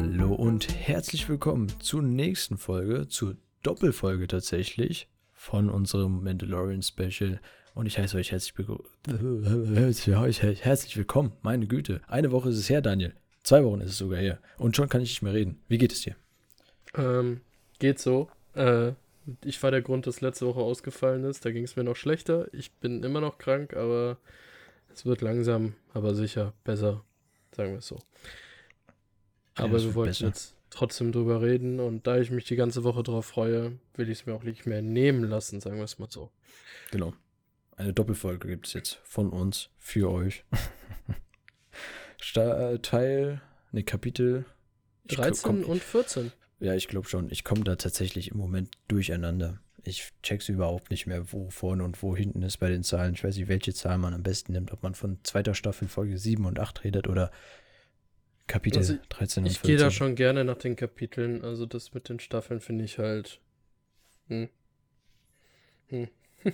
Hallo und herzlich willkommen zur nächsten Folge, zur Doppelfolge tatsächlich von unserem Mandalorian Special. Und ich heiße euch herzlich, herzlich willkommen. Meine Güte, eine Woche ist es her, Daniel. Zwei Wochen ist es sogar her. Und schon kann ich nicht mehr reden. Wie geht es dir? Ähm, geht so. Äh, ich war der Grund, dass letzte Woche ausgefallen ist. Da ging es mir noch schlechter. Ich bin immer noch krank, aber es wird langsam, aber sicher besser. Sagen wir es so. Aber ja, wir wollten besser. jetzt trotzdem drüber reden und da ich mich die ganze Woche drauf freue, will ich es mir auch nicht mehr nehmen lassen, sagen wir es mal so. Genau. Eine Doppelfolge gibt es jetzt von uns für euch. Äh, Teil, ne, Kapitel 13 komm, und 14. Ja, ich glaube schon. Ich komme da tatsächlich im Moment durcheinander. Ich check's überhaupt nicht mehr, wo vorne und wo hinten ist bei den Zahlen. Ich weiß nicht, welche Zahl man am besten nimmt, ob man von zweiter Staffel Folge 7 und 8 redet oder Kapitel also 13 und 14. Ich gehe da schon gerne nach den Kapiteln. Also das mit den Staffeln finde ich halt. Hm. Hm.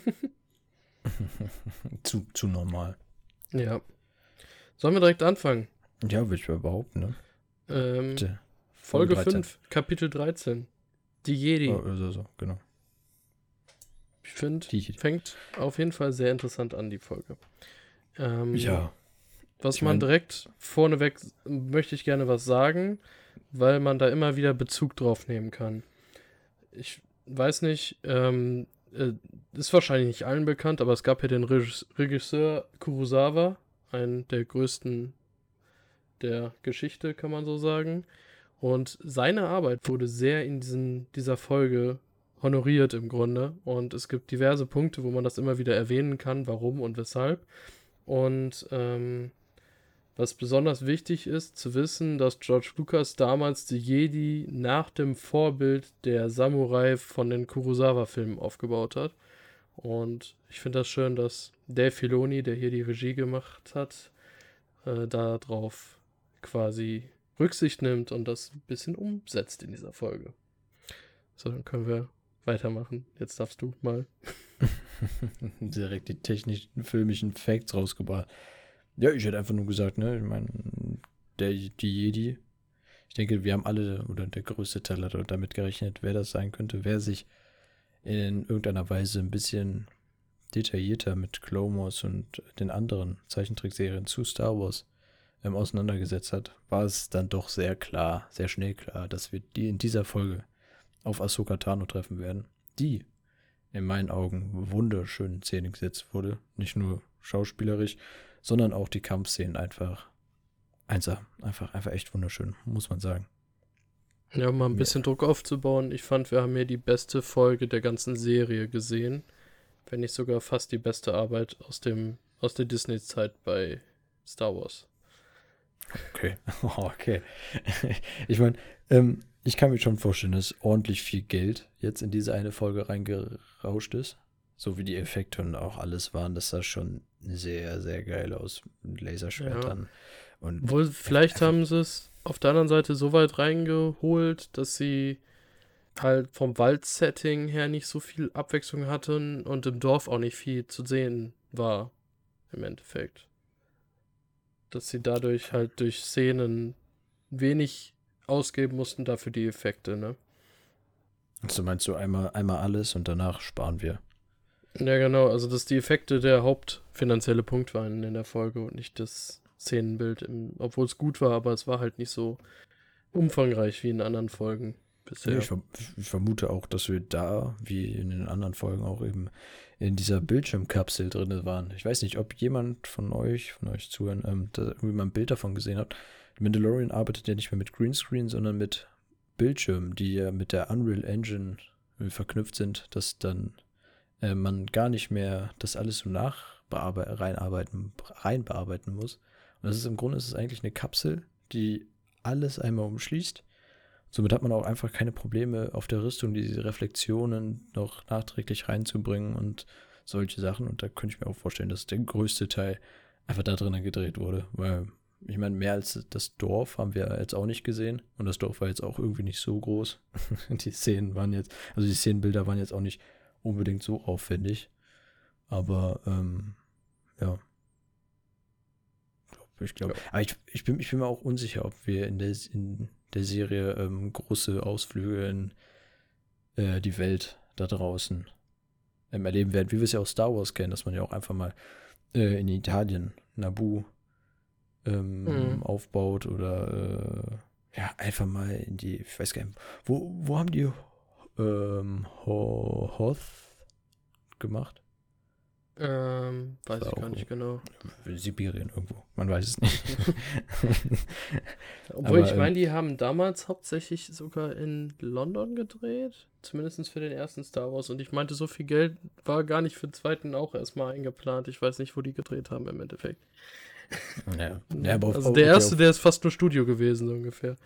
zu, zu normal. Ja. Sollen wir direkt anfangen? Ja, würde ich mal behaupten, ne? Ähm, Folge, Folge 5, Kapitel 13. Die Jedi. Oh, also, so, genau. Ich finde, fängt auf jeden Fall sehr interessant an, die Folge. Ähm, ja. Was ich man mein, direkt vorneweg möchte ich gerne was sagen, weil man da immer wieder Bezug drauf nehmen kann. Ich weiß nicht, ähm, äh, ist wahrscheinlich nicht allen bekannt, aber es gab ja den Regisseur Kurosawa, einen der größten der Geschichte, kann man so sagen. Und seine Arbeit wurde sehr in diesen, dieser Folge honoriert im Grunde. Und es gibt diverse Punkte, wo man das immer wieder erwähnen kann, warum und weshalb. Und ähm, was besonders wichtig ist, zu wissen, dass George Lucas damals die Jedi nach dem Vorbild der Samurai von den Kurosawa-Filmen aufgebaut hat. Und ich finde das schön, dass Dave Filoni, der hier die Regie gemacht hat, äh, darauf quasi Rücksicht nimmt und das ein bisschen umsetzt in dieser Folge. So, dann können wir weitermachen. Jetzt darfst du mal. Direkt die technischen, filmischen Facts rausgebracht. Ja, ich hätte einfach nur gesagt, ne, ich meine, der, die Jedi, ich denke, wir haben alle, oder der größte Teil hat damit gerechnet, wer das sein könnte, wer sich in irgendeiner Weise ein bisschen detaillierter mit Clone Wars und den anderen Zeichentrickserien zu Star Wars ähm, auseinandergesetzt hat, war es dann doch sehr klar, sehr schnell klar, dass wir die in dieser Folge auf Ahsoka Tano treffen werden, die in meinen Augen wunderschön in Szene gesetzt wurde. Nicht nur schauspielerisch, sondern auch die Kampfszenen einfach einsam. Einfach, einfach echt wunderschön, muss man sagen. Ja, um mal ein bisschen ja. Druck aufzubauen. Ich fand, wir haben hier die beste Folge der ganzen Serie gesehen. Wenn nicht sogar fast die beste Arbeit aus dem, aus der Disney-Zeit bei Star Wars. Okay, okay. Ich meine, ähm, ich kann mir schon vorstellen, dass ordentlich viel Geld jetzt in diese eine Folge reingerauscht ist. So wie die Effekte und auch alles waren, das sah schon sehr, sehr geil aus mit Laserschwertern. Ja. Und Wohl, vielleicht haben sie es auf der anderen Seite so weit reingeholt, dass sie halt vom Waldsetting her nicht so viel Abwechslung hatten und im Dorf auch nicht viel zu sehen war. Im Endeffekt. Dass sie dadurch halt durch Szenen wenig ausgeben mussten dafür die Effekte, ne? Also meinst du einmal, einmal alles und danach sparen wir? Ja, genau. Also, dass die Effekte der hauptfinanzielle Punkt waren in der Folge und nicht das Szenenbild, obwohl es gut war, aber es war halt nicht so umfangreich wie in anderen Folgen bisher. Ich, ich, vermute auch, dass wir da, wie in den anderen Folgen auch eben in dieser Bildschirmkapsel drin waren. Ich weiß nicht, ob jemand von euch, von euch zuhören, ähm, da irgendwie mal ein Bild davon gesehen hat. Mandalorian arbeitet ja nicht mehr mit Greenscreen, sondern mit Bildschirmen, die ja mit der Unreal Engine verknüpft sind, dass dann äh, man gar nicht mehr das alles so nach reinarbeiten, rein bearbeiten muss. Und das ist im Grunde ist es eigentlich eine Kapsel, die alles einmal umschließt. Somit hat man auch einfach keine Probleme auf der Rüstung, diese Reflexionen noch nachträglich reinzubringen und solche Sachen. Und da könnte ich mir auch vorstellen, dass der größte Teil einfach da drinnen gedreht wurde, weil ich meine, mehr als das Dorf haben wir jetzt auch nicht gesehen. Und das Dorf war jetzt auch irgendwie nicht so groß. die Szenen waren jetzt, also die Szenenbilder waren jetzt auch nicht unbedingt so aufwendig. Aber, ähm, ja. Ich glaube, ja. aber ich, ich, bin, ich bin mir auch unsicher, ob wir in, der, in der Serie ähm, große Ausflüge in äh, die Welt da draußen ähm, erleben werden, wie wir es ja aus Star Wars kennen, dass man ja auch einfach mal äh, in Italien Nabu ähm, mhm. aufbaut oder äh, ja, einfach mal in die, ich weiß gar nicht, wo, wo haben die ähm, Hoth gemacht? Ähm, weiß ich gar nicht genau. Sibirien irgendwo. Man weiß es nicht. Obwohl Aber, ich meine, ähm, die haben damals hauptsächlich sogar in London gedreht. Zumindest für den ersten Star Wars. Und ich meinte, so viel Geld war gar nicht für den zweiten auch erstmal eingeplant. Ich weiß nicht, wo die gedreht haben im Endeffekt. Ja. ja aber auf, also der erste, der ist fast nur Studio gewesen, so ungefähr.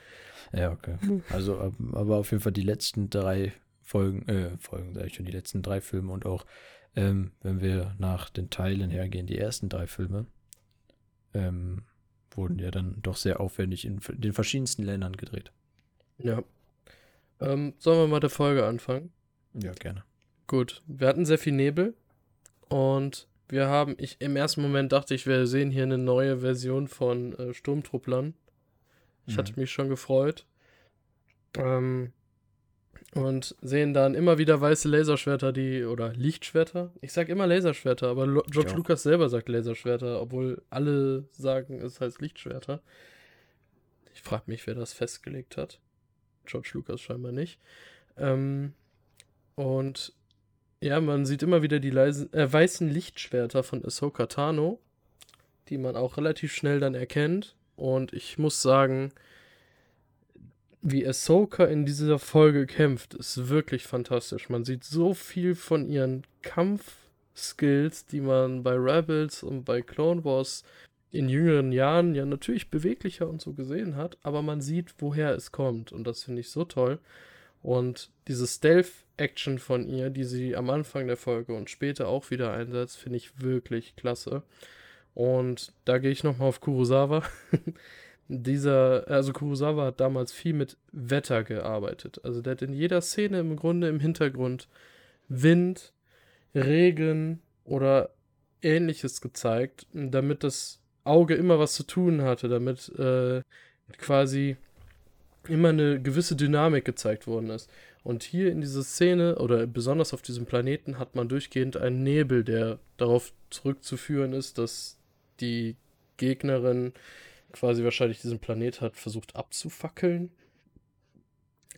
Ja, okay. Also, aber auf jeden Fall die letzten drei Folgen, äh, Folgen, sag ich schon, die letzten drei Filme und auch ähm, wenn wir nach den Teilen hergehen, die ersten drei Filme ähm, wurden ja dann doch sehr aufwendig in den verschiedensten Ländern gedreht. Ja. Ähm, sollen wir mal der Folge anfangen? Ja, gerne. Gut. Wir hatten sehr viel Nebel und wir haben, ich im ersten Moment dachte ich, wir sehen hier eine neue Version von äh, Sturmtrupplern. Ich mhm. hatte mich schon gefreut. Ähm, und sehen dann immer wieder weiße Laserschwerter, die, oder Lichtschwerter. Ich sag immer Laserschwerter, aber Lo George Lucas selber sagt Laserschwerter, obwohl alle sagen, es heißt Lichtschwerter. Ich frage mich, wer das festgelegt hat. George Lucas scheinbar nicht. Ähm, und ja, man sieht immer wieder die leisen, äh, weißen Lichtschwerter von Ahsoka Tano, die man auch relativ schnell dann erkennt. Und ich muss sagen, wie Ahsoka in dieser Folge kämpft, ist wirklich fantastisch. Man sieht so viel von ihren Kampfskills, die man bei Rebels und bei Clone Wars in jüngeren Jahren ja natürlich beweglicher und so gesehen hat, aber man sieht, woher es kommt und das finde ich so toll. Und diese Stealth-Action von ihr, die sie am Anfang der Folge und später auch wieder einsetzt, finde ich wirklich klasse. Und da gehe ich nochmal auf Kurosawa. dieser, also Kurosawa hat damals viel mit Wetter gearbeitet. Also der hat in jeder Szene im Grunde im Hintergrund Wind, Regen oder ähnliches gezeigt, damit das Auge immer was zu tun hatte, damit äh, quasi immer eine gewisse Dynamik gezeigt worden ist. Und hier in dieser Szene oder besonders auf diesem Planeten hat man durchgehend einen Nebel, der darauf zurückzuführen ist, dass die Gegnerin quasi wahrscheinlich diesen Planet hat versucht abzufackeln.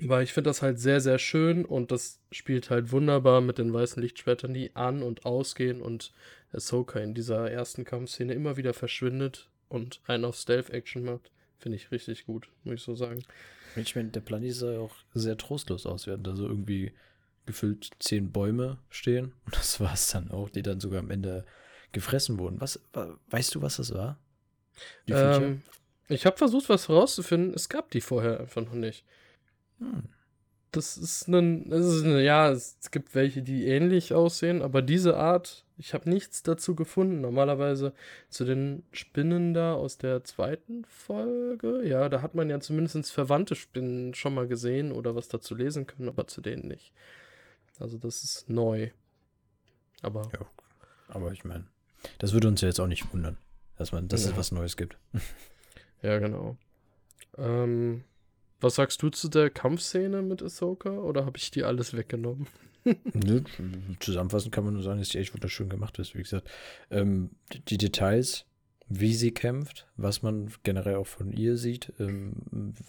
Weil ich finde das halt sehr, sehr schön und das spielt halt wunderbar mit den weißen Lichtschwertern, die an- und ausgehen und Ahsoka in dieser ersten Kampfszene immer wieder verschwindet und einen auf Stealth-Action macht. Finde ich richtig gut, muss ich so sagen. Ich meine, der Planet sah ja auch sehr trostlos aus, während da so irgendwie gefüllt zehn Bäume stehen und das war es dann auch, die dann sogar am Ende gefressen wurden. Was, weißt du, was das war? Ähm, ich habe versucht, was herauszufinden. Es gab die vorher einfach noch nicht. Hm. Das ist ein, das ist eine, ja, es gibt welche, die ähnlich aussehen, aber diese Art, ich habe nichts dazu gefunden. Normalerweise zu den Spinnen da aus der zweiten Folge, ja, da hat man ja zumindest verwandte Spinnen schon mal gesehen oder was dazu lesen können, aber zu denen nicht. Also das ist neu. Aber. Ja, aber ich meine, das würde uns ja jetzt auch nicht wundern dass man, dass ja. es was Neues gibt. Ja, genau. Ähm, was sagst du zu der Kampfszene mit Ahsoka oder habe ich dir alles weggenommen? Nö, zusammenfassend kann man nur sagen, dass die echt wunderschön gemacht ist. Wie gesagt, ähm, die Details, wie sie kämpft, was man generell auch von ihr sieht, ähm,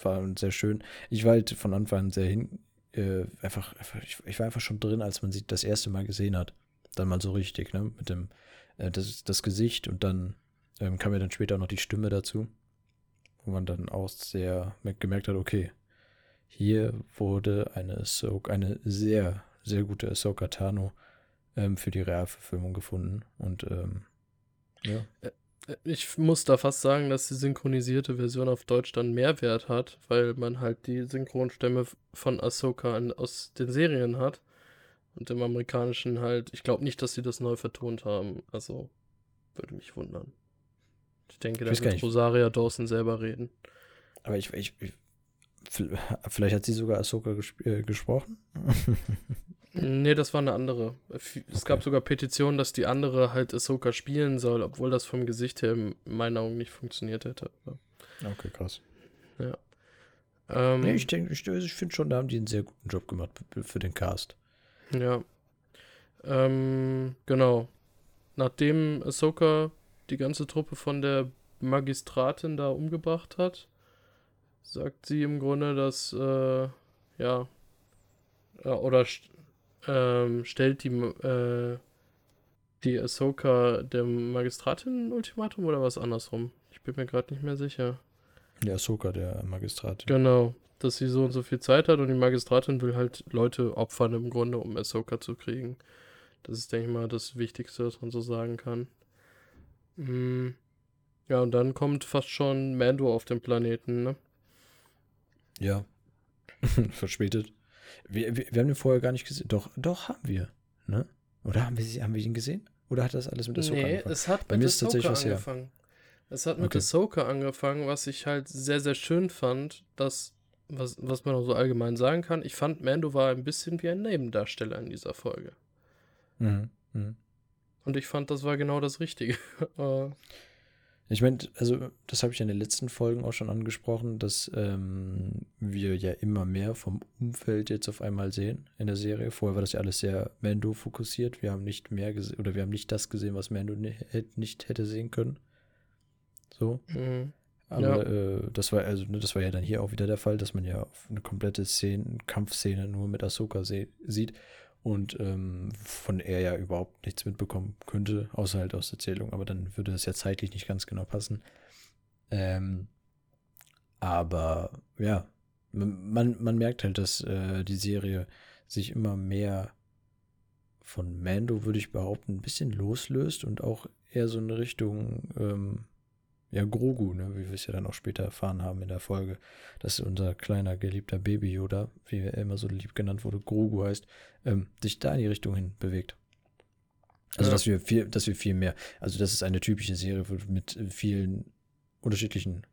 waren sehr schön. Ich war halt von Anfang an sehr hin, äh, einfach, einfach ich, ich, war einfach schon drin, als man sie das erste Mal gesehen hat. Dann mal so richtig, ne, mit dem, äh, das, das Gesicht und dann ähm, kam ja dann später auch noch die Stimme dazu, wo man dann auch sehr gemerkt hat, okay, hier wurde eine, Ahsoka, eine sehr, sehr gute Ahsoka Tano ähm, für die Realverfilmung gefunden und ähm, ja. Äh, ich muss da fast sagen, dass die synchronisierte Version auf Deutsch dann mehr Wert hat, weil man halt die Synchronstimme von Ahsoka aus den Serien hat. Und im amerikanischen halt, ich glaube nicht, dass sie das neu vertont haben. Also, würde mich wundern. Ich denke, da wird Rosaria Dawson selber reden. Aber ich, ich, ich vielleicht hat sie sogar Ahsoka gesp äh, gesprochen? nee, das war eine andere. Es okay. gab sogar Petitionen, dass die andere halt Ahsoka spielen soll, obwohl das vom Gesicht her in meinen Augen nicht funktioniert hätte. Okay, krass. Ja. Ähm, nee, ich denke, ich, ich finde schon, da haben die einen sehr guten Job gemacht für den Cast. Ja. Ähm, genau. Nachdem Ahsoka die ganze Truppe von der Magistratin da umgebracht hat, sagt sie im Grunde, dass, äh, ja, äh, oder ähm, stellt die, äh, die Ahsoka der Magistratin ein Ultimatum oder was andersrum? Ich bin mir gerade nicht mehr sicher. Der Ahsoka, der Magistratin. Genau, dass sie so und so viel Zeit hat und die Magistratin will halt Leute opfern im Grunde, um Ahsoka zu kriegen. Das ist, denke ich mal, das Wichtigste, was man so sagen kann. Mhm. Ja, und dann kommt fast schon Mando auf den Planeten, ne? Ja. Verspätet. Wir, wir, wir, haben ihn vorher gar nicht gesehen. Doch, doch, haben wir. Ne? Oder haben wir, haben wir ihn gesehen? Oder hat das alles mit Ahsoka nee, angefangen? Nee, es hat Bei mit mir ist tatsächlich was angefangen. Her. Es hat mit okay. Ahsoka angefangen, was ich halt sehr, sehr schön fand, dass, was, was man auch so allgemein sagen kann, ich fand, Mando war ein bisschen wie ein Nebendarsteller in dieser Folge. Mhm. Mhm. Und ich fand, das war genau das Richtige. Äh, ich meine, also das habe ich in den letzten Folgen auch schon angesprochen, dass ähm, wir ja immer mehr vom Umfeld jetzt auf einmal sehen in der Serie. Vorher war das ja alles sehr Mando fokussiert. Wir haben nicht mehr gesehen oder wir haben nicht das gesehen, was Mando nicht hätte sehen können. So. Mhm. Aber ja. äh, das war also ne, das war ja dann hier auch wieder der Fall, dass man ja eine komplette Szene, Kampfszene nur mit Ahsoka sieht und ähm, von er ja überhaupt nichts mitbekommen könnte, außer halt aus Erzählung, aber dann würde es ja zeitlich nicht ganz genau passen. Ähm, aber ja, man, man merkt halt, dass äh, die Serie sich immer mehr von Mando, würde ich behaupten, ein bisschen loslöst und auch eher so in Richtung ähm, ja, Grogu, ne, wie wir es ja dann auch später erfahren haben in der Folge, dass unser kleiner geliebter Baby Yoda, wie er immer so lieb genannt wurde, Grogu heißt, ähm, sich da in die Richtung hin bewegt. Also, ja. dass wir viel, dass wir viel mehr, also das ist eine typische Serie mit vielen unterschiedlichen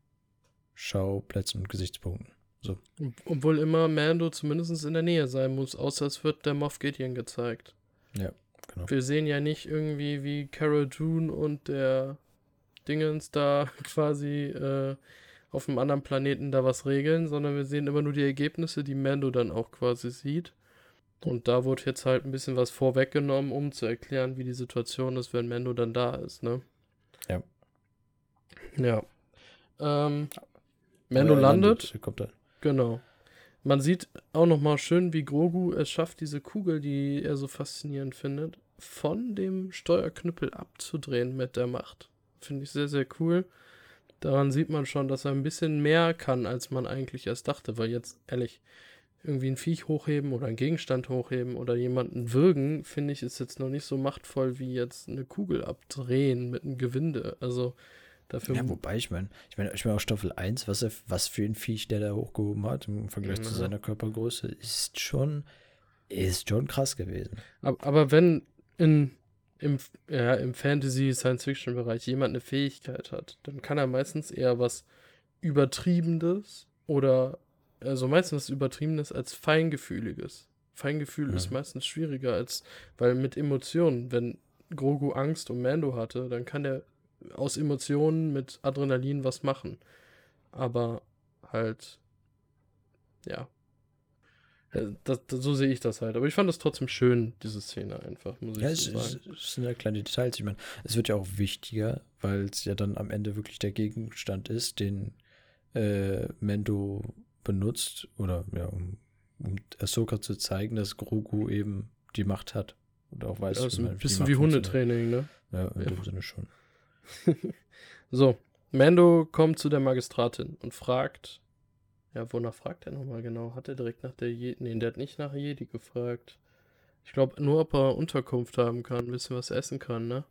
Schauplätzen und Gesichtspunkten. So. Obwohl immer Mando zumindest in der Nähe sein muss, außer es wird der Moff Gideon gezeigt. Ja, genau. Wir sehen ja nicht irgendwie, wie Carol Dune und der Dingens da quasi äh, auf einem anderen Planeten da was regeln, sondern wir sehen immer nur die Ergebnisse, die Mando dann auch quasi sieht. Und da wurde jetzt halt ein bisschen was vorweggenommen, um zu erklären, wie die Situation ist, wenn Mando dann da ist, ne? Ja. Ja. Ähm, Mando landet. landet genau. Man sieht auch nochmal schön, wie Grogu es schafft, diese Kugel, die er so faszinierend findet, von dem Steuerknüppel abzudrehen mit der Macht. Finde ich sehr, sehr cool. Daran sieht man schon, dass er ein bisschen mehr kann, als man eigentlich erst dachte, weil jetzt, ehrlich, irgendwie ein Viech hochheben oder einen Gegenstand hochheben oder jemanden würgen, finde ich, ist jetzt noch nicht so machtvoll wie jetzt eine Kugel abdrehen mit einem Gewinde. Also dafür. Ja, wobei, ich meine, ich meine, ich meine auch Staffel 1, was er, was für ein Viech der da hochgehoben hat im Vergleich mhm. zu seiner Körpergröße, ist schon, ist schon krass gewesen. Aber, aber wenn in im, ja, im Fantasy-Science-Fiction-Bereich jemand eine Fähigkeit hat, dann kann er meistens eher was Übertriebenes oder also meistens was Übertriebenes als Feingefühliges. Feingefühl ja. ist meistens schwieriger als, weil mit Emotionen, wenn Grogu Angst um Mando hatte, dann kann er aus Emotionen mit Adrenalin was machen. Aber halt, ja, das, das, so sehe ich das halt. Aber ich fand das trotzdem schön, diese Szene einfach, muss ich ja, so sagen. Es, es sind ja kleine Details. Ich meine, es wird ja auch wichtiger, weil es ja dann am Ende wirklich der Gegenstand ist, den äh, Mendo benutzt, oder ja, um, um Ahsoka zu zeigen, dass Grogu eben die Macht hat. Und auch weiß, ja, ist ein bisschen wie Hundetraining, ne? Ja, in ja. dem Sinne schon. so, Mando kommt zu der Magistratin und fragt, ja, wonach fragt er nochmal genau? Hat er direkt nach der Jedi. Nee, der hat nicht nach Jedi gefragt. Ich glaube nur, ob er Unterkunft haben kann, ein bisschen was essen kann, ne?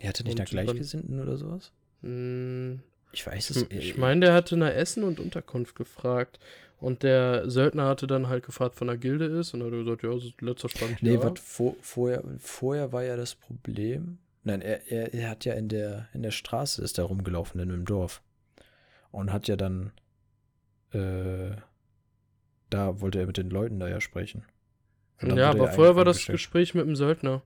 Er hatte nicht nach Gleichgesinnten oder sowas? Mh, hm, ich weiß es nicht. Ich meine, der hatte nach Essen und Unterkunft gefragt. Und der Söldner hatte dann halt gefragt, von der Gilde ist. Und er hat gesagt, ja, das ist letzter Stand. Nee, ja. was vor, vorher, vorher war ja das Problem. Nein, er, er, er hat ja in der, in der Straße ist er rumgelaufen, in einem Dorf. Und hat ja dann äh, da wollte er mit den Leuten da ja sprechen. Ja, aber vorher war das Gespräch mit dem Söldner.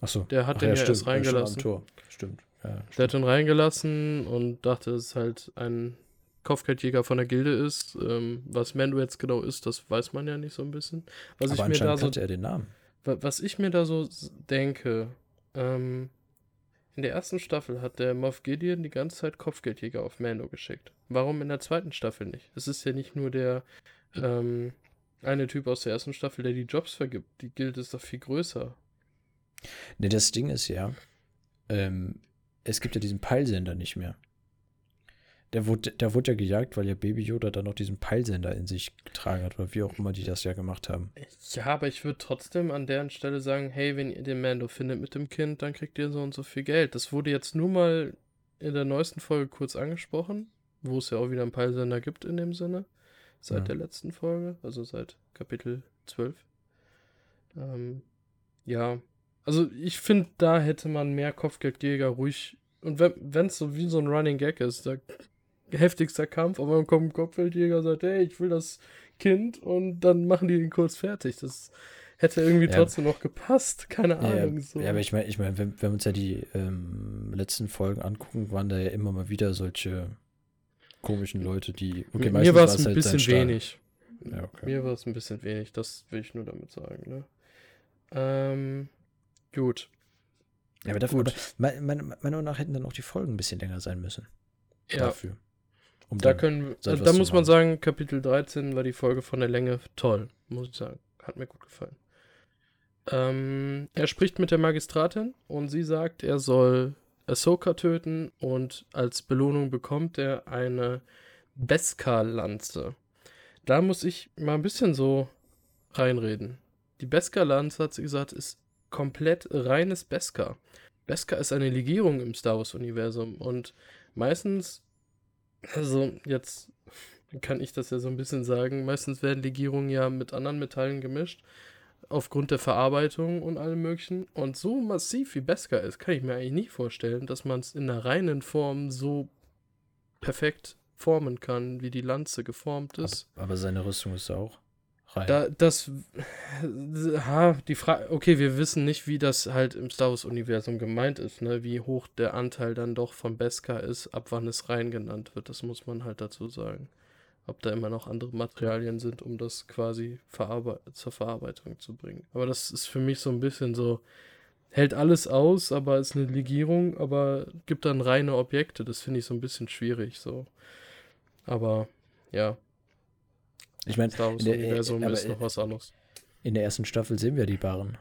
Achso. Der hat Ach, den ja, ja erst reingelassen. Tor. Stimmt. Ja, Der hat ihn reingelassen und dachte, es ist halt ein Kopfgeldjäger von der Gilde ist. Ähm, was Mando jetzt genau ist, das weiß man ja nicht so ein bisschen. Was Aber ich mir da so, er den Namen. wa- was ich mir da so denke, ähm, in der ersten Staffel hat der Moff Gideon die ganze Zeit Kopfgeldjäger auf Mando geschickt. Warum in der zweiten Staffel nicht? Es ist ja nicht nur der ähm, eine Typ aus der ersten Staffel, der die Jobs vergibt. Die Gilde ist doch viel größer. Ne, das Ding ist ja, ähm, es gibt ja diesen Peilsender nicht mehr. Der wurde, der wurde ja gejagt, weil ja Baby Yoda dann noch diesen Peilsender in sich getragen hat, oder wie auch immer die das ja gemacht haben. Ja, aber ich würde trotzdem an deren Stelle sagen, hey, wenn ihr den Mando findet mit dem Kind, dann kriegt ihr so und so viel Geld. Das wurde jetzt nur mal in der neuesten Folge kurz angesprochen, wo es ja auch wieder einen Peilsender gibt in dem Sinne. Seit Ja. der letzten Folge, also seit Kapitel 12. Ähm, ja, also ich finde, da hätte man mehr Kopfgeldjäger ruhig. Und wenn es so wie so ein Running Gag ist, da heftigster Kampf, aber dann kommt ein Kopfgeldjäger und sagt, hey, ich will das Kind und dann machen die ihn kurz fertig. Das hätte irgendwie Ja. trotzdem noch gepasst. Keine Ja, Ahnung. So. ja, aber ich meine, ich mein, wenn, wenn wir uns ja die ähm, letzten Folgen angucken, waren da ja immer mal wieder solche komischen Leute, die. Mir- meistens Mir war es ein halt bisschen wenig. Ja, okay. Mir war es ein bisschen wenig, das will ich nur damit sagen. Ne? Ähm, gut. Ja, aber dafür, Gut. aber mein- mein- meiner Meinung nach hätten dann auch die Folgen ein bisschen länger sein müssen. Ja, Dafür. Um da können da zu muss man sagen, Kapitel 13 war die Folge von der Länge toll, muss ich sagen. Hat mir gut gefallen. Ähm, er spricht mit der Magistratin und sie sagt, er soll Ahsoka töten und als Belohnung bekommt er eine Beskar-Lanze. Da muss ich mal ein bisschen so reinreden. Die Beskar-Lanze, hat sie gesagt, ist komplett reines Beskar. Beskar ist eine Legierung im Star Wars-Universum und meistens, also jetzt kann ich das ja so ein bisschen sagen, meistens werden Legierungen ja mit anderen Metallen gemischt, aufgrund der Verarbeitung und allem möglichen. Und so massiv wie Beskar ist, kann ich mir eigentlich nie vorstellen, dass man es in einer reinen Form so perfekt formen kann, wie die Lanze geformt ist. Aber, aber seine Rüstung ist auch rein. Da, das, ha, die Frage, okay, wir wissen nicht, wie das halt im Star Wars-Universum gemeint ist, ne, wie hoch der Anteil dann doch von Beskar ist, ab wann es rein genannt wird, das muss man halt dazu sagen. Ob da immer noch andere Materialien sind, um das quasi verarbe zur Verarbeitung zu bringen. Aber das ist für mich so ein bisschen so, hält alles aus, aber ist eine Legierung, aber gibt dann reine Objekte, das finde ich so ein bisschen schwierig, so. Aber, ja, ich meine, Star Wars-Universum aber, ist äh, noch was anderes. in der ersten Staffel sehen wir die Barren.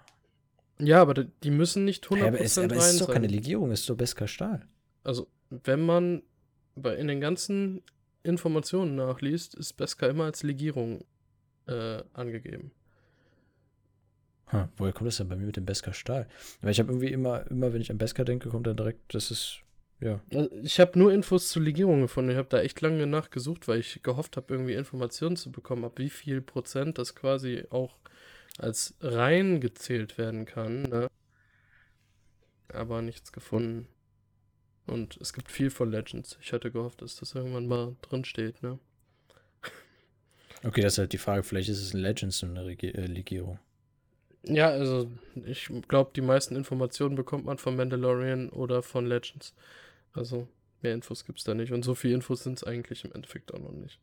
Ja, aber die müssen nicht 100% Ja, aber es, aber rein es ist doch sein. keine Legierung, es ist doch Beskar Stahl. Also, wenn man bei, in den ganzen Informationen nachliest, ist Beskar immer als Legierung äh, angegeben. Hm, woher kommt das denn bei mir mit dem Beskar Stahl? Weil ich habe irgendwie immer, immer, wenn ich an Beskar denke, kommt dann direkt, das ist, ja. Also, Ich habe nur Infos zu Legierungen gefunden. Ich habe da echt lange nachgesucht, weil ich gehofft habe, irgendwie Informationen zu bekommen, ab wie viel Prozent das quasi auch als rein gezählt werden kann. Ne? Aber nichts gefunden. Und es gibt viel von Legends. Ich hatte gehofft, dass das irgendwann mal drin steht, ne? Okay, das ist halt die Frage, vielleicht ist es in Legends so eine äh, Legierung. Ja, also ich glaube, die meisten Informationen bekommt man von Mandalorian oder von Legends. Also mehr Infos gibt es da nicht. Und so viele Infos sind es eigentlich im Endeffekt auch noch nicht.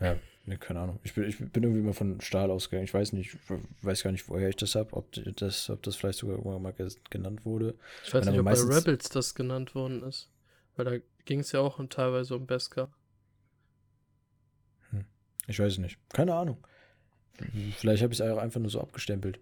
Ja, ne, keine Ahnung. Ich bin, ich bin irgendwie immer von Stahl ausgegangen. Ich weiß nicht, ich weiß gar nicht, woher ich das habe, ob das, ob das vielleicht sogar irgendwann mal genannt wurde. Ich weiß Wenn nicht, ob bei Rebels das genannt worden ist. Weil da ging es ja auch teilweise um Beskar. Ich weiß es nicht. Keine Ahnung. Vielleicht habe ich es einfach nur so abgestempelt.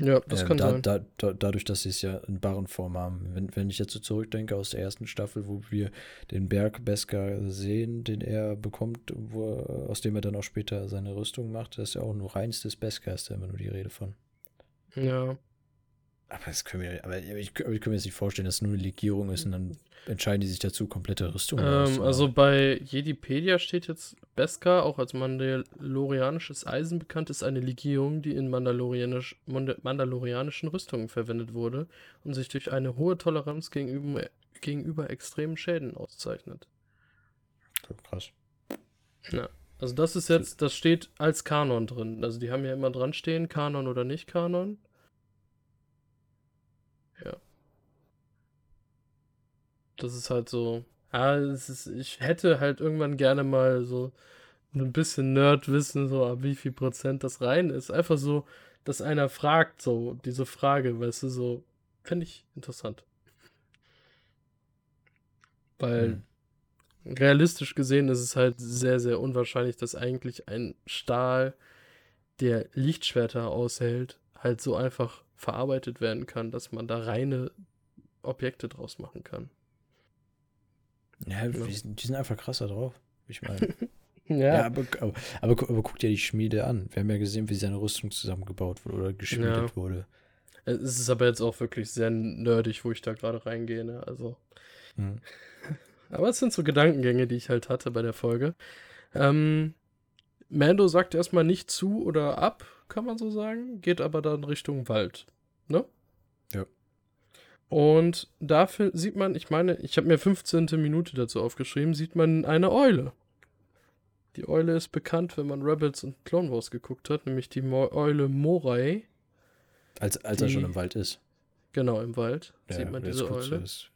Ja, das Ähm, kann da, sein. Da, da, dadurch, dass sie es ja in Barrenform haben. Wenn, wenn ich jetzt so zurückdenke aus der ersten Staffel, wo wir den Berg Beskar sehen, den er bekommt, wo, aus dem er dann auch später seine Rüstung macht, das ist ja auch nur reinstes Beskar, ist da immer nur die Rede von. Ja. Aber das können wir, aber ich, aber ich kann mir jetzt nicht vorstellen, dass es nur eine Legierung ist und dann entscheiden die sich dazu, komplette Rüstungen Ähm, also bei Jedipedia steht jetzt Beskar, auch als mandalorianisches Eisen bekannt, ist eine Legierung, die in Mandalorianisch, Manda- mandalorianischen Rüstungen verwendet wurde und sich durch eine hohe Toleranz gegenüber, gegenüber extremen Schäden auszeichnet. So, krass. Also das ist jetzt, das steht als Kanon drin. Also die haben ja immer dran stehen, Kanon oder nicht Kanon. Ja. Das ist halt so Ja, ist, ich hätte halt irgendwann gerne mal so ein bisschen Nerd-Wissen, so ab wie viel Prozent das rein ist. Einfach so, dass einer fragt, so diese Frage, weißt du, so, fände ich interessant. Weil hm. realistisch gesehen ist es halt sehr, sehr unwahrscheinlich, dass eigentlich ein Stahl, der Lichtschwerter aushält, halt so einfach verarbeitet werden kann, dass man da reine Objekte draus machen kann. Ja. Die, sind, die, sind, einfach krasser drauf. Ich meine. ja, ja aber, aber, aber, aber, guck dir die Schmiede an. Wir haben ja gesehen, wie seine Rüstung zusammengebaut wurde oder geschmiedet ja. wurde. Es ist aber jetzt auch wirklich sehr nerdig, wo ich da gerade reingehe. Ne? Also. Hm. aber es sind so Gedankengänge, die ich halt hatte bei der Folge. Ähm, Mando sagt erstmal nicht zu oder ab, kann man so sagen, geht aber dann Richtung Wald. Ne? Ja. Und dafür sieht man, ich meine, ich habe mir 15. Minute dazu aufgeschrieben, sieht man eine Eule. Die Eule ist bekannt, wenn man Rebels und Clone Wars geguckt hat, nämlich die Mo Eule Morai. Als, als die, er schon im Wald ist. Genau, im Wald ja, sieht man diese Eule. Ist,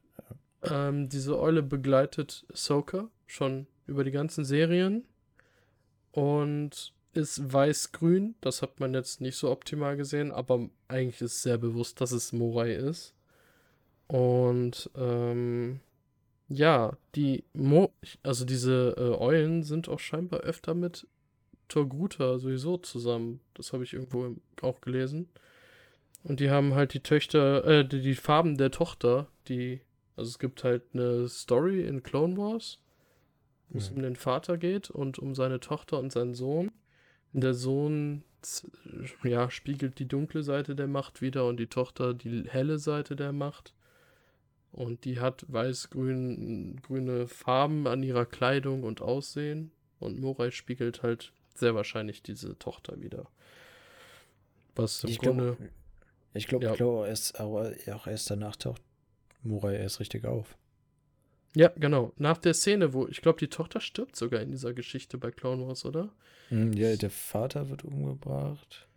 ja. ähm, diese Eule begleitet Ahsoka schon über die ganzen Serien und ist weiß-grün. Das hat man jetzt nicht so optimal gesehen, aber eigentlich ist sehr bewusst, dass es Morai ist. Und ähm, ja, die Mo also diese äh, Eulen sind auch scheinbar öfter mit Torguta sowieso zusammen. Das habe ich irgendwo auch gelesen. Und die haben halt die Töchter, äh, die, die Farben der Tochter, die, also es gibt halt eine Story in Clone Wars, wo es mhm. um den Vater geht und um seine Tochter und seinen Sohn. Und der Sohn, ja, spiegelt die dunkle Seite der Macht wieder und die Tochter die helle Seite der Macht. Und die hat weiß-grün grüne Farben an ihrer Kleidung und Aussehen. Und Morai spiegelt halt sehr wahrscheinlich diese Tochter wieder. Was im ich Grunde. Glaub, ich glaube, ja. glaub, erst, auch erst danach taucht Morai erst richtig auf. Ja, genau. Nach der Szene, wo ich glaube, die Tochter stirbt sogar in dieser Geschichte bei Clone Wars, oder? Hm, ja, der Vater wird umgebracht.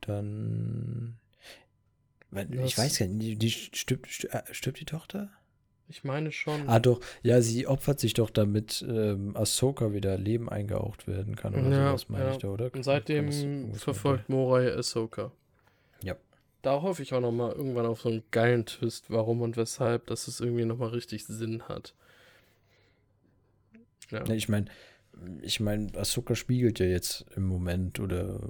Dann ich weiß gar nicht, die, stirbt, äh, stirbt die Tochter? Ich meine schon. Ah, doch. Ja, sie opfert sich doch, damit ähm, Ahsoka wieder Leben eingehaucht werden kann oder ja, sowas, meine ja. ich da, oder? Und seitdem verfolgt Morai Ahsoka. Ja. Da hoffe ich auch nochmal irgendwann auf so einen geilen Twist, warum und weshalb, dass es irgendwie nochmal richtig Sinn hat. Ja. Ich meine, ich meine, Ahsoka spiegelt ja jetzt im Moment oder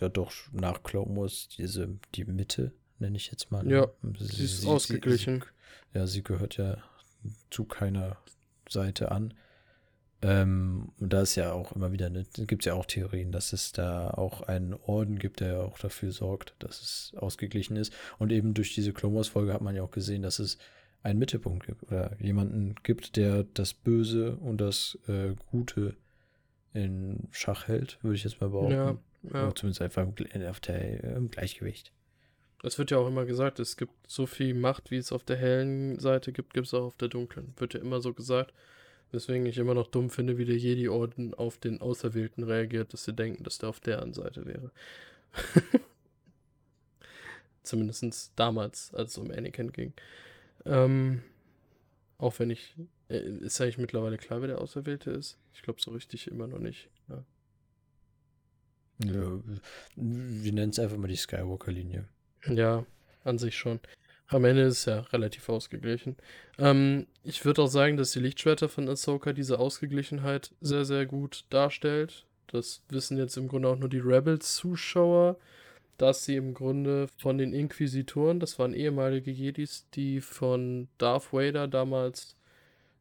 ja doch nach Clone Wars diese, die Mitte nenne ich jetzt mal. Ne? Ja, sie, sie ist sie, ausgeglichen. Sie, ja, sie gehört ja zu keiner Seite an. Ähm, und da ist ja auch immer wieder, ne, gibt es ja auch Theorien, dass es da auch einen Orden gibt, der auch dafür sorgt, dass es ausgeglichen ist. Und eben durch diese Clone Wars-Folge hat man ja auch gesehen, dass es einen Mittelpunkt gibt oder jemanden gibt, der das Böse und das äh, Gute in Schach hält, würde ich jetzt mal behaupten. Ja, ja. Zumindest einfach auf der, im Gleichgewicht. Es wird ja auch immer gesagt, es gibt so viel Macht, wie es auf der hellen Seite gibt, gibt es auch auf der dunklen. Wird ja immer so gesagt. Weswegen ich immer noch dumm finde, wie der Jedi-Orden auf den Auserwählten reagiert, dass sie denken, dass der auf deren Seite wäre. Zumindest damals, als es um Anakin ging. Ähm, auch wenn ich. Äh, ist eigentlich mittlerweile klar, wer der Auserwählte ist? Ich glaube, so richtig immer noch nicht. Ja. Ja, wir nennen es einfach mal die Skywalker-Linie. Ja, an sich schon. Am Ende ist es ja relativ ausgeglichen. Ähm, ich würde auch sagen, dass die Lichtschwerter von Ahsoka diese Ausgeglichenheit sehr, sehr gut darstellt. Das wissen jetzt im Grunde auch nur die Rebels-Zuschauer, dass sie im Grunde von den Inquisitoren, das waren ehemalige Jedis, die von Darth Vader damals,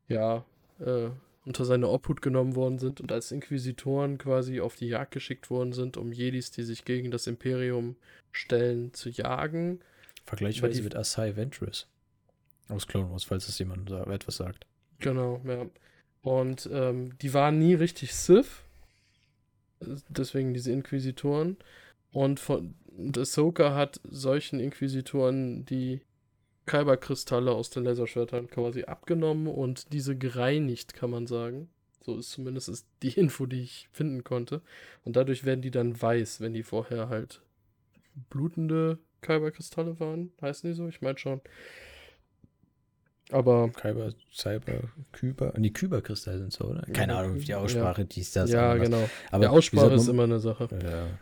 ja, äh, unter seine Obhut genommen worden sind und als Inquisitoren quasi auf die Jagd geschickt worden sind, um Jedis, die sich gegen das Imperium stellen, zu jagen. Vergleichsweise mit Asai Ventress aus Clone Wars, falls es jemand etwas sagt. Genau, ja. Und ähm, die waren nie richtig Sith. Deswegen diese Inquisitoren. Und, von, und Ahsoka hat solchen Inquisitoren die Kyberkristalle aus den Laserschwertern quasi abgenommen und diese gereinigt, kann man sagen. So ist zumindest die Info, die ich finden konnte. Und dadurch werden die dann weiß, wenn die vorher halt blutende Kyberkristalle waren. Heißen die so? Ich meine schon. Aber. Kyber, Cyber, Kyber. Die Kyberkristalle sind so, oder? Keine Ja, Ahnung, die Aussprache, ja. die ist das. ja, anders. genau. Aber Die Aussprache wie gesagt, ist man, immer eine Sache.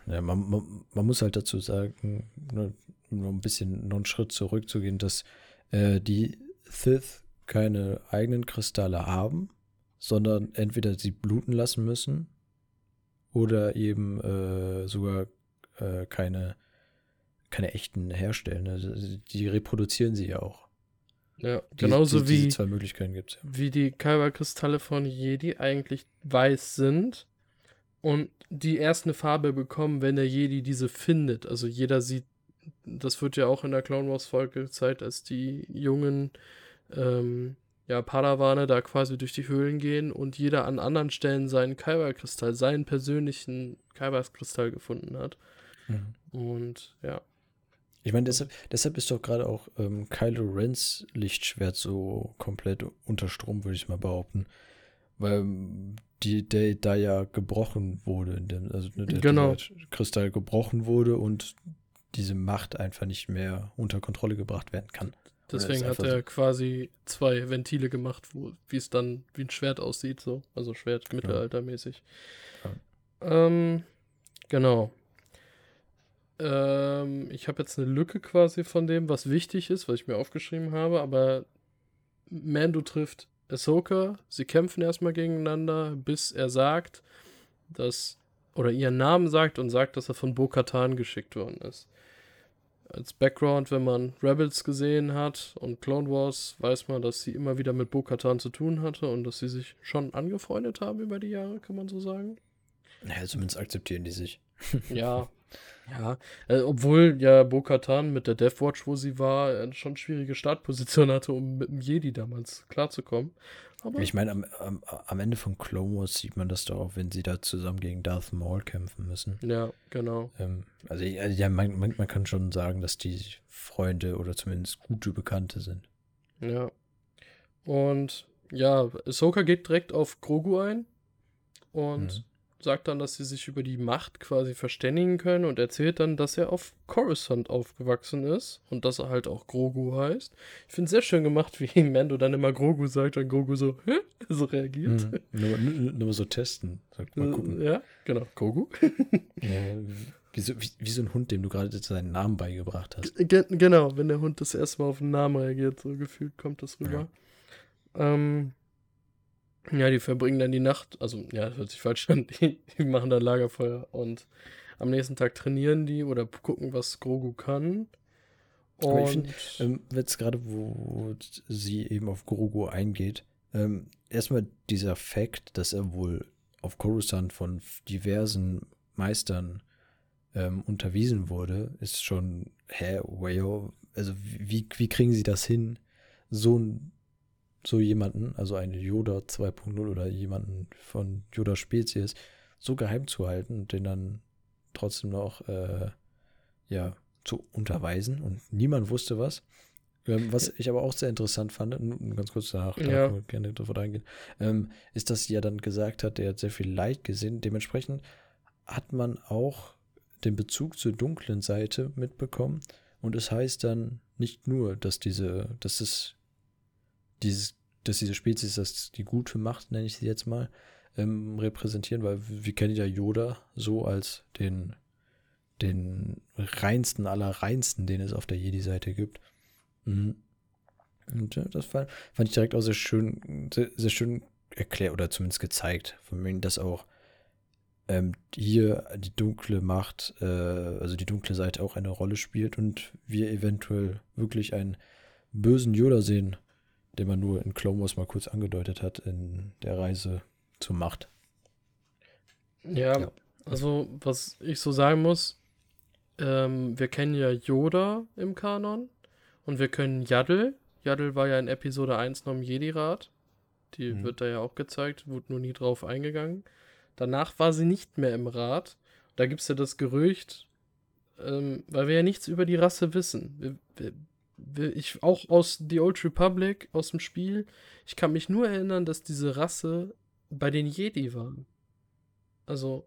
Ja, ja man, man, man muss halt dazu sagen, nur, nur ein bisschen noch einen Schritt zurückzugehen, dass äh, die Sith keine eigenen Kristalle haben, sondern entweder sie bluten lassen müssen oder eben äh, sogar äh, keine, keine echten herstellen. Also die reproduzieren sie ja auch. Ja, Die, genauso die, wie, Diese zwei Möglichkeiten gibt es. wie die Kyber-Kristalle von Jedi eigentlich weiß sind und die erst eine Farbe bekommen, wenn der Jedi diese findet. Also jeder sieht, das wird ja auch in der Clone Wars Folge gezeigt, als die jungen ähm, ja, Padawane da quasi durch die Höhlen gehen und jeder an anderen Stellen seinen Kyber-Kristall, seinen persönlichen Kyber-Kristall gefunden hat. Mhm. Und ja. Ich meine, deshalb, deshalb ist doch gerade auch ähm, Kylo Rens Lichtschwert so komplett unter Strom, würde ich mal behaupten. Weil ähm, die, der da ja gebrochen wurde, in dem, also ne, der, Genau. dieser Kristall gebrochen wurde und diese Macht einfach nicht mehr unter Kontrolle gebracht werden kann. Deswegen hat er quasi zwei Ventile gemacht, wo wie es dann wie ein Schwert aussieht, so. Also Schwert mittelaltermäßig. Ähm, genau. Ähm, ich habe jetzt eine Lücke quasi von dem, was wichtig ist, was ich mir aufgeschrieben habe, aber Mando trifft Ahsoka, sie kämpfen erstmal gegeneinander, bis er sagt, dass, oder ihren Namen sagt und sagt, dass er von Bo-Katan geschickt worden ist als Background, wenn man Rebels gesehen hat und Clone Wars, weiß man, dass sie immer wieder mit Bo-Katan zu tun hatte und dass sie sich schon angefreundet haben über die Jahre, kann man so sagen. Naja, zumindest akzeptieren die sich. Ja. Ja, äh, obwohl ja Bo-Katan mit der Death Watch, wo sie war, äh, schon schwierige Startposition hatte, um mit dem Jedi damals klarzukommen. Aber Ich meine, am, am, am Ende von Clone Wars sieht man das doch auch, wenn sie da zusammen gegen Darth Maul kämpfen müssen. ja, genau. Ähm, also ja, man, man, man kann schon sagen, dass die Freunde oder zumindest gute Bekannte sind. Ja. Und ja, Ahsoka geht direkt auf Grogu ein und Mhm. Sagt dann, dass sie sich über die Macht quasi verständigen können und erzählt dann, dass er auf Coruscant aufgewachsen ist und dass er halt auch Grogu heißt. Ich finde es sehr schön gemacht, wie Mando dann immer Grogu sagt und Grogu so, Hä? so reagiert. Mhm. nur, nur, nur mal so testen. Sag, mal gucken. Äh, Ja, genau, Grogu. Ja, wie, so, wie, wie so ein Hund, dem du gerade seinen Namen beigebracht hast. Ge genau, wenn der Hund das erste Mal auf den Namen reagiert, so gefühlt kommt das rüber. Ähm, ja, die verbringen dann die Nacht, also ja, das hört sich falsch an, die, die machen dann Lagerfeuer und am nächsten Tag trainieren die oder gucken, was Grogu kann. Aber ich Und find, Ähm, jetzt gerade, wo sie eben auf Grogu eingeht, ähm, erstmal dieser Fakt, dass er wohl auf Coruscant von diversen Meistern ähm, unterwiesen wurde, ist schon, hä, wow, also wie, wie kriegen sie das hin, so, ein- so jemanden, also einen Yoda 2.0 oder jemanden von Yoda Spezies, so geheim zu halten und den dann trotzdem noch, äh, ja, zu unterweisen und niemand wusste was. Ähm, was ich aber auch sehr interessant fand, ganz kurz danach, Ja. wir gerne davon eingehen, ähm, ist, dass sie ja dann gesagt hat, er hat sehr viel Leid gesehen. Dementsprechend hat man auch den Bezug zur dunklen Seite mitbekommen. Und es heißt dann nicht nur, dass diese, dass es dieses, dass diese Spezies das die gute Macht, nenne ich sie jetzt mal, ähm, repräsentieren, weil wir kennen ja Yoda so als den, den reinsten aller reinsten, den es auf der Jedi-Seite gibt. Mhm. Und ja, das fand, fand ich direkt auch sehr schön, sehr, sehr schön erklärt oder zumindest gezeigt. Von mir, dass auch ähm, hier die dunkle Macht, äh, also die dunkle Seite auch eine Rolle spielt und wir eventuell wirklich einen bösen Yoda sehen, den man nur in Clone Wars mal kurz angedeutet hat in der Reise zur Macht. ja, Ja. also was ich so sagen muss, ähm, wir kennen ja Yoda im Kanon und wir können Yaddle. Yaddle war ja in Episode 1 noch im Jedi-Rat. Die Mhm. wird da ja auch gezeigt, wurde nur nie drauf eingegangen. Danach war sie nicht mehr im Rat. Da gibt es ja das Gerücht, ähm, weil wir ja nichts über die Rasse wissen. Wir, wir, ich, auch aus The Old Republic, aus dem Spiel, ich kann mich nur erinnern, dass diese Rasse bei den Jedi war. Also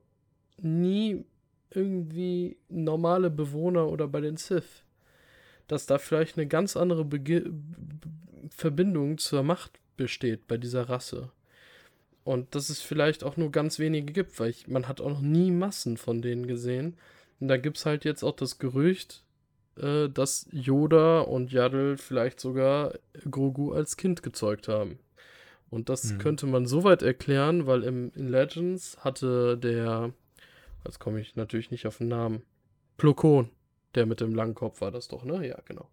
nie irgendwie normale Bewohner oder bei den Sith. Dass da vielleicht eine ganz andere Bege Verbindung zur Macht besteht bei dieser Rasse. Und dass es vielleicht auch nur ganz wenige gibt, weil ich, man hat auch noch nie Massen von denen gesehen. Und da gibt es halt jetzt auch das Gerücht, äh, dass Yoda und Yaddle vielleicht sogar Grogu als Kind gezeugt haben. Und das mhm. könnte man soweit erklären, weil im, in Legends hatte der, jetzt komme ich natürlich nicht auf den Namen, Plokon, der mit dem langen Kopf war das doch, ne? Ja, genau.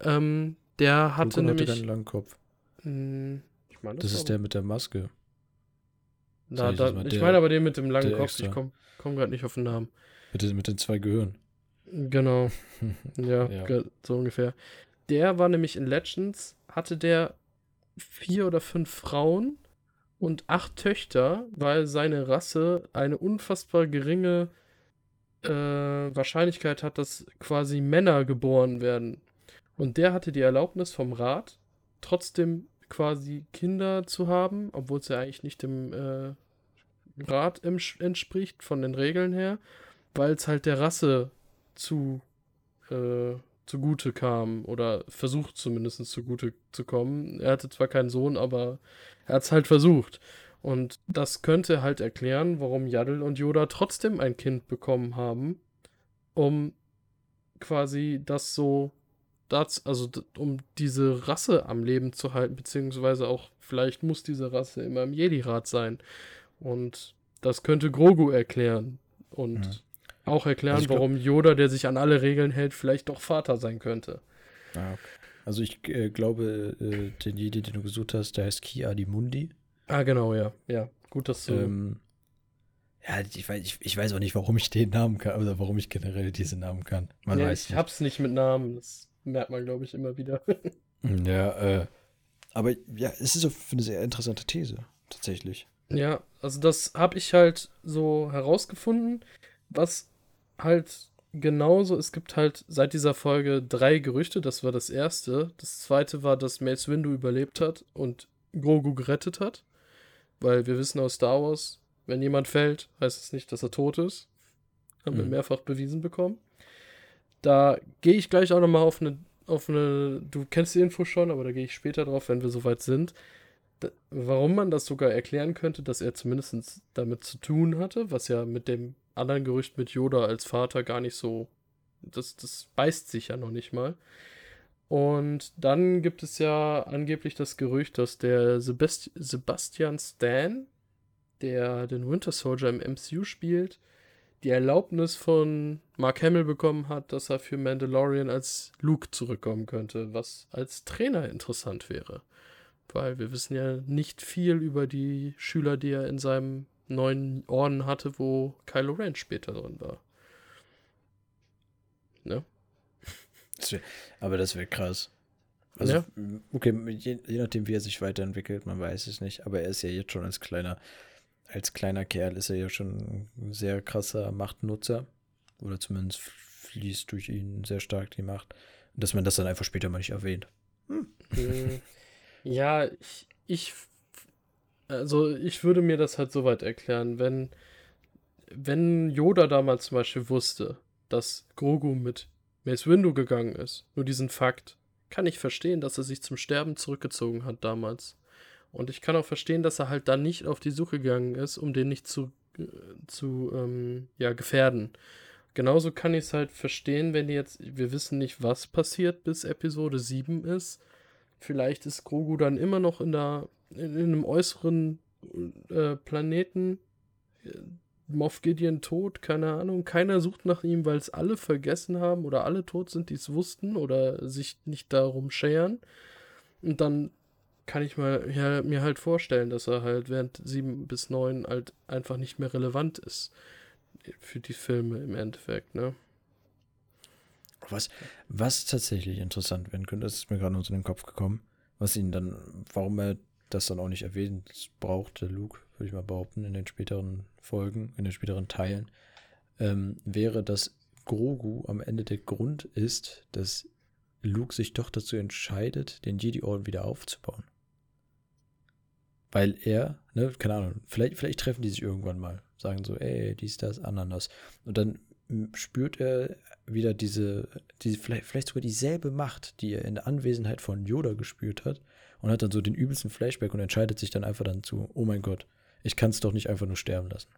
Ähm, der hatte Plokon nämlich. Hatte keinen langen Kopf. Mh, hm, ich meine, das, das ist der mit der Maske. Na, da, ich meine aber den mit dem langen Kopf, extra. ich komme komm gerade nicht auf den Namen. Mit, mit den zwei Gehirnen. Genau. ja, ja, so ungefähr. Der war nämlich in Legends, hatte der vier oder fünf Frauen und acht Töchter, weil seine Rasse eine unfassbar geringe äh, Wahrscheinlichkeit hat, dass quasi Männer geboren werden. Und der hatte die Erlaubnis vom Rat, trotzdem quasi Kinder zu haben, obwohl es ja eigentlich nicht dem äh, Rat entspricht, von den Regeln her, weil es halt der Rasse zu äh, zugute kam oder versucht zumindest zugute zu kommen. Er hatte zwar keinen Sohn, aber er hat es halt versucht. Und das könnte halt erklären, warum Yaddle und Yoda trotzdem ein Kind bekommen haben, um quasi das so, das, also um diese Rasse am Leben zu halten, beziehungsweise auch vielleicht muss diese Rasse immer im Jedi-Rat sein. Und das könnte Grogu erklären. Und ja. Auch erklären, also glaub, warum Yoda, der sich an alle Regeln hält, vielleicht doch Vater sein könnte. Ah, okay. Also ich äh, glaube, äh, den Jedi, den du gesucht hast, der heißt Ki Mundi. Ah, genau, ja. Ja, gut, dass du... Ähm, ja, ich weiß, ich, ich, weiß auch nicht, warum ich den Namen kann, oder warum ich generell diese Namen kann. Man ja, weiß ich nicht. hab's nicht mit Namen, das merkt man, glaube ich, immer wieder. ja, äh, aber ja, es ist eine sehr interessante These, tatsächlich. Ja, also das habe ich halt so herausgefunden. Was halt genauso, es gibt halt seit dieser Folge drei Gerüchte. Das war das erste. Das zweite war, dass Mace Windu überlebt hat und Grogu gerettet hat. Weil wir wissen aus Star Wars, wenn jemand fällt, heißt es nicht, dass er tot ist. Haben mhm. wir mehrfach bewiesen bekommen. Da gehe ich gleich auch nochmal auf eine, auf eine, du kennst die Info schon, aber da gehe ich später drauf, wenn wir soweit sind. Da, warum man das sogar erklären könnte, dass er zumindest damit zu tun hatte, was ja mit dem anderen Gerücht mit Yoda als Vater gar nicht so. Das, das beißt sich ja noch nicht mal. Und dann gibt es ja angeblich das Gerücht, dass der Sebast Sebastian Stan, der den Winter Soldier im MCU spielt, die Erlaubnis von Mark Hamill bekommen hat, dass er für Mandalorian als Luke zurückkommen könnte, was als Trainer interessant wäre. Weil wir wissen ja nicht viel über die Schüler, die er in seinem neuen Orden hatte, wo Kylo Ren später drin war. Ne? Aber das wäre krass. Also, ja. okay, je, je, nachdem, wie er sich weiterentwickelt, man weiß es nicht, aber er ist ja jetzt schon als kleiner, als kleiner Kerl ist er ja schon ein sehr krasser Machtnutzer. Oder zumindest fließt durch ihn sehr stark die Macht. Dass man das dann einfach später mal nicht erwähnt. Hm. Äh, ja, ich, ich also ich würde mir das halt so weit erklären, wenn, wenn Yoda damals zum Beispiel wusste, dass Grogu mit Mace Windu gegangen ist, nur diesen Fakt, kann ich verstehen, dass er sich zum Sterben zurückgezogen hat damals. Und ich kann auch verstehen, dass er halt dann nicht auf die Suche gegangen ist, um den nicht zu, äh, zu ähm, ja, gefährden. Genauso kann ich es halt verstehen, wenn jetzt, wir wissen nicht, was passiert, bis Episode 7 ist. Vielleicht ist Grogu dann immer noch in der in, in einem äußeren äh, Planeten. Moff Gideon tot, keine Ahnung. Keiner sucht nach ihm, weil es alle vergessen haben oder alle tot sind, die es wussten oder sich nicht darum scheren. Und dann kann ich mal, ja, mir halt vorstellen, dass er halt während sieben bis neun halt einfach nicht mehr relevant ist für die Filme im Endeffekt, ne? Was, was tatsächlich interessant werden könnte, das ist mir gerade nur so den Kopf gekommen, was ihn dann, warum er das dann auch nicht erwähnt brauchte Luke, würde ich mal behaupten, in den späteren Folgen, in den späteren Teilen, ähm, wäre, dass Grogu am Ende der Grund ist, dass Luke sich doch dazu entscheidet, den Jedi-Orden wieder aufzubauen. Weil er, ne, keine Ahnung, vielleicht, vielleicht treffen die sich irgendwann mal, sagen so, ey, dies, das, ananas. Und dann spürt er wieder diese, diese vielleicht, vielleicht sogar dieselbe Macht, die er in der Anwesenheit von Yoda gespürt hat und hat dann so den übelsten Flashback und entscheidet sich dann einfach dann zu, oh mein Gott, ich kann es doch nicht einfach nur sterben lassen.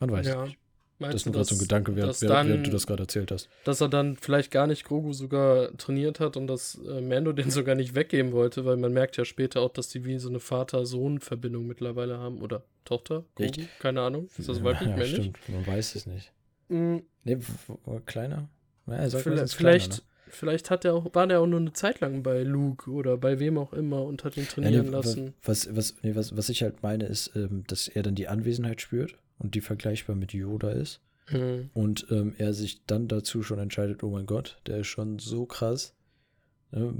Man weiß ja. nicht. Meinst das ist nur gerade so ein Gedanke, während, während, während, du das gerade erzählt hast. Dass er dann vielleicht gar nicht Grogu sogar trainiert hat und dass äh, Mando den sogar nicht weggeben wollte, weil man merkt ja später auch, dass die wie so eine Vater-Sohn-Verbindung mittlerweile haben. Oder Tochter? Grogu? Keine Ahnung. Ist das wirklich ja, männlich? Stimmt, man weiß es nicht. Mhm. Nee, kleiner? Ja, vielleicht, kleiner, ne? Vielleicht hat er auch, war der auch nur eine Zeit lang bei Luke oder bei wem auch immer und hat ihn trainieren ja, nee, lassen. Was, was, nee, was, was ich halt meine, ist, ähm, dass er dann die Anwesenheit spürt und die vergleichbar mit Yoda ist. Mhm. Und ähm, er sich dann dazu schon entscheidet, oh mein Gott, der ist schon so krass, ne,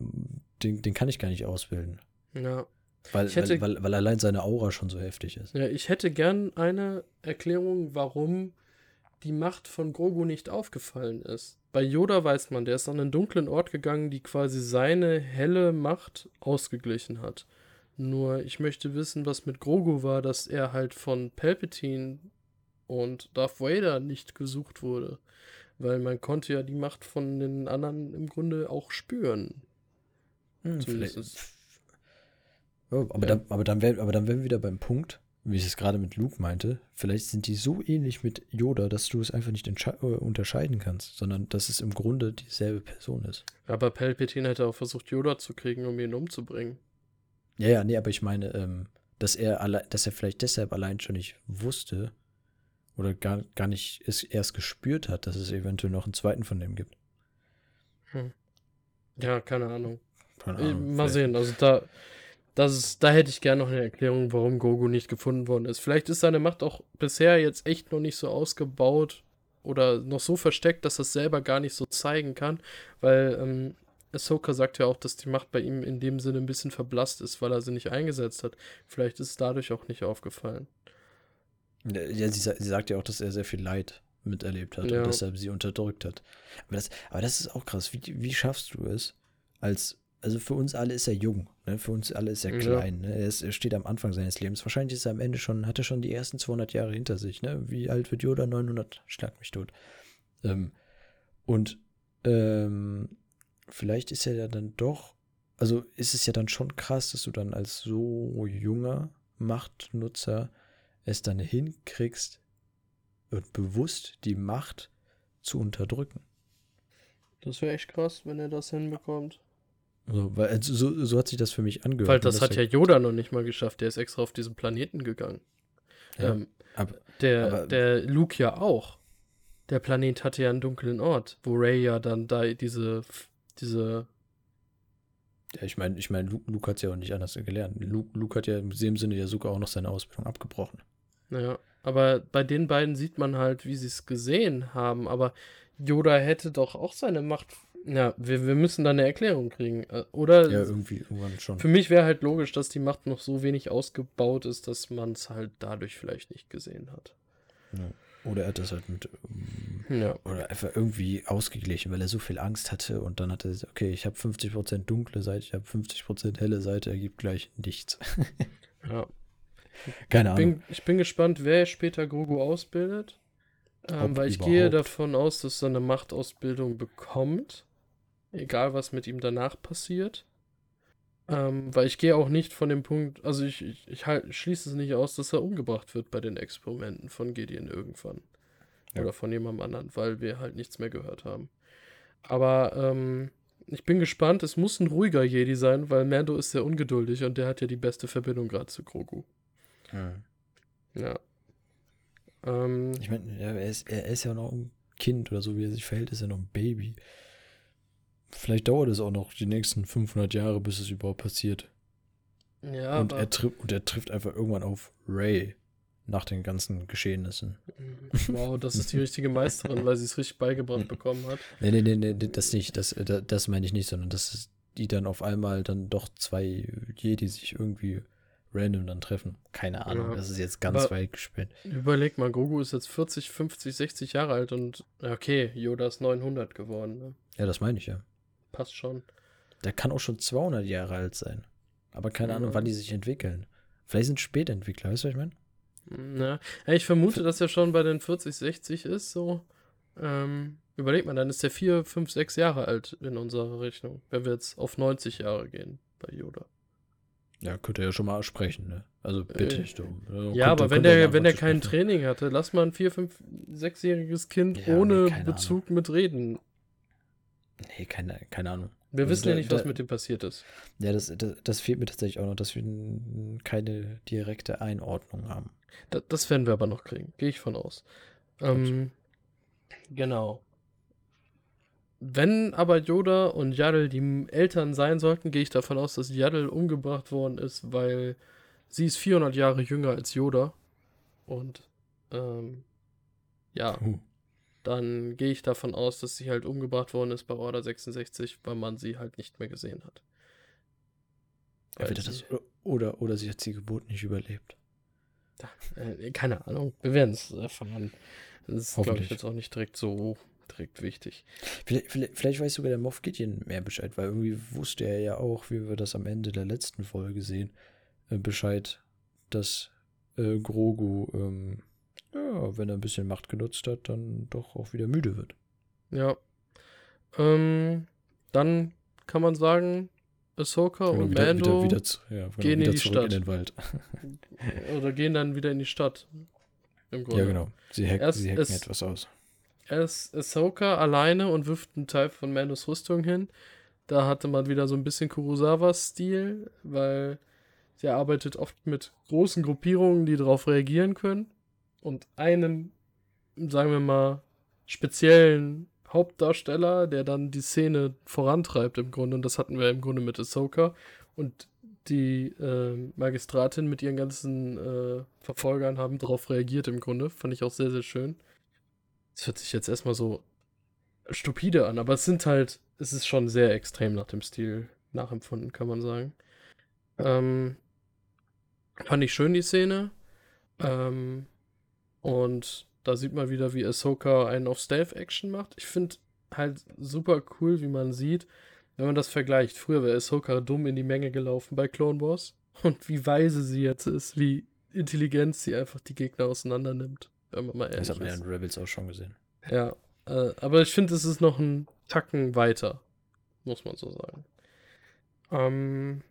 den, den kann ich gar nicht ausbilden. Ja. Weil, hätte, weil, weil, weil, allein seine Aura schon so heftig ist. Ja, ich hätte gern eine Erklärung, warum die Macht von Grogu nicht aufgefallen ist. Bei Yoda weiß man, der ist an einen dunklen Ort gegangen, die quasi seine helle Macht ausgeglichen hat. Nur ich möchte wissen, was mit Grogu war, dass er halt von Palpatine und Darth Vader nicht gesucht wurde. Weil man konnte ja die Macht von den anderen im Grunde auch spüren. Hm, oh, aber, ja. dann, aber, dann wär, aber dann wären wir wieder beim Punkt, wie ich es gerade mit Luke meinte. Vielleicht sind die so ähnlich mit Yoda, dass du es einfach nicht äh, unterscheiden kannst, sondern dass es im Grunde dieselbe Person ist. Aber Palpatine hätte auch versucht, Yoda zu kriegen, um ihn umzubringen. Ja, ja, nee, aber ich meine, ähm, dass er alle, dass er vielleicht deshalb allein schon nicht wusste oder gar, gar nicht es erst gespürt hat, dass es eventuell noch einen zweiten von dem gibt. Hm. Ja, keine Ahnung. Keine Ahnung Mal sehen, also da, das ist, da hätte ich gerne noch eine Erklärung, warum Gogo nicht gefunden worden ist. Vielleicht ist seine Macht auch bisher jetzt echt noch nicht so ausgebaut oder noch so versteckt, dass er es selber gar nicht so zeigen kann, weil ähm, Ahsoka sagt ja auch, dass die Macht bei ihm in dem Sinne ein bisschen verblasst ist, weil er sie nicht eingesetzt hat. Vielleicht ist es dadurch auch nicht aufgefallen. Ja, sie, sie sagt ja auch, dass er sehr viel Leid miterlebt hat ja. und deshalb sie unterdrückt hat. Aber das, aber das ist auch krass. Wie, wie schaffst du es, als, also für uns alle ist er jung, ne? für uns alle ist er klein. Ja. Ne? Er, ist, er, steht am Anfang seines Lebens. Wahrscheinlich ist er am Ende schon, hat er schon die ersten 200 Jahre hinter sich. Ne? Wie alt wird Yoda? 900, schlag mich tot. Ähm, und ähm, vielleicht ist er ja dann doch, also ist es ja dann schon krass, dass du dann als so junger Machtnutzer es dann hinkriegst und bewusst die Macht zu unterdrücken. Das wäre echt krass, wenn er das hinbekommt. So, weil, also, so, so hat sich das für mich angehört. Weil das, das hat ja Yoda noch nicht mal geschafft. Der ist extra auf diesen Planeten gegangen. Ja, ähm, aber, der, aber, der Luke ja auch. Der Planet hatte ja einen dunklen Ort, wo Ray ja dann da diese diese. Ja, ich meine, ich meine, Luke, Luke hat es ja auch nicht anders gelernt. Luke, Luke hat ja in dem Sinne ja sogar auch noch seine Ausbildung abgebrochen. Ja, aber bei den beiden sieht man halt, wie sie es gesehen haben. Aber Yoda hätte doch auch seine Macht. Ja, wir, wir müssen da eine Erklärung kriegen. Äh, oder? Ja, irgendwie irgendwann schon. Für mich wäre halt logisch, dass die Macht noch so wenig ausgebaut ist, dass man es halt dadurch vielleicht nicht gesehen hat. Ja. Oder er hat das halt mit. Ähm, ja. Oder einfach irgendwie ausgeglichen, weil er so viel Angst hatte und dann hat er gesagt, okay, ich habe 50% dunkle Seite, ich habe 50% helle Seite, ergibt gleich nichts. ja. Keine Ahnung. Bin, ich bin gespannt, wer später Grogu ausbildet. Ähm, weil ich überhaupt. gehe davon aus, dass er eine Machtausbildung bekommt. Egal, was mit ihm danach passiert. Ähm, weil ich gehe auch nicht von dem Punkt, also ich, ich, ich halt, schließe es nicht aus, dass er umgebracht wird bei den Experimenten von Gideon irgendwann. Ja. Oder von jemandem anderen, weil wir halt nichts mehr gehört haben. Aber ähm, ich bin gespannt, es muss ein ruhiger Jedi sein, weil Mando ist sehr ungeduldig und der hat ja die beste Verbindung gerade zu Grogu. Hm. Ja. Ähm, ich meine, er, er, ist ja noch ein Kind oder so, wie er sich verhält, ist er noch ein Baby. Vielleicht dauert es auch noch die nächsten 500 Jahre, bis es überhaupt passiert. Ja, und, er trifft, und er trifft einfach irgendwann auf Ray nach den ganzen Geschehnissen. Wow, das ist die richtige Meisterin, weil sie es richtig beigebracht bekommen hat. Nee, nee, nee, nee das nicht. Das, das, das meine ich nicht, sondern dass die dann auf einmal dann doch zwei Jedi sich irgendwie random dann treffen. Keine Ahnung, ja. das ist jetzt ganz Aber weit gespielt. Überleg mal, Grogu ist jetzt 40, 50, 60 Jahre alt und okay, Yoda ist 900 geworden. Ne? Ja, das meine ich ja passt schon. Der kann auch schon 200 Jahre alt sein. Aber keine ja. Ahnung, wann die sich entwickeln. Vielleicht sind Spätentwickler, weißt du, was ich meine? Ja ich vermute, dass er schon bei den 40, 60 ist, so. Ähm, überleg mal, dann ist er 4, 5, 6 Jahre alt in unserer Rechnung, wenn wir jetzt auf 90 Jahre gehen bei Yoda. Ja, könnte er ja schon mal sprechen, ne? Also bitte ich darum. Also, ja, aber wenn der, wenn der kein Training hatte, lass mal ein 4, 5, 6-jähriges Kind ja, ohne nee, Bezug Ahnung. mit reden. Nee, keine, keine Ahnung. Wir also wissen ja nicht, was da, mit dem passiert ist. Ja, das, das, das, fehlt mir tatsächlich auch noch, dass wir keine direkte Einordnung haben. Das, das werden wir aber noch kriegen, gehe ich von aus. Ähm, genau. Wenn aber Yoda und Yaddle die Eltern sein sollten, gehe ich davon aus, dass Yaddle umgebracht worden ist, weil sie ist 400 Jahre jünger als Yoda. Und ähm, ja, uh. Dann gehe ich davon aus, dass sie halt umgebracht worden ist bei Order 66, weil man sie halt nicht mehr gesehen hat. Das, oder, oder sie hat die Geburt nicht überlebt. Äh, keine Ahnung, wir werden es erfahren. Das ist, glaube ich, jetzt auch nicht direkt so direkt wichtig. Vielleicht, vielleicht, vielleicht, weiß sogar der Moff Gideon mehr Bescheid, weil irgendwie wusste er ja auch, wie wir das am Ende der letzten Folge sehen, äh, Bescheid, dass äh, Grogu, ähm, ja, wenn er ein bisschen Macht genutzt hat, dann doch auch wieder müde wird. Ja. Ähm, dann kann man sagen, Ahsoka genau, und wieder, Mando wieder, wieder zu, ja, genau, gehen in die Stadt. In den Wald. Oder gehen dann wieder in die Stadt. Ja, genau. Sie, hack, Erst, sie hacken etwas aus. Er ist Ahsoka alleine und wirft einen Teil von Mandos Rüstung hin. Da hatte man wieder so ein bisschen Kurosawa-Stil, weil sie arbeitet oft mit großen Gruppierungen, die darauf reagieren können. Und einen, sagen wir mal, speziellen Hauptdarsteller, der dann die Szene vorantreibt im Grunde. Und das hatten wir im Grunde mit Ahsoka. Und die äh, Magistratin mit ihren ganzen äh, Verfolgern haben darauf reagiert im Grunde. Fand ich auch sehr, sehr schön. Das hört sich jetzt erstmal so stupide an, aber es sind halt, es ist schon sehr extrem nach dem Stil nachempfunden, kann man sagen. Ähm, fand ich schön die Szene. Ähm, und da sieht man wieder, wie Ahsoka einen auf Stealth-Action macht. Ich finde halt super cool, wie man sieht, wenn man das vergleicht. Früher wäre Ahsoka dumm in die Menge gelaufen bei Clone Wars. Und wie weise sie jetzt ist, wie intelligent sie einfach die Gegner auseinander nimmt. Wenn man mal ehrlich das hat man ja in Rebels auch schon gesehen. Ja, äh, aber ich finde, es ist noch ein Tacken weiter, muss man so sagen. Ähm,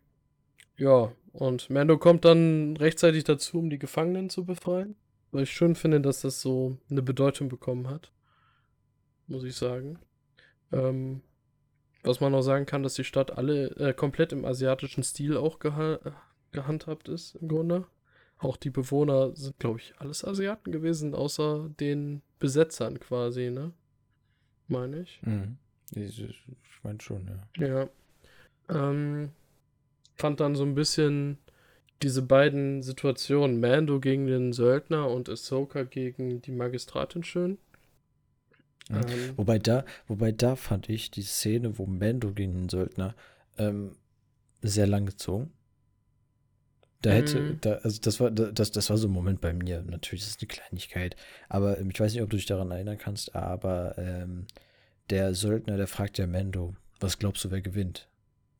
ja, und Mando kommt dann rechtzeitig dazu, um die Gefangenen zu befreien. Weil ich schön finde, dass das so eine Bedeutung bekommen hat. Muss ich sagen. Ähm, was man noch sagen kann, dass die Stadt alle äh, komplett im asiatischen Stil auch geha gehandhabt ist, im Grunde. Auch die Bewohner sind, glaube ich, alles Asiaten gewesen, außer den Besetzern quasi, ne? Meine ich. Mhm. Ich, ich meine schon, ja. Ja. Ähm, fand dann so ein bisschen diese beiden Situationen, Mando gegen den Söldner und Ahsoka gegen die Magistratin schön. Mhm. Ähm, wobei da, wobei da fand ich die Szene, wo Mando gegen den Söldner ähm, sehr lang gezogen. Da hätte, mhm. da, also das war, das, das war so ein Moment bei mir. Natürlich ist es eine Kleinigkeit, aber ähm, ich weiß nicht, ob du dich daran erinnern kannst, aber ähm, der Söldner, der fragt ja Mendo, was glaubst du, wer gewinnt?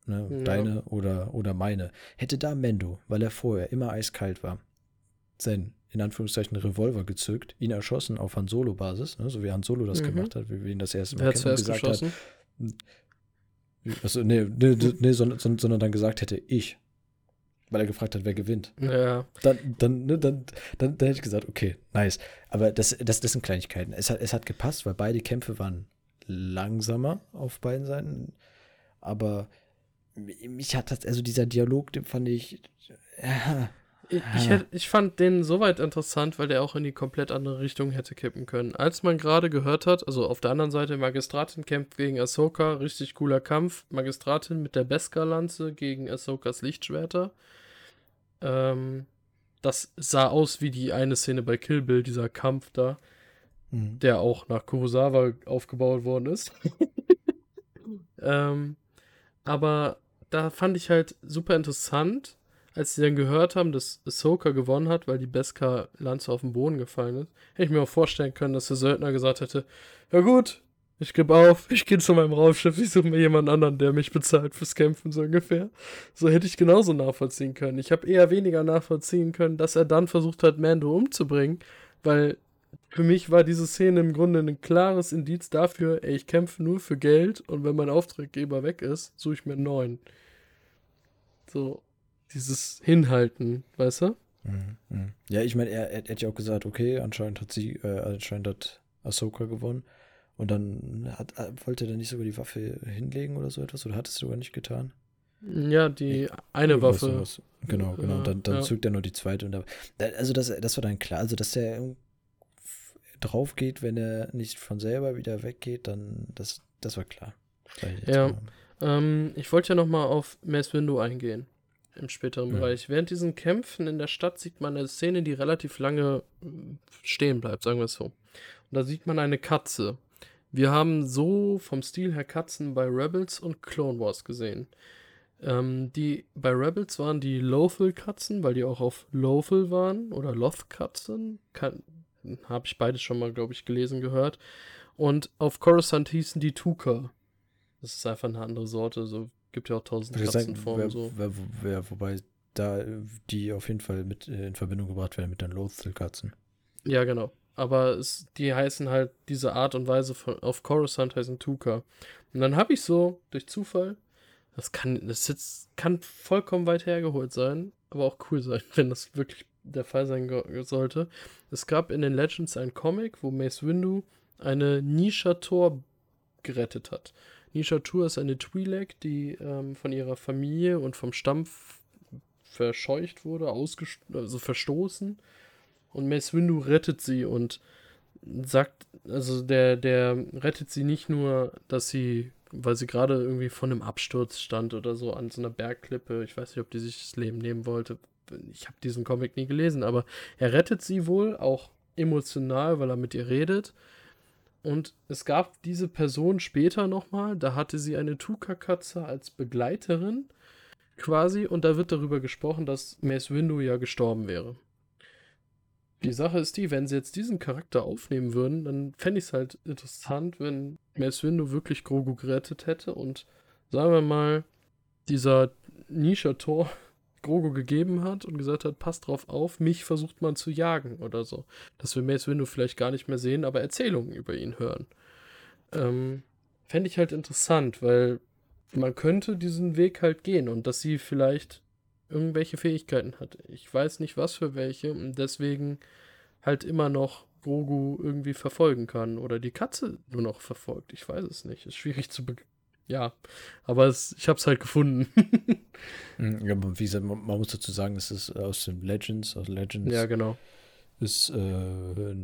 Ne? Ja. Deine oder, oder meine. Hätte da Mendo, weil er vorher immer eiskalt war, sein, in Anführungszeichen, Revolver gezückt, ihn erschossen auf Han Solo-Basis, ne? so wie Han Solo das mhm. gemacht hat, wie wir ihn das erste Mal kennen, gesagt geschossen? hat. Also, nee, nee, nee, sondern, sondern dann gesagt hätte, ich weil er gefragt hat, wer gewinnt. Ja. Dann, dann, ne, dann, dann, dann hätte ich gesagt, okay, nice. Aber das, das, das sind Kleinigkeiten. Es hat, es hat gepasst, weil beide Kämpfe waren langsamer auf beiden Seiten. Aber mich hat das, also dieser Dialog, den fand ich. Ja, ich, ich, hätte, ich fand den soweit interessant, weil der auch in die komplett andere Richtung hätte kippen können. Als man gerade gehört hat, also auf der anderen Seite Magistratin kämpft gegen Ahsoka, richtig cooler Kampf. Magistratin mit der Beskar-Lanze gegen Ahsokas Lichtschwerter. Ähm, das sah aus wie die eine Szene bei Kill Bill, dieser Kampf da, mhm. der auch nach Kurosawa aufgebaut worden ist. ähm, aber da fand ich halt super interessant, als sie dann gehört haben, dass Ahsoka gewonnen hat, weil die Beskar-Lanze auf den Boden gefallen ist, hätte ich mir auch vorstellen können, dass der Söldner gesagt hätte, ja gut, Ich gebe auf, ich gehe zu meinem Raumschiff, ich suche mir jemanden anderen, der mich bezahlt fürs Kämpfen, so ungefähr. So hätte ich genauso nachvollziehen können. Ich habe eher weniger nachvollziehen können, dass er dann versucht hat, Mando umzubringen, weil für mich war diese Szene im Grunde ein klares Indiz dafür, ey, ich kämpfe nur für Geld und wenn mein Auftraggeber weg ist, suche ich mir einen neuen. So, dieses Hinhalten, weißt du? Mhm, mhm. Ja, ich meine, er, er, hat ja auch gesagt, okay, anscheinend hat sie, äh, anscheinend hat Ahsoka gewonnen. Und dann hat, äh, wollte er nicht sogar die Waffe hinlegen oder so etwas? Oder hat es sogar nicht getan? Ja, die eine Waffe. Was, genau, genau. dann, dann ja. zückt er nur die zweite. Und da, also das, das war dann klar. Also, dass er drauf geht, wenn er nicht von selber wieder weggeht, dann das, das war klar. Ja. Ähm, ich wollte ja nochmal auf Mace Window eingehen. Im späteren ja. Bereich. Während diesen Kämpfen in der Stadt sieht man eine Szene, die relativ lange äh, stehen bleibt, sagen wir es so. Und da sieht man eine Katze. Wir haben so vom Stil her Katzen bei Rebels und Clone Wars gesehen. Ähm, die bei Rebels waren die Lothal-Katzen, weil die auch auf Lothal waren oder Loth-Katzen. Habe ich beides schon mal, glaube ich, gelesen, gehört. Und auf Coruscant hießen die Tuka. Das ist einfach eine andere Sorte. So gibt ja auch tausend Katzenformen. so. Wer, wer, wobei da die auf jeden Fall mit äh, in Verbindung gebracht werden mit den Lothal-Katzen. Ja, genau aber es, die heißen halt diese Art und Weise von, auf Coruscant heißen Tuka. Und dann habe ich so durch Zufall, das kann, das jetzt, kann vollkommen weit hergeholt sein, aber auch cool sein, wenn das wirklich der Fall sein sollte. Es gab in den Legends ein Comic, wo Mace Windu eine Nisha Tor gerettet hat. Nisha Tor ist eine Twi'lek, die ähm, von ihrer Familie und vom Stamm verscheucht wurde, also verstoßen und Mace Windu rettet sie und sagt, also der, der rettet sie nicht nur, dass sie, weil sie gerade irgendwie von einem Absturz stand oder so an so einer Bergklippe, ich weiß nicht, ob die sich das Leben nehmen wollte, ich habe diesen Comic nie gelesen, aber er rettet sie wohl auch emotional, weil er mit ihr redet. Und es gab diese Person später nochmal, da hatte sie eine Tuka-Katze als Begleiterin quasi und da wird darüber gesprochen, dass Mace Windu ja gestorben wäre. Die Sache ist die, wenn sie jetzt diesen Charakter aufnehmen würden, dann fände ich es halt interessant, wenn Mace Windu wirklich Grogu gerettet hätte und sagen wir mal, dieser Nisha-Tor Grogu gegeben hat und gesagt hat, passt drauf auf, mich versucht man zu jagen oder so. Dass wir Mace Windu vielleicht gar nicht mehr sehen, aber Erzählungen über ihn hören. Ähm, Fände ich halt interessant, weil man könnte diesen Weg halt gehen und dass sie vielleicht irgendwelche Fähigkeiten hat. Ich weiß nicht, was für welche und deswegen halt immer noch Grogu irgendwie verfolgen kann oder die Katze nur noch verfolgt. Ich weiß es nicht. Ist schwierig zu be ja, aber es, ich habe es halt gefunden. Hm, ja, wie gesagt, man, man, muss dazu sagen, es ist aus den Legends, aus Legends. Ja, genau. Ist äh,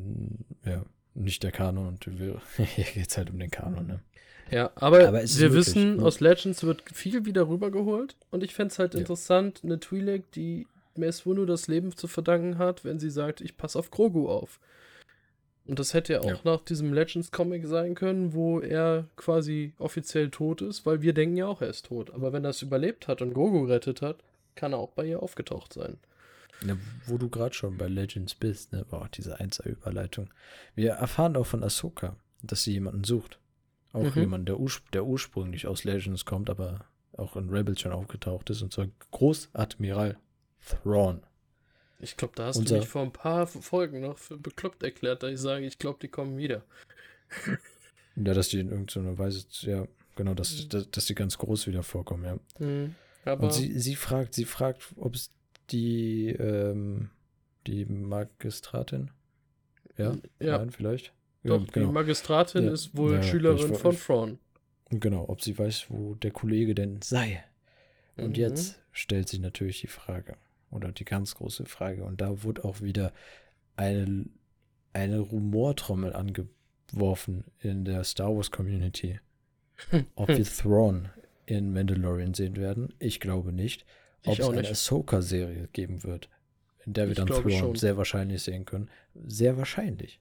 ja nicht der Kanon und hier geht es halt um den Kanon, ne? Ja, aber, aber wir wirklich, wissen, ne? aus Legends wird viel wieder rübergeholt und ich fände es halt ja. interessant, eine Twi'lek, die Mace Windu das Leben zu verdanken hat, wenn sie sagt, ich passe auf Grogu auf. Und das hätte ja auch ja. nach diesem Legends-Comic sein können, wo er quasi offiziell tot ist, weil wir denken ja auch, er ist tot. Aber wenn er es überlebt hat und Grogu gerettet hat, kann er auch bei ihr aufgetaucht sein. Ja, wo du gerade schon bei Legends bist, ne? Boah, diese 1er-Überleitung. Wir erfahren auch von Ahsoka, dass sie jemanden sucht. Auch mhm. jemand, der, urspr der, ursprünglich aus Legends kommt, aber auch in Rebels schon aufgetaucht ist, und zwar Großadmiral Thrawn. Ich glaube, da hast Unser, du mich vor ein paar Folgen noch für bekloppt erklärt, da ich sage, ich glaube, die kommen wieder. ja, dass die in irgendeiner Weise, ja, genau, dass, mhm. dass, dass die ganz groß wieder vorkommen, ja. Mhm, und sie, sie fragt, sie fragt, ob es die, ähm, die Magistratin, ja, ja. Nein, vielleicht. Doch, ja, genau. die Magistratin ja, ist wohl Schülerin von Thrawn. Genau, ob sie weiß, wo der Kollege denn sei. Und mhm. jetzt stellt sich natürlich die Frage, oder die ganz große Frage, und da wurde auch wieder eine, eine Rumortrommel angeworfen in der Star Wars Community. ob wir Thrawn in Mandalorian sehen werden. Ich glaube nicht. Ob es eine Ahsoka-Serie geben wird, in der wir ich dann Thrawn schon. sehr wahrscheinlich sehen können. Sehr wahrscheinlich.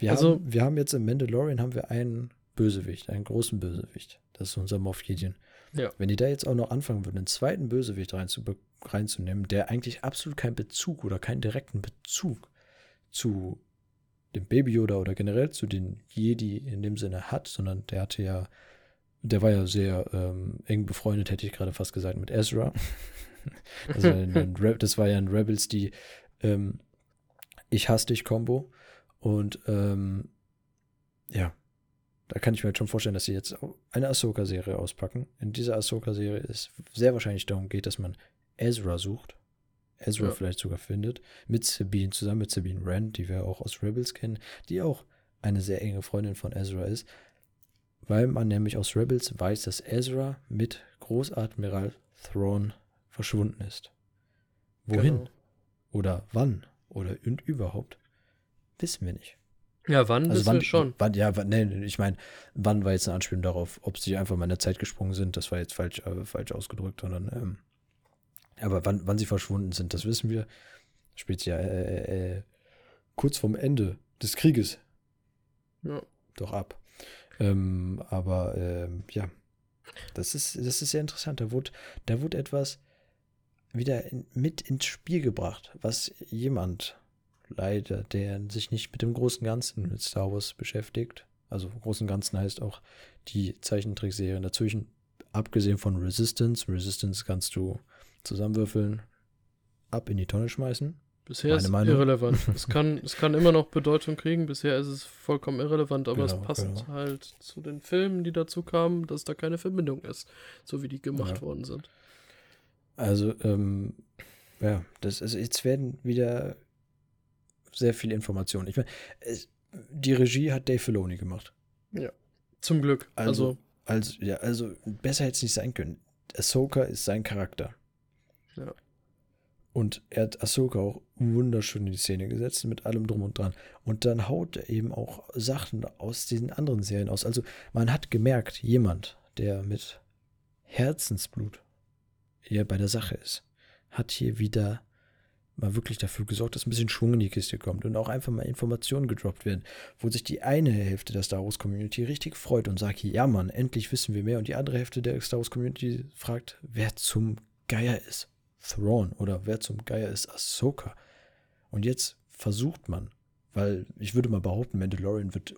Wir, also, haben, wir haben jetzt im Mandalorian haben wir einen Bösewicht, einen großen Bösewicht. Das ist unser Moff Gideon. Ja. Wenn die da jetzt auch noch anfangen würden, einen zweiten Bösewicht reinzunehmen, der eigentlich absolut keinen Bezug oder keinen direkten Bezug zu dem Baby Yoda oder generell zu den Jedi in dem Sinne hat, sondern der hatte ja, der war ja sehr ähm, eng befreundet, hätte ich gerade fast gesagt, mit Ezra. das, war ein, das, war ja ein Rebels, die ähm, Ich hasse dich Combo. Und ähm, ja, da kann ich mir halt schon vorstellen, dass sie jetzt eine Ahsoka-Serie auspacken. In dieser Ahsoka-Serie ist sehr wahrscheinlich darum geht, dass man Ezra sucht. Ezra ja. vielleicht sogar findet. Mit Sabine, zusammen mit Sabine Rand, die wir auch aus Rebels kennen, die auch eine sehr enge Freundin von Ezra ist. Weil man nämlich aus Rebels weiß, dass Ezra mit Großadmiral Thrawn verschwunden ist. Wohin? Genau. Oder wann? Oder und überhaupt? Wissen wir nicht. Ja, wann also wann, wir schon? Wann, ja, wann, nee, ich meine, wann war jetzt eine Anspielung darauf, ob sie einfach mal in der Zeit gesprungen sind, das war jetzt falsch, äh, falsch ausgedrückt, sondern, ähm, aber wann, wann sie verschwunden sind, das wissen wir. Spielt ja äh, äh, äh, kurz vorm Ende des Krieges. Ja. Doch ab. Ähm, aber ähm, ja, das ist, das ist sehr interessant. Da wurde, da wurde etwas wieder in, mit ins Spiel gebracht, was jemand leider, der sich nicht mit dem großen Ganzen mit Star Wars beschäftigt. Also großen Ganzen heißt auch die Zeichentrickserien dazwischen, abgesehen von Resistance. Resistance kannst du zusammenwürfeln, ab in die Tonne schmeißen. Bisher ist es irrelevant. es, kann, es kann immer noch Bedeutung kriegen. Bisher ist es vollkommen irrelevant, aber genau, es passt genau. halt zu den Filmen, die dazu kamen, dass da keine Verbindung ist, so wie die gemacht ja. worden sind. Also, ähm, ja, das, also jetzt werden wieder sehr viel Information. Ich meine, die Regie hat Dave Filoni gemacht. Ja. Zum Glück. Also, also, also ja, also besser hätte es nicht sein können. Ahsoka ist sein Charakter. Ja. Und er hat Ahsoka auch wunderschön in die Szene gesetzt, mit allem drum und dran. Und dann haut er eben auch Sachen aus diesen anderen Serien aus. Also man hat gemerkt, jemand, der mit Herzensblut eher bei der Sache ist, hat hier wieder mal wirklich dafür gesorgt, dass ein bisschen Schwung in die Kiste kommt und auch einfach mal Informationen gedroppt werden, wo sich die eine Hälfte der Star Wars Community richtig freut und sagt, ja Mann, endlich wissen wir mehr und die andere Hälfte der Star Wars Community fragt, wer zum Geier ist Thrawn oder wer zum Geier ist Ahsoka. Und jetzt versucht man, weil ich würde mal behaupten, Mandalorian wird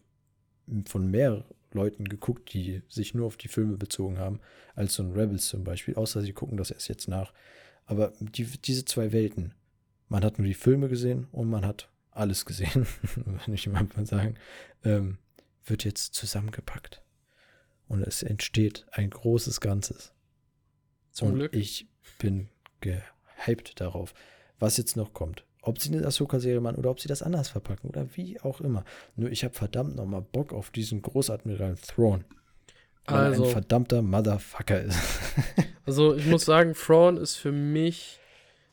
von mehr Leuten geguckt, die sich nur auf die Filme bezogen haben, als so ein Rebels zum Beispiel, außer sie gucken das erst jetzt nach. Aber die, diese zwei Welten, man hat nur die Filme gesehen und man hat alles gesehen, wenn ich mal sagen, ähm, wird jetzt zusammengepackt. Und es entsteht ein großes Ganzes. Zum und Glück. Ich bin gehypt darauf, was jetzt noch kommt. Ob sie eine Ahsoka-Serie machen oder ob sie das anders verpacken oder wie auch immer. Nur ich habe verdammt nochmal Bock auf diesen Großadmiral Thrawn. Weil also, er ein verdammter Motherfucker ist. also ich muss sagen, Thrawn ist für mich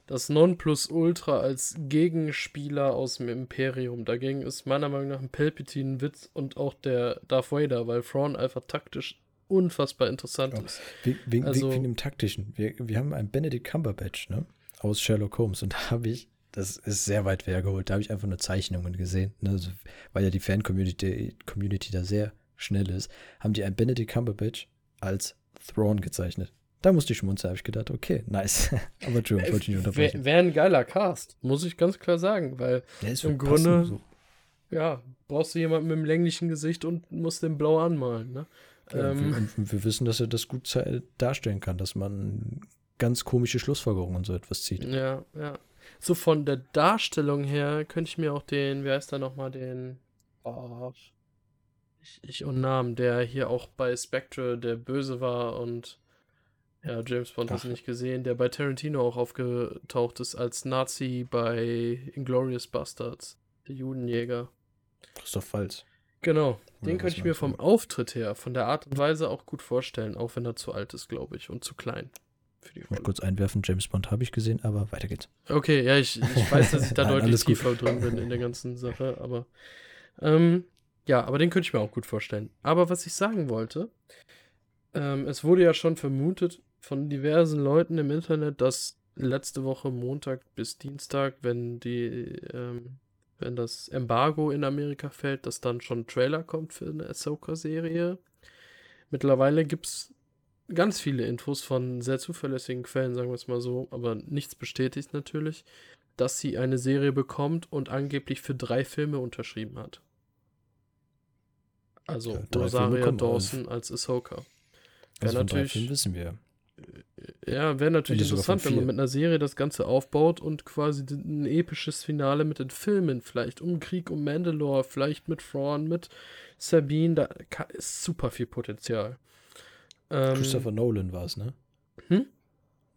das Nonplusultra als Gegenspieler aus dem Imperium. Dagegen ist meiner Meinung nach ein Palpatine ein Witz und auch der Darth Vader, weil Thrawn einfach taktisch unfassbar interessant ja. ist. Wegen, also, wegen dem Taktischen. Wir, wir haben einen Benedict Cumberbatch, ne? Aus Sherlock Holmes. Und da habe ich, das ist sehr weit hergeholt, da habe ich einfach nur Zeichnungen gesehen. Ne? Also, weil ja die Fan-Community Community da sehr schnell ist, haben die einen Benedict Cumberbatch als Throne gezeichnet. Da musste ich schmunzeln, habe ich gedacht, okay, nice. Aber Entschuldigung, ich wollte nicht unterbrechen. Wäre ein geiler Cast, muss ich ganz klar sagen, weil im Grunde, so. ja, brauchst du jemanden mit einem länglichen Gesicht und musst den blau anmalen, ne? Ja, ähm, wir, wir, wissen, dass er das gut darstellen kann, dass man ganz komische Schlussfolgerungen und so etwas zieht. Ja, ja. So von der Darstellung her könnte ich mir auch den, wie heißt der nochmal, den, oh, ich, ich und Namen, der hier auch bei Spectre der Böse war und ja, James Bond hast du nicht gesehen, der bei Tarantino auch aufgetaucht ist als Nazi bei Inglorious Bastards, der Judenjäger. Christoph Waltz. Genau, den könnte ich mir vom Auftritt her, von der Art und Weise auch gut vorstellen, auch wenn er zu alt ist, glaube ich, und zu klein. Für die Rolle. Kurz einwerfen, James Bond habe ich gesehen, aber weiter geht's. Okay, ja, ich, ich weiß, dass ich da Nein, deutlich tiefer drin bin in der ganzen Sache, aber ähm, ja, aber den könnte ich mir auch gut vorstellen. Aber was ich sagen wollte, ähm, es wurde ja schon vermutet von diversen Leuten im Internet, dass letzte Woche Montag bis Dienstag, wenn die ähm, wenn das Embargo in Amerika fällt, dass dann schon ein Trailer kommt für eine Ahsoka-Serie. Mittlerweile gibt es ganz viele Infos von sehr zuverlässigen Quellen, sagen wir es mal so, aber nichts bestätigt natürlich, dass sie eine Serie bekommt und angeblich für drei Filme unterschrieben hat. Also Ja, Rosaria Dawson als Ahsoka. Wäre Also von drei natürlich, Filmen wissen wir. Ja, wäre natürlich interessant, wenn man mit einer Serie das Ganze aufbaut und quasi ein episches Finale mit den Filmen, vielleicht um Krieg um Mandalore, vielleicht mit Thrawn, mit Sabine, da ist super viel Potenzial. Ähm, Christopher Nolan war es, ne? Hm?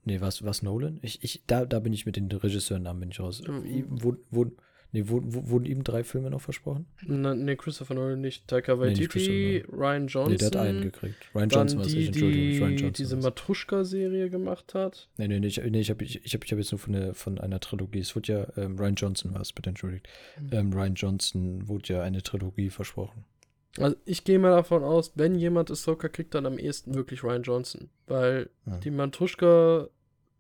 Nee, was was Nolan? Ich, ich, da, da bin ich mit den Regisseurennamen bin ich raus. Mhm. Wurden, wurden, nee, wurden, wurden ihm drei Filme noch versprochen? Na, nee, Christopher Nolan nicht. Taika Waititi, Ryan Johnson. Nee, der hat einen gekriegt. Ryan Johnson war es Entschuldigung. die Ryan Johnson diese war's. Matruschka-Serie gemacht hat. Nee, nee, nee, ich, nee, ich habe ich, ich hab, ich hab jetzt nur von, der, von einer Trilogie. Es wurde ja, ähm, Ryan Johnson war es, bitte entschuldigt. Mhm. Ähm, Ryan Johnson wurde ja eine Trilogie versprochen. Also ich gehe mal davon aus, wenn jemand Ahsoka kriegt, dann am ehesten wirklich Ryan Johnson. Weil Ja. die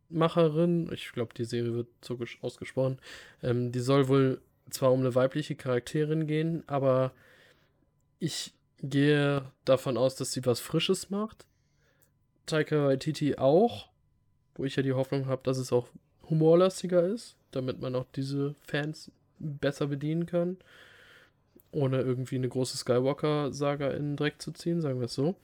Matruschka-Macherin, ich glaube, die Serie wird so ausgesprochen, ähm, die soll wohl zwar um eine weibliche Charakterin gehen, aber ich gehe davon aus, dass sie was Frisches macht. Taika Waititi auch, wo ich ja die Hoffnung habe, dass es auch humorlastiger ist, damit man auch diese Fans besser bedienen kann, ohne irgendwie eine große Skywalker-Saga in den Dreck zu ziehen, sagen wir es so.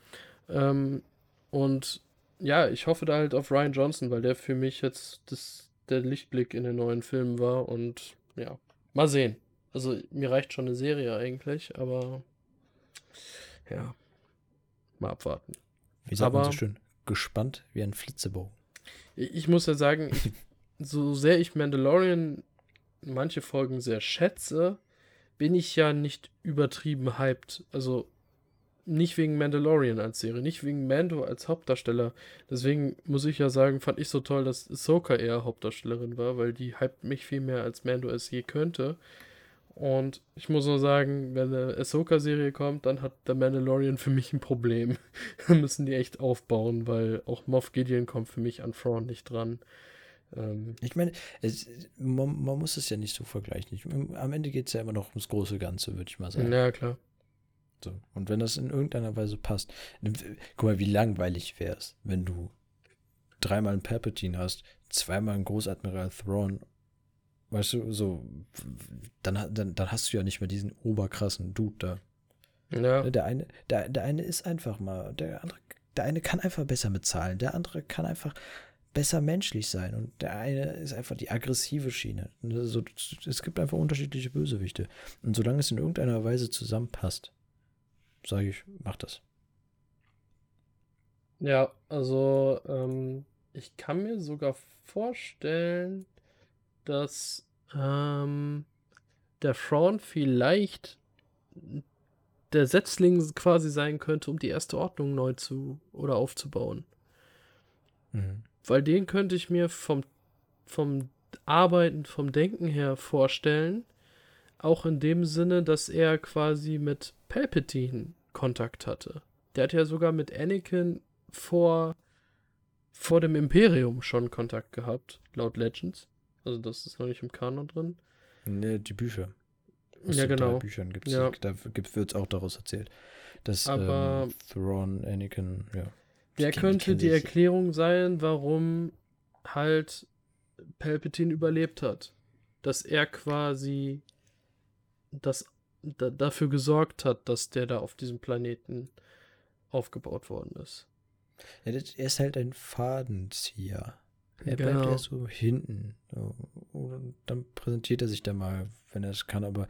Ähm, und ja, ich hoffe da halt auf Ryan Johnson, weil der für mich jetzt das, der Lichtblick in den neuen Filmen war und ja, mal sehen. Also mir reicht schon eine Serie eigentlich, aber ja, mal abwarten. Wie sagt man so Aber- schön? Gespannt wie ein Flitzebogen. Ich, ich muss ja sagen, ich, so sehr ich Mandalorian manche Folgen sehr schätze, bin ich ja nicht übertrieben hyped. Also nicht wegen Mandalorian als Serie, nicht wegen Mando als Hauptdarsteller. Deswegen muss ich ja sagen, fand ich so toll, dass Ahsoka eher Hauptdarstellerin war, weil die hypt mich viel mehr als Mando es je könnte. Und ich muss nur sagen, wenn eine Ahsoka-Serie kommt, dann hat der Mandalorian für mich ein Problem. da müssen die echt aufbauen, weil auch Moff Gideon kommt für mich an Thrawn nicht dran. Ähm, Ich meine, es, man, man muss es ja nicht so vergleichen. Ich, am Ende geht es ja immer noch ums große Ganze, würde ich mal sagen. ja, klar. So. Und wenn das in irgendeiner Weise passt, guck mal, wie langweilig wäre es, wenn du dreimal einen Palpatine hast, zweimal einen Großadmiral Thrawn, weißt du, so, dann, dann, dann hast du ja nicht mehr diesen oberkrassen Dude da. Ja, Der eine, der, der eine ist einfach mal, der andere, der eine kann einfach besser mit Zahlen, der andere kann einfach besser menschlich sein und der eine ist einfach die aggressive Schiene. Und das ist So, es gibt einfach unterschiedliche Bösewichte. Und solange es in irgendeiner Weise zusammenpasst, sage ich, mach das. ja also ähm, ich kann mir sogar vorstellen, dass ähm, der Thrawn vielleicht der Setzling quasi sein könnte, um die erste Ordnung neu zu oder aufzubauen. Mhm. Weil den könnte ich mir vom, vom Arbeiten, vom Denken her vorstellen. Auch in dem Sinne, dass er quasi mit Palpatine Kontakt hatte. Der hat ja sogar mit Anakin vor, vor dem Imperium schon Kontakt gehabt, laut Legends. Also das ist noch nicht im Kanon drin. Ne, die Bücher. Aus Ja, genau. Büchern gibt's, Ja. da wird es auch daraus erzählt. Dass Aber- ähm, Thrawn, Anakin, ja. Der kenn- könnte kenn die. Erklärung sein, warum halt Palpatine überlebt hat. Dass er quasi das, da, dafür gesorgt hat, dass der da auf diesem Planeten aufgebaut worden ist. Ja, er ist halt ein Fadenzieher. Er bleibt Genau. eher so hinten. So. Und dann präsentiert er sich da mal, wenn er es kann. Aber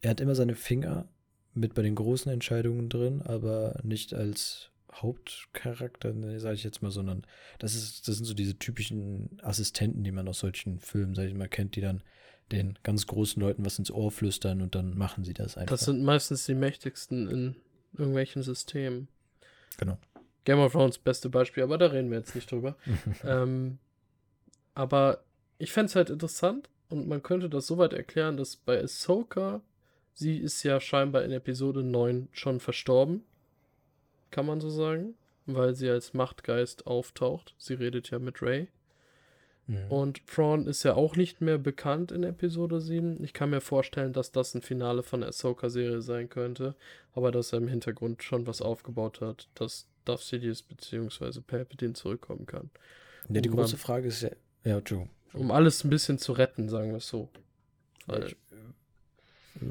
er hat immer seine Finger mit bei den großen Entscheidungen drin, aber nicht als Hauptcharakter, ne, sage ich jetzt mal, sondern das ist, das sind so diese typischen Assistenten, die man aus solchen Filmen, sage ich mal, kennt, die dann den ganz großen Leuten was ins Ohr flüstern und dann machen sie das einfach. Das sind meistens die mächtigsten in irgendwelchen Systemen. genau. Game of Thrones beste Beispiel, aber da reden wir jetzt nicht drüber. ähm, aber ich fände es halt interessant und man könnte das so weit erklären, dass bei Ahsoka, sie ist ja scheinbar in Episode 9 schon verstorben, kann man so sagen, weil sie als Machtgeist auftaucht. Sie redet ja mit Rey. Mhm. Und Thrawn ist ja auch nicht mehr bekannt in Episode 7. Ich kann mir vorstellen, dass das ein Finale von der Ahsoka-Serie sein könnte, aber dass er im Hintergrund schon was aufgebaut hat, dass Darth Sidious bzw. Palpatine zurückkommen kann. Ja, die Um große mal- Frage ist ja, ja, Entschuldigung, Um alles ein bisschen zu retten, sagen wir es so. Weil, äh,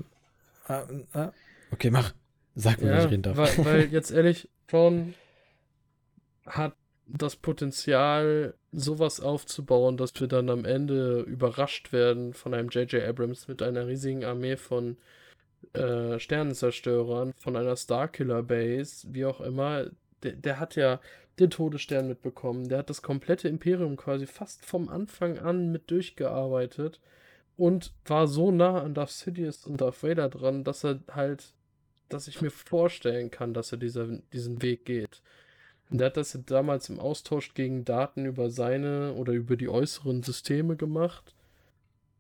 ah, ah, okay, mach. Sag mir, ja, was ich reden darf. Weil, weil jetzt ehrlich, John hat das Potenzial, sowas aufzubauen, dass wir dann am Ende überrascht werden von einem J.J. Abrams mit einer riesigen Armee von äh, Sternenzerstörern, von einer Starkiller Base, wie auch immer. Der, der hat ja den Todesstern mitbekommen. Der hat das komplette Imperium quasi fast vom Anfang an mit durchgearbeitet und war so nah an Darth Sidious und Darth Vader dran, dass er halt, dass ich mir vorstellen kann, dass er dieser, diesen Weg geht. Und der hat das damals im Austausch gegen Daten über seine oder über die äußeren Systeme gemacht.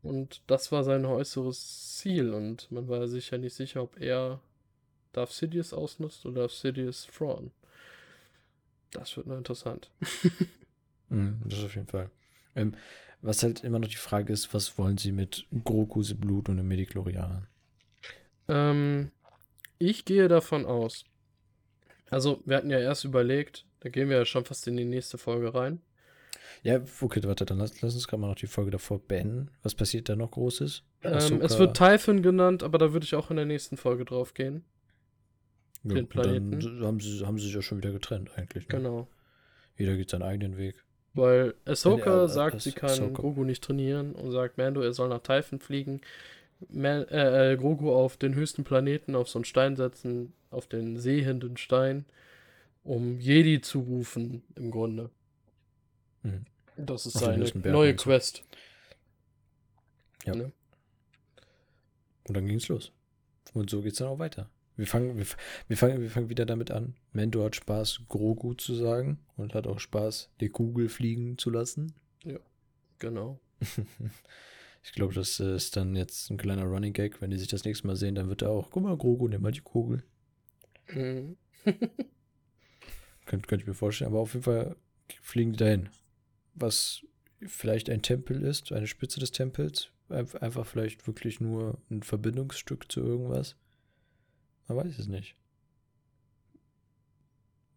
Und das war sein äußeres Ziel. Und man war sich ja nicht sicher, ob er Darth Sidious ausnutzt oder Darth Sidious Thrawn. Das wird noch interessant. mm, das auf jeden Fall. Ähm, was halt immer noch die Frage ist, was wollen sie mit Grokus Blut und den Mediklorianern? Ähm, ich gehe davon aus. Also, wir hatten ja erst überlegt, da gehen wir ja schon fast in die nächste Folge rein. Ja, okay, warte, dann lass, lass uns gerade mal noch die Folge davor beenden. Was passiert da noch Großes? Ähm, es wird Typhon genannt, aber da würde ich auch in der nächsten Folge drauf gehen. Ja, den Planeten. Dann haben sie, haben sie sich ja schon wieder getrennt, eigentlich. Ne? Genau. Jeder geht seinen eigenen Weg. Weil Ahsoka äh, sagt, sie kann Ahsoka. Grogu nicht trainieren und sagt Mando, er soll nach Typhon fliegen. Man, äh, äh, Grogu auf den höchsten Planeten auf so einen Stein setzen, auf den sehenden Stein, um Jedi zu rufen, im Grunde. Mhm. Das ist seine neue Quest. Ja. Ne? Und dann ging es los. Und so geht es dann auch weiter. Wir fangen, wir, wir, fangen, wir fangen wieder damit an. Mendo hat Spaß, Grogu zu sagen und hat auch Spaß, die Kugel fliegen zu lassen. Ja, genau. ich glaube, das ist dann jetzt ein kleiner Running Gag. Wenn die sich das nächste Mal sehen, dann wird er auch, guck mal, Grogu, nimm mal die Kugel. Mhm. Könnte könnt ich mir vorstellen, aber auf jeden Fall fliegen die dahin. Was vielleicht ein Tempel ist, eine Spitze des Tempels. Einfach vielleicht wirklich nur ein Verbindungsstück zu irgendwas. Man weiß es nicht.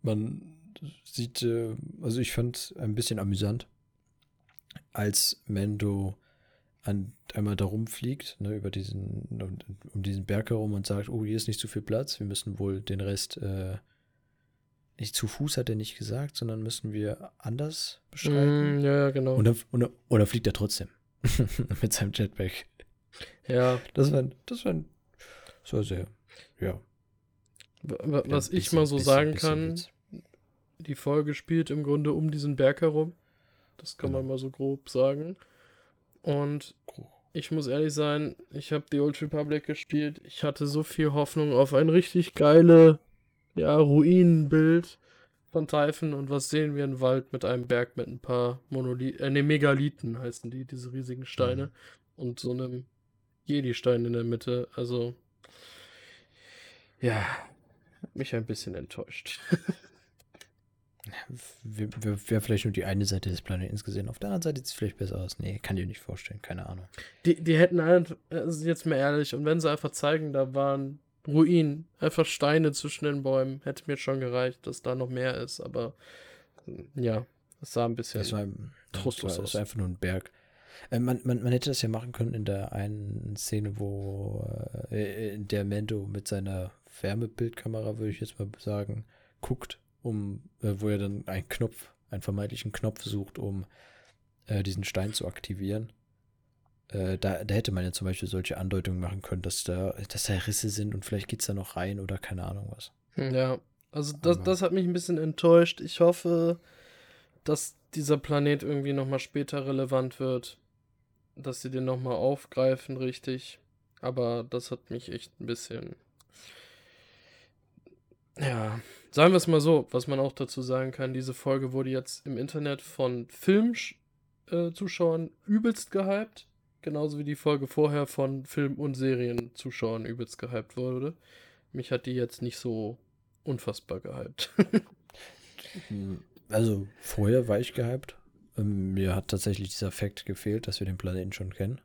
Man sieht, äh, also ich fand es ein bisschen amüsant, als Mendo an, einmal da rumfliegt, ne, über diesen, um, um, diesen Berg herum und sagt, oh, hier ist nicht zu viel Platz, wir müssen wohl den Rest, äh, nicht zu Fuß hat er nicht gesagt, sondern müssen wir anders beschreiben. Mm, ja, genau. Und dann, und, oder fliegt er trotzdem mit seinem Jetpack. Ja. Das war, das war, das war sehr ja. Was ja, ich mal so bisschen, sagen bisschen kann, die Folge spielt im Grunde um diesen Berg herum. Das kann genau. man mal so grob sagen. Und ich muss ehrlich sein, ich habe The Old Republic gespielt. Ich hatte so viel Hoffnung auf ein richtig geile, ja, Ruinenbild von Typhon. Und was sehen wir? Ein Wald mit einem Berg mit ein paar Monolithen, äh, ne, Megalithen heißen die, diese riesigen Steine. Mhm. Und so einem Jedi-Stein in der Mitte. Also, ja, mich ein bisschen enttäuscht. Wäre wär vielleicht nur die eine Seite des Planeten gesehen. Auf der anderen Seite sieht es vielleicht besser aus. Nee, kann ich nicht vorstellen. Keine Ahnung. Die, die hätten einfach, also jetzt mal ehrlich, und wenn sie einfach zeigen, da waren Ruinen, einfach Steine zwischen den Bäumen, hätte mir schon gereicht, dass da noch mehr ist. Aber ja, es sah ein bisschen war, trostlos aus. Das war einfach nur ein Berg. Äh, man, man, man hätte das ja machen können in der einen Szene, wo äh, in der Mendo mit seiner Wärmebildkamera, würde ich jetzt mal sagen, guckt, um, äh, wo er dann einen Knopf, einen vermeintlichen Knopf sucht, um äh, diesen Stein zu aktivieren. Äh, da, da hätte man ja zum Beispiel solche Andeutungen machen können, dass da, dass da Risse sind und vielleicht geht es da noch rein oder keine Ahnung was. Hm, ja, also das, das hat mich ein bisschen enttäuscht. Ich hoffe, dass dieser Planet irgendwie nochmal später relevant wird. Dass sie den nochmal aufgreifen, richtig. Aber das hat mich echt ein bisschen ja, sagen wir es mal so, was man auch dazu sagen kann, diese Folge wurde jetzt im Internet von Filmzuschauern äh, übelst gehypt, genauso wie die Folge vorher von Film- und Serienzuschauern übelst gehypt wurde. Mich hat die jetzt nicht so unfassbar gehypt. also vorher war ich gehypt. Ähm, mir hat tatsächlich dieser Fakt gefehlt, dass wir den Planeten schon kennen.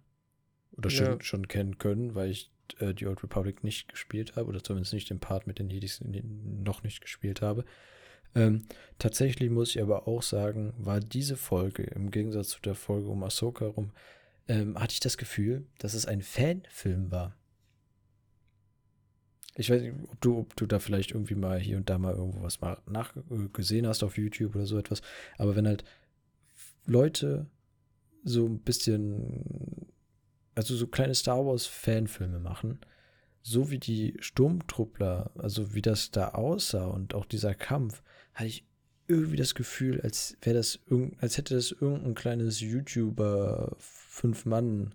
Oder schon, ja. schon kennen können, weil ich äh, die Old Republic nicht gespielt habe, oder zumindest nicht den Part mit den Jedis noch nicht gespielt habe. Ähm, tatsächlich muss ich aber auch sagen, war diese Folge im Gegensatz zu der Folge um Ahsoka rum, ähm, hatte ich das Gefühl, dass es ein Fanfilm war. Ich weiß nicht, ob du, ob du da vielleicht irgendwie mal hier und da mal irgendwo was mal nachgesehen hast auf YouTube oder so etwas. Aber wenn halt Leute so ein bisschen, also so kleine Star Wars Fanfilme machen, so wie die Sturmtruppler, also wie das da aussah und auch dieser Kampf, hatte ich irgendwie das Gefühl, als wäre das als hätte das irgendein kleines YouTuber fünf Mann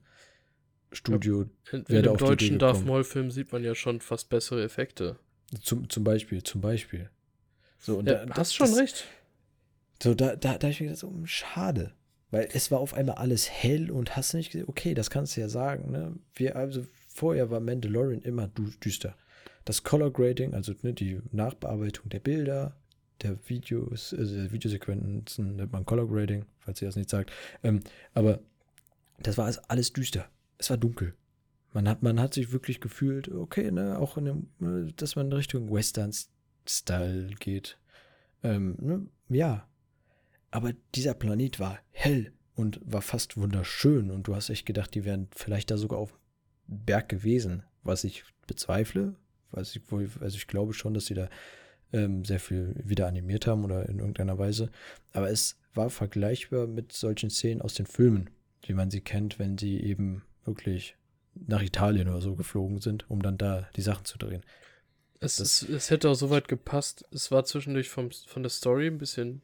Studio. Ja, in, in dem deutschen Darth Maul Film sieht man ja schon fast bessere Effekte. Zum, zum Beispiel, zum Beispiel. So, und ja, da, hast schon das, recht. So, da, da, da habe ich mir gedacht, so, hm, schade. Weil es war auf einmal alles hell und hast nicht gesehen, okay, das kannst du ja sagen, ne? Wir, also vorher war Mandalorian immer düster. Das Color Grading, also ne, die Nachbearbeitung der Bilder, der Videos, also der Videosequenzen nennt man Color Grading, falls ihr das nicht sagt. Ähm, aber das war alles düster. Es war dunkel. Man hat, man hat sich wirklich gefühlt, okay, ne, auch in dem, ne, dass man in Richtung Western-Style geht. Ähm, ne, ja. Aber dieser Planet war hell und war fast wunderschön und du hast echt gedacht, die wären vielleicht da sogar auf Berg gewesen, was ich bezweifle. Was ich, also ich glaube schon, dass sie da ähm, sehr viel wieder animiert haben oder in irgendeiner Weise. Aber es war vergleichbar mit solchen Szenen aus den Filmen, wie man sie kennt, wenn sie eben wirklich nach Italien oder so geflogen sind, um dann da die Sachen zu drehen. Es, es, es hätte auch soweit gepasst. Es war zwischendurch vom, von der Story ein bisschen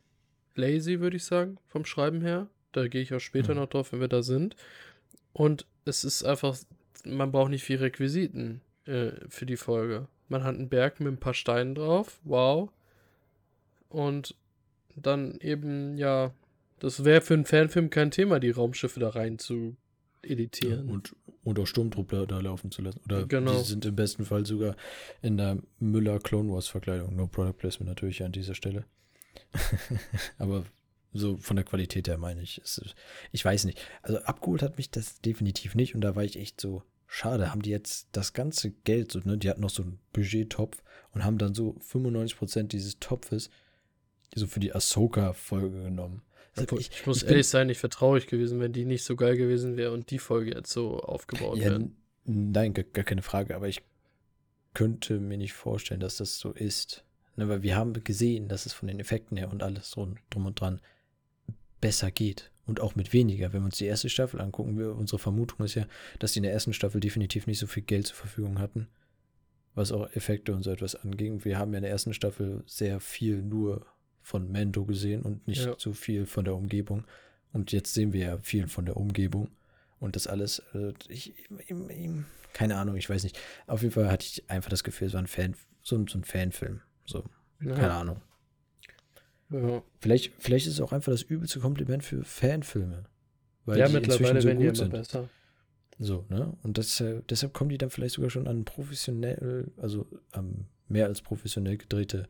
lazy, würde ich sagen, vom Schreiben her. Da gehe ich auch später mhm. noch drauf, wenn wir da sind. Und es ist einfach, man braucht nicht viel Requisiten äh, für die Folge. Man hat einen Berg mit ein paar Steinen drauf. Wow. Und dann eben, ja, das wäre für einen Fanfilm kein Thema, die Raumschiffe da rein zu editieren. Ja, und, und auch Sturmtruppler da laufen zu lassen. Oder genau. die sind im besten Fall sogar in der Müller Clone Wars Verkleidung. No Product Placement natürlich an dieser Stelle. Aber so von der Qualität her meine ich. Es, ich weiß nicht. Also abgeholt hat mich das definitiv nicht und da war ich echt so, schade, haben die jetzt das ganze Geld, so, ne, die hatten noch so einen Budgettopf und haben dann so 95% dieses Topfes so für die Ahsoka-Folge genommen. Also ich, ich, muss ich ehrlich sein, ich wäre traurig gewesen, wenn die nicht so geil gewesen wäre und die Folge jetzt so aufgebaut ja, wäre. Nein, gar, gar, keine Frage, aber ich könnte mir nicht vorstellen, dass das so ist. Ne, weil wir haben gesehen, dass es von den Effekten her und alles drum, drum und dran besser geht. Und auch mit weniger. Wenn wir uns die erste Staffel angucken, wir, unsere Vermutung ist ja, dass die in der ersten Staffel definitiv nicht so viel Geld zur Verfügung hatten, was auch Effekte und so etwas anging. Wir haben ja in der ersten Staffel sehr viel nur von Mendo gesehen und nicht ja. so viel von der Umgebung. Und jetzt sehen wir ja viel von der Umgebung. Und das alles, äh, ich, ich, ich, keine Ahnung, ich weiß nicht. Auf jeden Fall hatte ich einfach das Gefühl, es war ein Fan, so, so ein Fanfilm. So, ja. keine Ahnung. Ja. Vielleicht, vielleicht ist es auch einfach das übelste Kompliment für Fanfilme. Weil ja, mittlerweile so werden die immer sind. besser. So, ne? Und das, äh, deshalb kommen die dann vielleicht sogar schon an professionell, also ähm, mehr als professionell gedrehte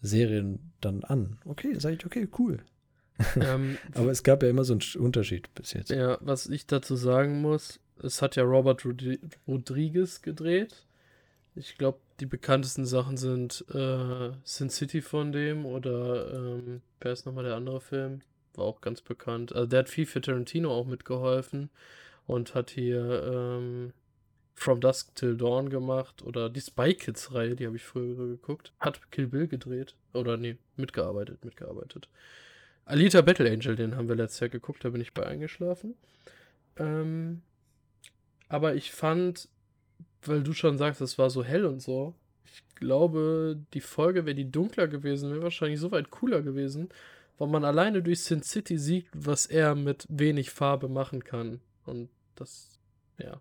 Serien dann an. Okay, sage ich, okay, cool. Ähm, Aber es gab ja immer so einen Unterschied bis jetzt. Ja, was ich dazu sagen muss, es hat ja Robert Rodriguez gedreht. Ich glaube, die bekanntesten Sachen sind äh, Sin City von dem oder ähm, wer ist nochmal der andere Film? War auch ganz bekannt. Also der hat viel für Tarantino auch mitgeholfen und hat hier ähm, From Dusk Till Dawn gemacht oder die Spy Kids Reihe, die habe ich früher geguckt. Hat Kill Bill gedreht oder nee, mitgearbeitet, mitgearbeitet. Alita Battle Angel, den haben wir letztes Jahr geguckt, da bin ich bei eingeschlafen. Ähm, aber ich fand, weil du schon sagst, es war so hell und so, ich glaube, die Folge, wäre die dunkler gewesen, wäre wahrscheinlich so weit cooler gewesen, weil man alleine durch Sin City sieht, was er mit wenig Farbe machen kann. Und das, ja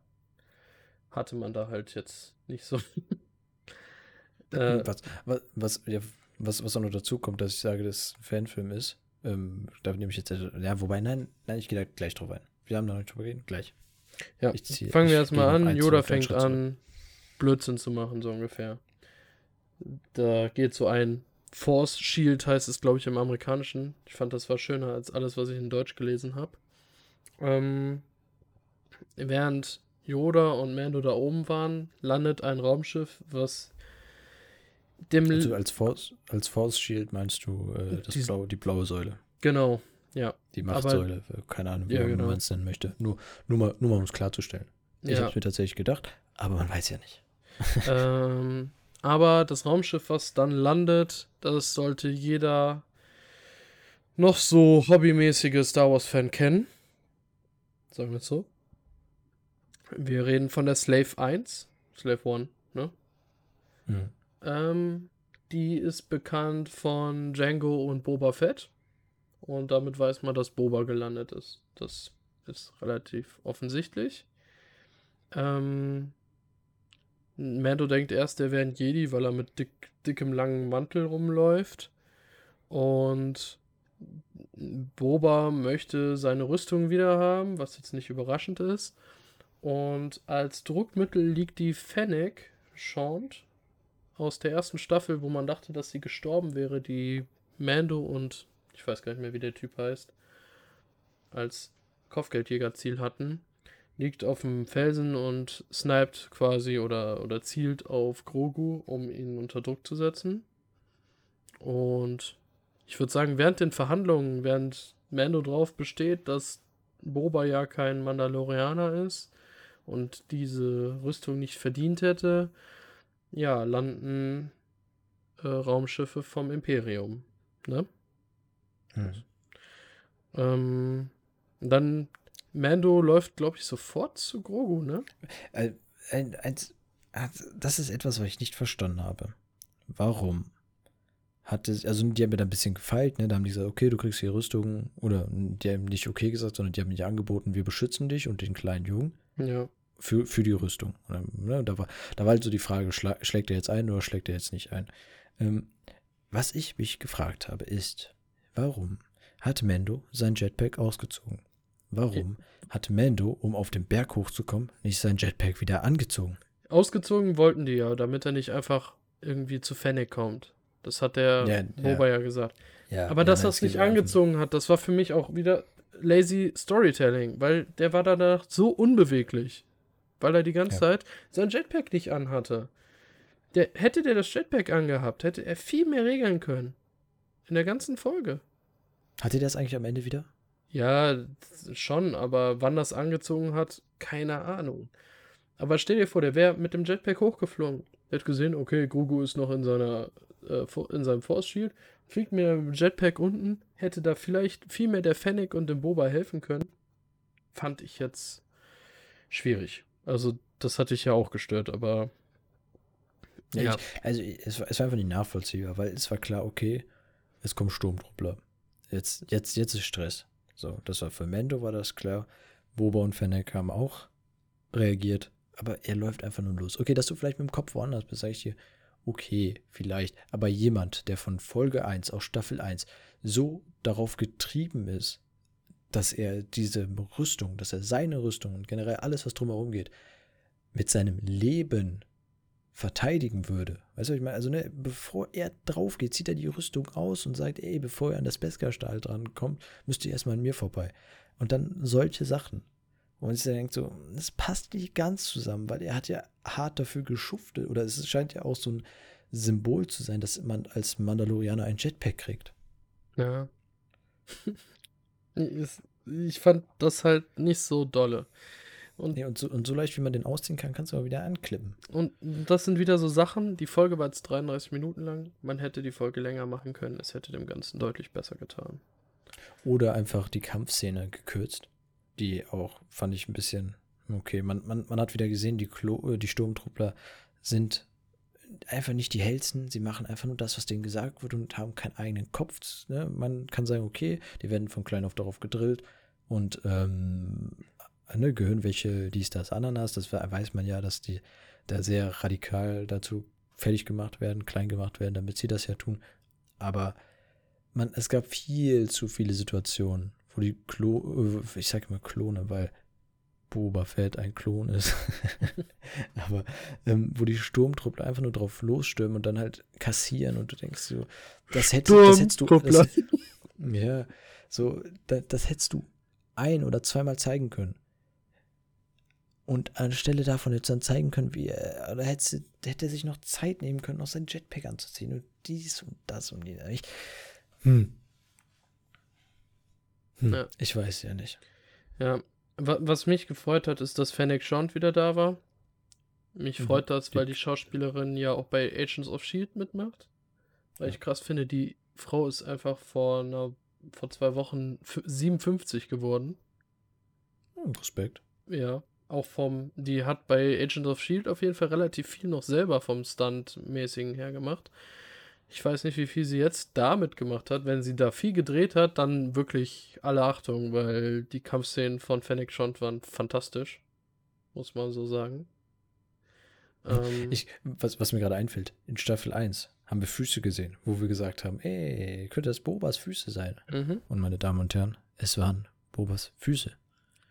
hatte man da halt jetzt nicht so. äh, was, was, ja, was, was auch noch dazu kommt, dass ich sage, dass es ein Fanfilm ist. Ähm, da nehme ich jetzt, ja, wobei, nein, nein, ich gehe da gleich drauf ein. Wir haben da noch nicht drüber reden, gleich. Ja, zieh, fangen wir erstmal an. Yoda fängt an, Blödsinn zu machen, so ungefähr. Da geht so ein Force Shield, heißt es, glaube ich, im Amerikanischen. Ich fand, das war schöner als alles, was ich in Deutsch gelesen habe. Ähm, während Yoda und Mando da oben waren, landet ein Raumschiff, was dem also als Force, als Force Shield meinst du äh, das die, blaue, die blaue Säule. Genau, ja. Die Machtsäule, Aber, keine Ahnung, wie ja, genau. man es nennen möchte. Nur, nur mal, nur mal um es klarzustellen. Ich ja. habe es mir tatsächlich gedacht, aber man weiß ja nicht. ähm, aber das Raumschiff, was dann landet, das sollte jeder noch so hobbymäßige Star Wars-Fan kennen. Sagen wir es so. Wir reden von der Slave 1. Slave 1, ne? Mhm. Ähm, die ist bekannt von Django und Boba Fett. Und damit weiß man, dass Boba gelandet ist. Das ist relativ offensichtlich. Ähm, Mando denkt erst, er wäre ein Jedi, weil er mit dick, dickem langen Mantel rumläuft. Und Boba möchte seine Rüstung wieder haben, was jetzt nicht überraschend ist. Und als Druckmittel liegt die Fennec Chant aus der ersten Staffel, wo man dachte, dass sie gestorben wäre, die Mando und ich weiß gar nicht mehr, wie der Typ heißt, als Kopfgeldjägerziel hatten, liegt auf dem Felsen und sniped quasi oder, oder zielt auf Grogu, um ihn unter Druck zu setzen. Und ich würde sagen, während den Verhandlungen, während Mando drauf besteht, dass Boba ja kein Mandalorianer ist, und diese Rüstung nicht verdient hätte, ja, landen äh, Raumschiffe vom Imperium. Ne? Hm. Ähm, dann Mando läuft, glaube ich, sofort zu Grogu, ne? Äh, ein, ein, das ist etwas, was ich nicht verstanden habe. Warum hat es, also die haben mir da ein bisschen gefeilt, ne? Da haben die gesagt, okay, du kriegst die Rüstung, oder die haben nicht okay gesagt, sondern die haben mir angeboten, wir beschützen dich und den kleinen Jungen. Ja für, für die Rüstung. Ne, da, war, da war halt so die Frage, schla, schlägt er jetzt ein oder schlägt er jetzt nicht ein? Ähm, was ich mich gefragt habe, ist, warum hat Mendo sein Jetpack ausgezogen? Warum hat Mendo, um auf den Berg hochzukommen, nicht sein Jetpack wieder angezogen? Ausgezogen wollten die ja, damit er nicht einfach irgendwie zu Fennec kommt. Das hat der ja, Boba ja. ja gesagt. Ja, Aber dass er es nicht angezogen hat, das war für mich auch wieder lazy Storytelling, weil der war danach so unbeweglich weil er die ganze. Zeit sein Jetpack nicht anhatte. Der, hätte der das Jetpack angehabt, hätte er viel mehr regeln können. In der ganzen Folge. Hatte der das eigentlich am Ende wieder? Ja, schon, aber wann das angezogen hat, keine Ahnung. Aber stell dir vor, der wäre mit dem Jetpack hochgeflogen. Der hat gesehen, okay, Grugu ist noch in seiner äh, in seinem Force Shield, fliegt mit dem Jetpack unten, hätte da vielleicht viel mehr der Fennec und dem Boba helfen können. Fand ich jetzt schwierig. Also, das hatte ich ja auch gestört, aber. Ja, ja. Ich, also, es war, es war einfach nicht nachvollziehbar, weil es war klar, okay, es kommen Sturmtruppler. Jetzt, jetzt, jetzt ist Stress. So, das war für Mendo, war das klar. Boba und Fennec haben auch reagiert, aber er läuft einfach nur los. Okay, dass du vielleicht mit dem Kopf woanders bist, sag ich dir, okay, vielleicht. Aber jemand, der von Folge 1 aus Staffel 1 so darauf getrieben ist, dass er diese Rüstung, dass er seine Rüstung und generell alles, was drumherum geht, mit seinem Leben verteidigen würde. Weißt du, ich meine? Also, ne, bevor er drauf geht, zieht er die Rüstung aus und sagt, ey, bevor er an das Beskar-Stahl dran kommt, müsst ihr erstmal an mir vorbei. Und dann solche Sachen. Und ich denke so, das passt nicht ganz zusammen, weil er hat ja hart dafür geschuftet. Oder es scheint ja auch so ein Symbol zu sein, dass man als Mandalorianer ein Jetpack kriegt. Ja. Ich fand das halt nicht so dolle. Und, nee, und, so, und so leicht, wie man den ausziehen kann, kannst du aber wieder anklippen. Und das sind wieder so Sachen, die Folge war jetzt 33 Minuten lang. Man hätte die Folge länger machen können. Es hätte dem Ganzen deutlich besser getan. Oder einfach die Kampfszene gekürzt. Die auch, fand ich ein bisschen okay. Man, man, man hat wieder gesehen, die, Klo, die Sturmtruppler sind einfach nicht die hellsten. Sie machen einfach nur das, was denen gesagt wird und haben keinen eigenen Kopf. Ne? Man kann sagen, okay, die werden von klein auf darauf gedrillt und ähm, ne, gehören welche dies, das, Ananas. Das weiß man ja, dass die da sehr radikal dazu fertig gemacht werden, klein gemacht werden, damit sie das ja tun. Aber man, es gab viel zu viele Situationen, wo die Klo, äh, ich sage immer Klone, weil Boba Fett ein Klon ist. Aber ähm, wo die Sturmtruppler einfach nur drauf losstürmen und dann halt kassieren und du denkst so, das, hätt, das hättest du. Das, ja, so, da, das hättest du ein oder zweimal zeigen können. Und anstelle davon hätte dann zeigen können, wie er, oder hätte, hätte er sich noch Zeit nehmen können, noch sein Jetpack anzuziehen und dies und das und. Ich, hm. Hm, ja. Ich weiß ja nicht. Ja, was mich gefreut hat, ist, dass Fennec Shant wieder da war. Mich mhm. freut das, weil die Schauspielerin ja auch bei Agents of Shield mitmacht. Weil ja. ich krass finde, die Frau ist einfach vor einer, vor zwei Wochen 57 geworden. Hm, Respekt. Ja, auch vom, die hat bei Agents of Shield auf jeden Fall relativ viel noch selber vom Stunt-mäßigen her gemacht. Ich weiß nicht, wie viel sie jetzt damit gemacht hat. Wenn sie da viel gedreht hat, dann wirklich alle Achtung, weil die Kampfszenen von Fennec Shond waren fantastisch. Muss man so sagen. Ähm, ich, was, was mir gerade einfällt, in Staffel 1 haben wir Füße gesehen, wo wir gesagt haben, ey, könnte das Bobas Füße sein? Mhm. Und meine Damen und Herren, es waren Bobas Füße.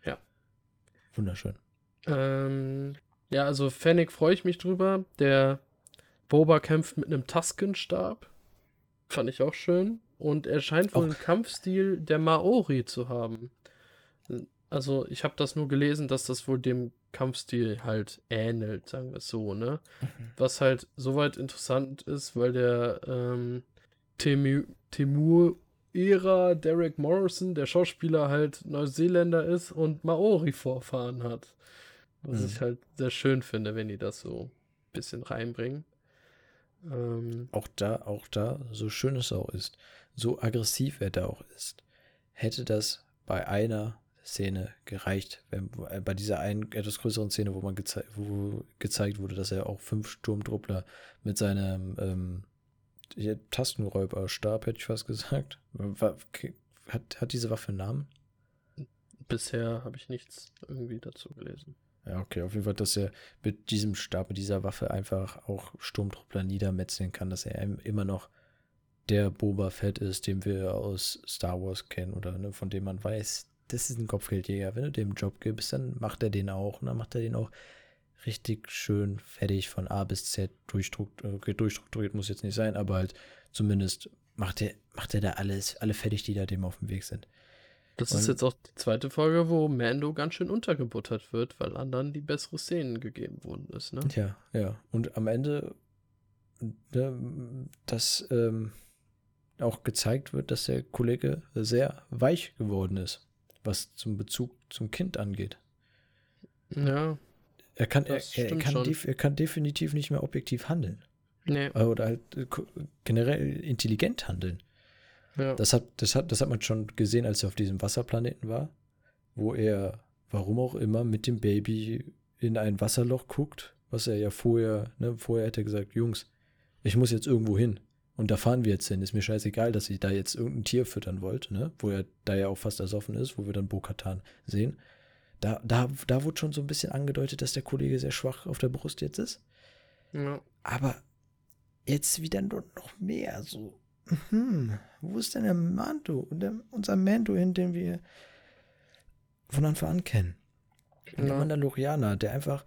Ja. Wunderschön. Ähm, ja, also Fennec freue ich mich drüber. Der Boba kämpft mit einem Tusken-Stab. Fand ich auch schön. Und er scheint wohl auch. einen Kampfstil der Maori zu haben. Also, ich habe das nur gelesen, dass das wohl dem Kampfstil halt ähnelt, sagen wir es so, ne? Mhm. Was halt soweit interessant ist, weil der ähm, Temu Temur-Ära Derek Morrison, der Schauspieler, halt Neuseeländer ist und Maori-Vorfahren hat. Was mhm. ich halt sehr schön finde, wenn die das so ein bisschen reinbringen. Ähm, auch da, auch da, so schön es auch ist, so aggressiv er da auch ist, hätte das bei einer Szene gereicht, wenn, äh, bei dieser einen etwas größeren Szene, wo man gezei wo gezeigt wurde, dass er auch fünf Sturmtruppler mit seinem ähm, Tastenräuberstab, hätte ich fast gesagt. War, hat, hat diese Waffe einen Namen? Bisher habe ich nichts irgendwie dazu gelesen. Ja, okay, auf jeden Fall, dass er mit diesem Stab, mit dieser Waffe einfach auch Sturmtruppler niedermetzeln kann, dass er immer noch der Boba Fett ist, den wir aus Star Wars kennen oder ne, von dem man weiß, das ist ein Kopfgeldjäger. Wenn du dem Job gibst, dann macht er den auch und dann macht er den auch richtig schön fertig von A bis Z durchstrukturiert, okay, durchstrukturiert muss jetzt nicht sein, aber halt zumindest macht er, macht er da alles, alle fertig, die da dem auf dem Weg sind. Das und ist jetzt auch die zweite Folge, wo Mando ganz schön untergebuttert wird, weil anderen die bessere Szenen gegeben worden ist, ne? Ja, ja. Und am Ende, ne, dass ähm, auch gezeigt wird, dass der Kollege sehr weich geworden ist, was zum Bezug zum Kind angeht. Ja. Er kann, er, er, kann er kann definitiv nicht mehr objektiv handeln. Nee. Oder halt äh, generell intelligent handeln. Ja. Das, hat, das, hat, das hat man schon gesehen, als er auf diesem Wasserplaneten war, wo er, warum auch immer, mit dem Baby in ein Wasserloch guckt, was er ja vorher, ne, vorher hätte er gesagt, Jungs, ich muss jetzt irgendwo hin. Und da fahren wir jetzt hin. Ist mir scheißegal, dass ich da jetzt irgendein Tier füttern wollte, ne? Wo er da ja auch fast ersoffen ist, wo wir dann Bo-Katan sehen. Da, da, da wurde schon so ein bisschen angedeutet, dass der Kollege sehr schwach auf der Brust jetzt ist. Ja. Aber jetzt wieder noch mehr so hm, wo ist denn der Mando? Der, unser Mando, hin, den wir von Anfang an kennen. Ja. Der Mandalorianer, der einfach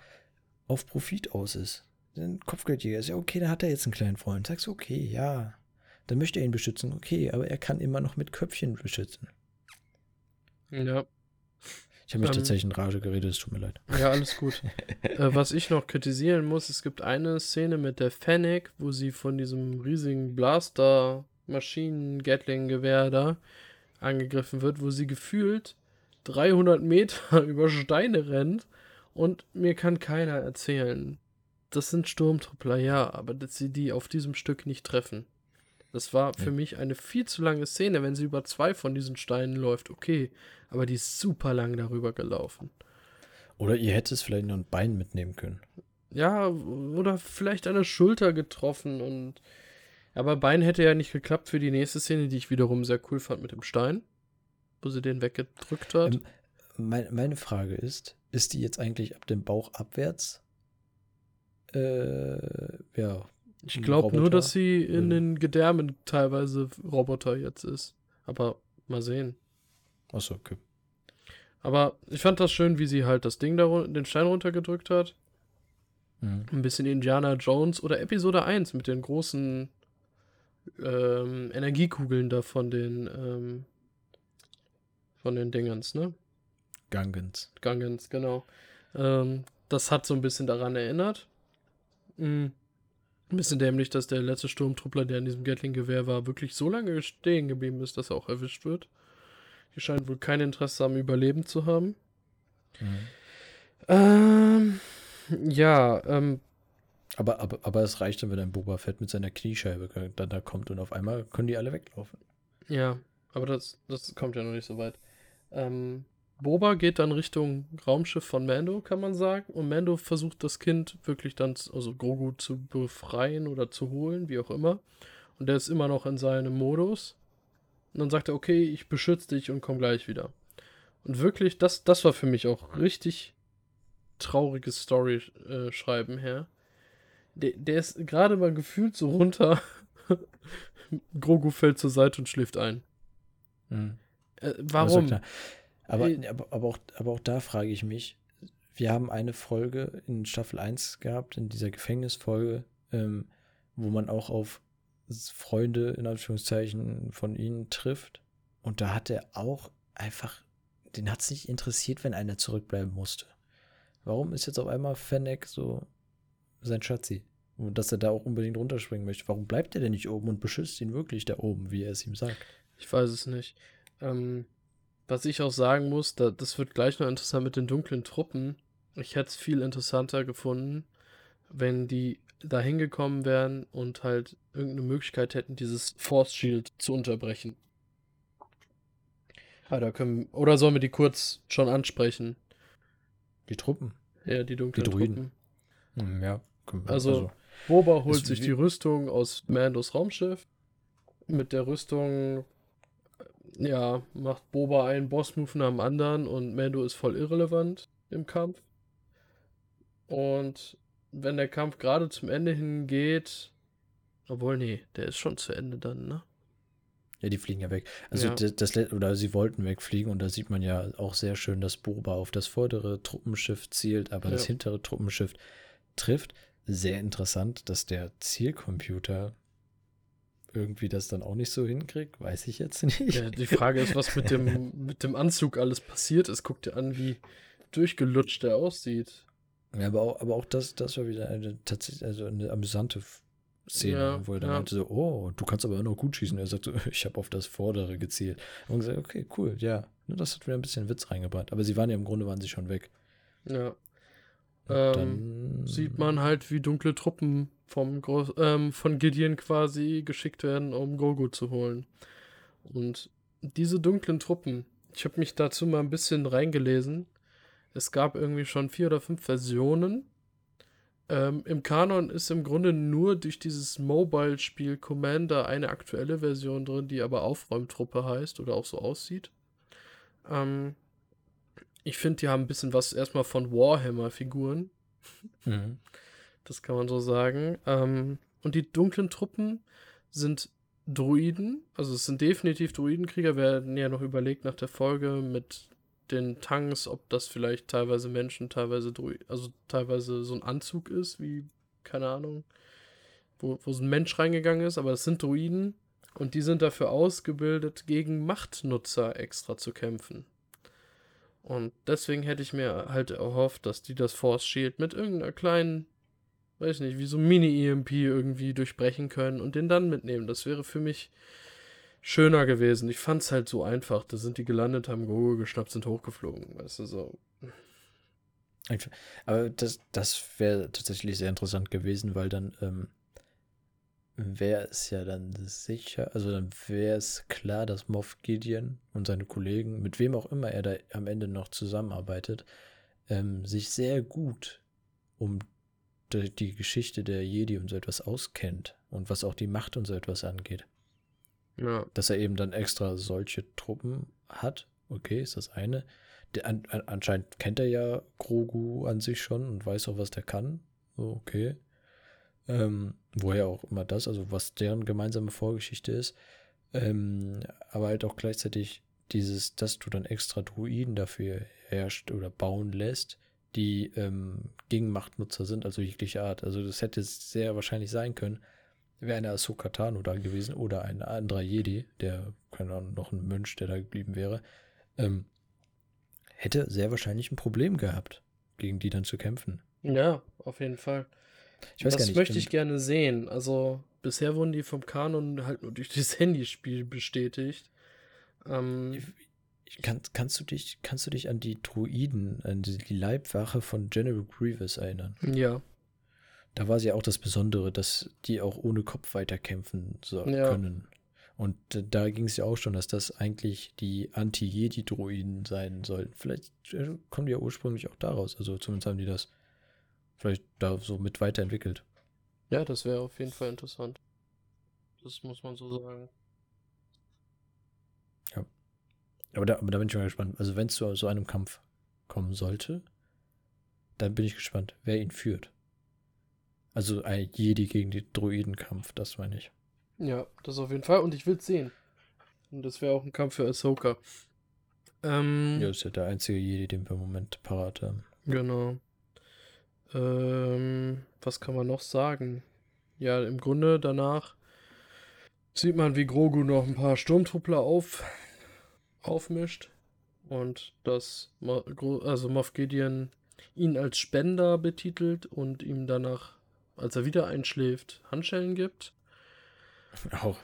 auf Profit aus ist. Ein Kopfgeldjäger ist ja okay, da hat er jetzt einen kleinen Freund. Sagst du, okay, ja. Dann möchte er ihn beschützen, okay, aber er kann immer noch mit Köpfchen beschützen. Ja. Ich habe mich ähm, tatsächlich in Rage geredet, es tut mir leid. Ja, alles gut. äh, was ich noch kritisieren muss, es gibt eine Szene mit der Fennec, wo sie von diesem riesigen Blaster Maschinen-Gatling-Gewehr da angegriffen wird, wo sie gefühlt 300 Meter über Steine rennt und mir kann keiner erzählen. Das sind Sturmtruppler, ja, aber dass sie die auf diesem Stück nicht treffen. Das war für ja. mich eine viel zu lange Szene, wenn sie über zwei von diesen Steinen läuft, okay, aber die ist super lang darüber gelaufen. Oder ihr hättet es vielleicht noch ein Bein mitnehmen können. Ja, oder vielleicht eine Schulter getroffen und aber Bein hätte ja nicht geklappt für die nächste Szene, die ich wiederum sehr cool fand mit dem Stein, wo sie den weggedrückt hat. Ähm, mein, meine Frage ist, ist die jetzt eigentlich ab dem Bauch abwärts? Äh, ja. Ich glaube nur, dass sie in den Gedärmen teilweise Roboter jetzt ist. Aber mal sehen. Achso, okay. Aber ich fand das schön, wie sie halt das Ding da den Stein runtergedrückt hat. Mhm. Ein bisschen Indiana Jones oder Episode 1 mit den großen ähm, Energiekugeln da von den ähm, von den Dingens, ne? Gangens. Gangens, genau. Ähm, das hat so ein bisschen daran erinnert. Mhm. Ein bisschen dämlich, dass der letzte Sturmtruppler, der in diesem Gatling-Gewehr war, wirklich so lange stehen geblieben ist, dass er auch erwischt wird. Die scheinen wohl kein Interesse am Überleben zu haben. Mhm. Ähm, ja, ähm. Aber, aber, aber es reicht dann, wenn ein Boba Fett mit seiner Kniescheibe dann da kommt und auf einmal können die alle weglaufen. Ja, aber das, das kommt ja noch nicht so weit. Ähm, Boba geht dann Richtung Raumschiff von Mando, kann man sagen. Und Mando versucht das Kind wirklich dann, also Grogu zu befreien oder zu holen, wie auch immer. Und der ist immer noch in seinem Modus. Und dann sagt er, okay, ich beschütze dich und komm gleich wieder. Und wirklich, das, das war für mich auch richtig trauriges Story-Schreiben äh, her. Der, der ist gerade mal gefühlt so runter. Grogu fällt zur Seite und schläft ein. Mhm. Äh, warum? Aber, aber, aber, auch, aber auch da frage ich mich, wir haben eine Folge in Staffel 1 gehabt, in dieser Gefängnisfolge, ähm, wo man auch auf Freunde in Anführungszeichen von ihnen trifft. Und da hat er auch einfach, den hat es nicht interessiert, wenn einer zurückbleiben musste. Warum ist jetzt auf einmal Fennec so sein Schatzi? Und dass er da auch unbedingt runterspringen möchte. Warum bleibt er denn nicht oben und beschützt ihn wirklich da oben, wie er es ihm sagt? Ich weiß es nicht. Ähm, was ich auch sagen muss, da, das wird gleich noch interessant mit den dunklen Truppen. Ich hätte es viel interessanter gefunden, wenn die da hingekommen wären und halt irgendeine Möglichkeit hätten, dieses Force Shield zu unterbrechen. Ah, da können, oder sollen wir die kurz schon ansprechen? Die Truppen? Ja, die dunklen die Truppen. Hm, ja. Also, also Boba holt sich die Rüstung aus Mandos Raumschiff. Mit der Rüstung ja, macht Boba einen Boss-Move nach dem anderen und Mando ist voll irrelevant im Kampf. Und wenn der Kampf gerade zum Ende hingeht, obwohl, nee, der ist schon zu Ende dann, ne? Ja, die fliegen ja weg. Also ja. Das, das, oder sie wollten wegfliegen und da sieht man ja auch sehr schön, dass Boba auf das vordere Truppenschiff zielt, aber ja. das hintere Truppenschiff trifft. Sehr interessant, dass der Zielcomputer irgendwie das dann auch nicht so hinkriegt, weiß ich jetzt nicht. Ja, die Frage ist, was mit dem, mit dem Anzug alles passiert ist. Guck dir an, wie durchgelutscht der aussieht. Ja, aber auch, aber auch das, das war wieder eine tatsächlich also eine amüsante Szene, ja, wo er dann ja. meinte so, oh, du kannst aber auch noch gut schießen. Er sagt so, ich habe auf das Vordere gezielt. Und gesagt, okay, cool, ja. Das hat wieder ein bisschen Witz reingebracht. Aber sie waren ja im Grunde waren sie schon weg. Ja. Ähm, sieht man halt, wie dunkle Truppen vom Groß ähm, von Gideon quasi geschickt werden, um Grogu zu holen. Und diese dunklen Truppen, ich habe mich dazu mal ein bisschen reingelesen. Es gab irgendwie schon vier oder fünf Versionen. Ähm, Im Kanon ist im Grunde nur durch dieses Mobile-Spiel Commander eine aktuelle Version drin, die aber Aufräumtruppe heißt oder auch so aussieht. Ähm, ich finde, die haben ein bisschen was erstmal von Warhammer-Figuren. Mhm. Das kann man so sagen. Ähm, und die dunklen Truppen sind Druiden. Also es sind definitiv Druidenkrieger. Wir hatten ja noch überlegt nach der Folge mit den Tanks, ob das vielleicht teilweise Menschen, teilweise Druiden, also teilweise so ein Anzug ist, wie, keine Ahnung, wo, wo so ein Mensch reingegangen ist, aber es sind Druiden und die sind dafür ausgebildet, gegen Machtnutzer extra zu kämpfen. Und deswegen hätte ich mir halt erhofft, dass die das Force Shield mit irgendeiner kleinen, weiß nicht, wie so Mini-EMP irgendwie durchbrechen können und den dann mitnehmen. Das wäre für mich schöner gewesen. Ich fand es halt so einfach. Da sind die gelandet, haben Gogo geschnappt, sind hochgeflogen. Weißt du, so. Aber das, das wäre tatsächlich sehr interessant gewesen, weil dann ähm, wäre es ja dann sicher, also dann wäre es klar, dass Moff Gideon und seine Kollegen, mit wem auch immer er da am Ende noch zusammenarbeitet, ähm, sich sehr gut um die, Geschichte der Jedi und so etwas auskennt und was auch die Macht und so etwas angeht. Ja. Dass er eben dann extra solche Truppen hat, okay, ist das eine. Der, an, anscheinend kennt er ja Grogu an sich schon und weiß auch, was der kann. Okay. Ähm, woher auch immer das, also was deren gemeinsame Vorgeschichte ist. Ähm, aber halt auch gleichzeitig dieses, dass du dann extra Druiden dafür herrscht oder bauen lässt, die ähm, gegen Machtnutzer sind, also jegliche Art. Also das hätte sehr wahrscheinlich sein können, wäre eine Ahsoka Tano da gewesen oder ein anderer Jedi, der, keine Ahnung, noch ein Mönch, der da geblieben wäre, ähm, hätte sehr wahrscheinlich ein Problem gehabt gegen die dann zu kämpfen. Ja, auf jeden Fall. Ich weiß das gar nicht. möchte ich gerne sehen. Also bisher wurden die vom Kanon halt nur durch das Handyspiel bestätigt. Ähm, Kann, kannst, du dich, kannst du dich an die Druiden, an die, die Leibwache von General Grievous erinnern? ja, Da war sie auch das Besondere, dass die auch ohne Kopf weiterkämpfen so Ja. können. Und da ging es ja auch schon, dass das eigentlich die Anti-Jedi-Druiden sein sollten. Vielleicht äh, kommen die ja ursprünglich auch daraus. Also zumindest haben die das vielleicht da so mit weiterentwickelt. ja, das wäre auf jeden Fall interessant. Das muss man so sagen. Aber da, aber da bin ich mal gespannt. Also wenn es zu so einem Kampf kommen sollte, dann bin ich gespannt, wer ihn führt. Also ein Jedi gegen die Druidenkampf, das meine ich. Ja, das auf jeden Fall. Und ich will es sehen. Und das wäre auch ein Kampf für Ahsoka. Ähm, Ja, ist ja der einzige Jedi, den wir im Moment parat haben. Genau. Ähm, was kann man noch sagen? Ja, im Grunde danach sieht man, wie Grogu noch ein paar Sturmtruppler auf, aufmischt und dass also Moff Gideon ihn als Spender betitelt und ihm danach, als er wieder einschläft, Handschellen gibt. Auch,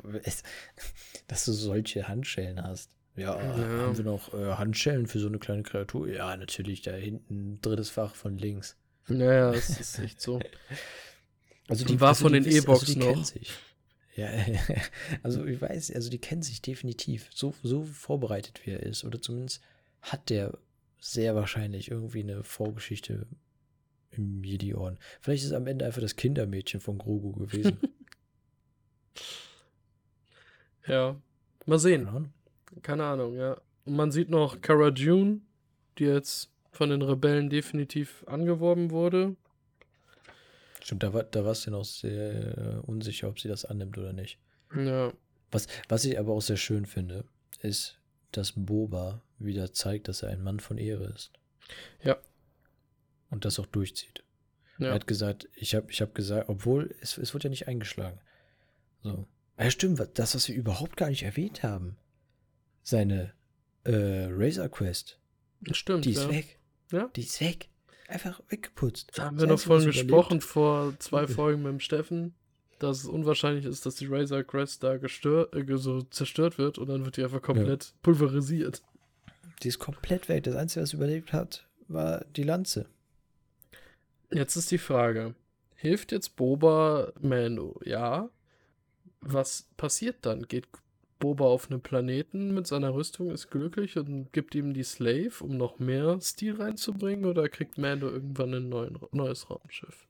dass du solche Handschellen hast. Ja, Ja. haben wir noch äh, Handschellen für so eine kleine Kreatur? Ja, natürlich, da hinten drittes Fach von links. Naja, es ist echt so. Also Und war von den wissen- E-Box die noch. kennen sich. Ja, also ich weiß, also die kennen sich definitiv. So, so vorbereitet wie er ist. Oder zumindest hat der sehr wahrscheinlich irgendwie eine Vorgeschichte im Jedi-Orden. Vielleicht ist es am Ende einfach das Kindermädchen von Grogu gewesen. Ja, mal sehen. Keine Ahnung. Keine Ahnung, ja. Und man sieht noch Cara Dune, die jetzt von den Rebellen definitiv angeworben wurde. Stimmt, da, war, da warst du noch sehr äh, unsicher, ob sie das annimmt oder nicht. Ja, Was, was ich aber auch sehr schön finde, ist, dass Boba wieder zeigt, dass er ein Mann von Ehre ist. Ja. Und das auch durchzieht. Er ja. hat gesagt, ich habe ich hab gesagt, obwohl es, es wird ja nicht eingeschlagen. So. Ja, stimmt, das, was wir überhaupt gar nicht erwähnt haben. Seine äh, Razor Quest, Stimmt, die ist ja. weg. Ja. Die ist weg. Einfach weggeputzt. Da haben wir noch von was überlebt- gesprochen vor zwei. Folgen mit dem Steffen, dass es unwahrscheinlich ist, dass die Razor Crest da gestört, äh, so zerstört wird und dann wird die einfach komplett pulverisiert. Die ist komplett weg. Das Einzige, was überlebt hat, war die Lanze. Jetzt ist die Frage: Hilft jetzt Boba Mando? Ja. Was passiert dann? Geht Boba auf einen Planeten mit seiner Rüstung, ist glücklich und gibt ihm die Slave, um noch mehr Stil reinzubringen? Oder kriegt Mando irgendwann ein neuen, neues Raumschiff?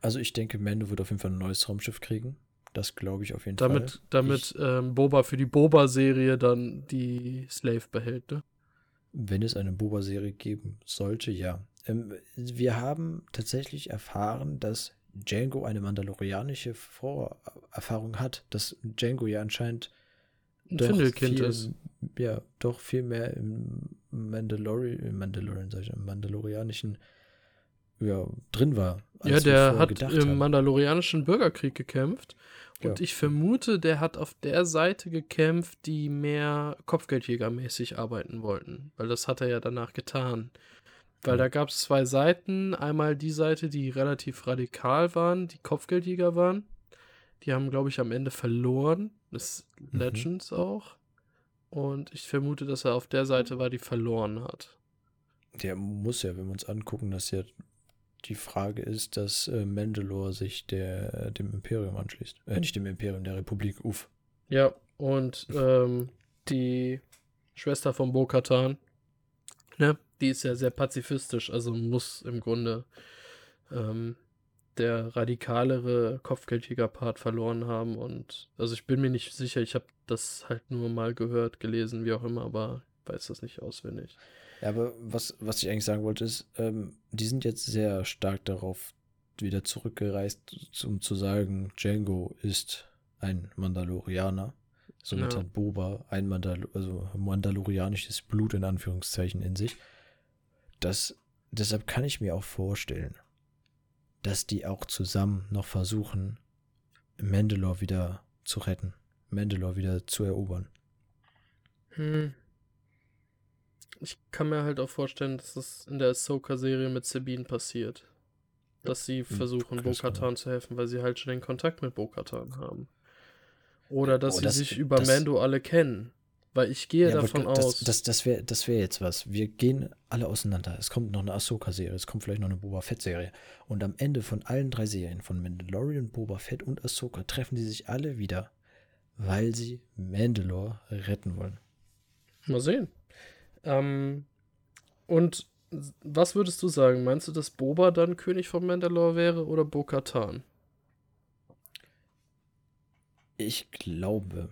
Also ich denke, Mando wird auf jeden Fall ein neues Raumschiff kriegen. Das glaube ich auf jeden Damit, Fall. damit ähm, Boba für die Boba-Serie dann die Slave behält, ne? Wenn es eine Boba-Serie geben sollte, ja. Ähm, wir haben tatsächlich erfahren, dass Django eine mandalorianische Vorerfahrung hat, dass Django ja anscheinend Ein doch Findelkind viel, ist. Ja, doch viel mehr im Mandalori im Mandalorian, sag ich, im Mandalorianischen ja, drin war. Ja, der hat im. Mandalorianischen Bürgerkrieg gekämpft. Und Ja. ich vermute, der hat auf der Seite gekämpft, die mehr Kopfgeldjägermäßig arbeiten wollten. Weil das hat er ja danach getan. Weil da gab es zwei Seiten. Einmal die Seite, die relativ radikal waren, die Kopfgeldjäger waren. Die haben, glaube ich, am Ende verloren. Das Mhm. Legends auch. Und ich vermute, dass er auf der Seite war, die verloren hat. Der muss ja, wenn wir uns angucken, dass ja die Frage ist, dass äh, Mandalore sich der, dem Imperium anschließt. Äh, nicht dem Imperium, der Republik. Uff. Ja, und ähm, die Schwester von Bo-Katan, ne, die ist ja sehr pazifistisch, also muss im Grunde ähm, der radikalere Kopfgeldjäger-Part verloren haben und also ich bin mir nicht sicher, ich habe das halt nur mal gehört, gelesen, wie auch immer, aber weiß das nicht auswendig. Ja, aber was, was ich eigentlich sagen wollte, ist, ähm, die sind jetzt sehr stark darauf wieder zurückgereist, um zu sagen, Django ist ein Mandalorianer. Somit Ja. hat Boba ein Mandal also mandalorianisches Blut in Anführungszeichen in sich. Das, deshalb kann ich mir auch vorstellen, dass die auch zusammen noch versuchen, Mandalore wieder zu retten. Mandalore wieder zu erobern. Hm. ich kann mir halt auch vorstellen, dass das in der Ahsoka-Serie mit Sabine passiert. Dass sie versuchen, Bo-Katan zu helfen, weil sie halt schon den Kontakt mit Bo-Katan haben. Oder dass oh, sie das, sich über das, Mando alle kennen. Weil ich gehe ja, davon das, aus. Das, das wäre das wär jetzt was. Wir gehen alle auseinander. Es kommt noch eine Ahsoka-Serie, es kommt vielleicht noch eine Boba Fett-Serie. Und am Ende von allen drei Serien, von Mandalorian, Boba Fett und Ahsoka, treffen die sich alle wieder, weil sie Mandalore retten wollen. Mal sehen. Ähm, und was würdest du sagen? Meinst du, dass Boba dann König von Mandalore wäre oder Bo-Katan? Ich glaube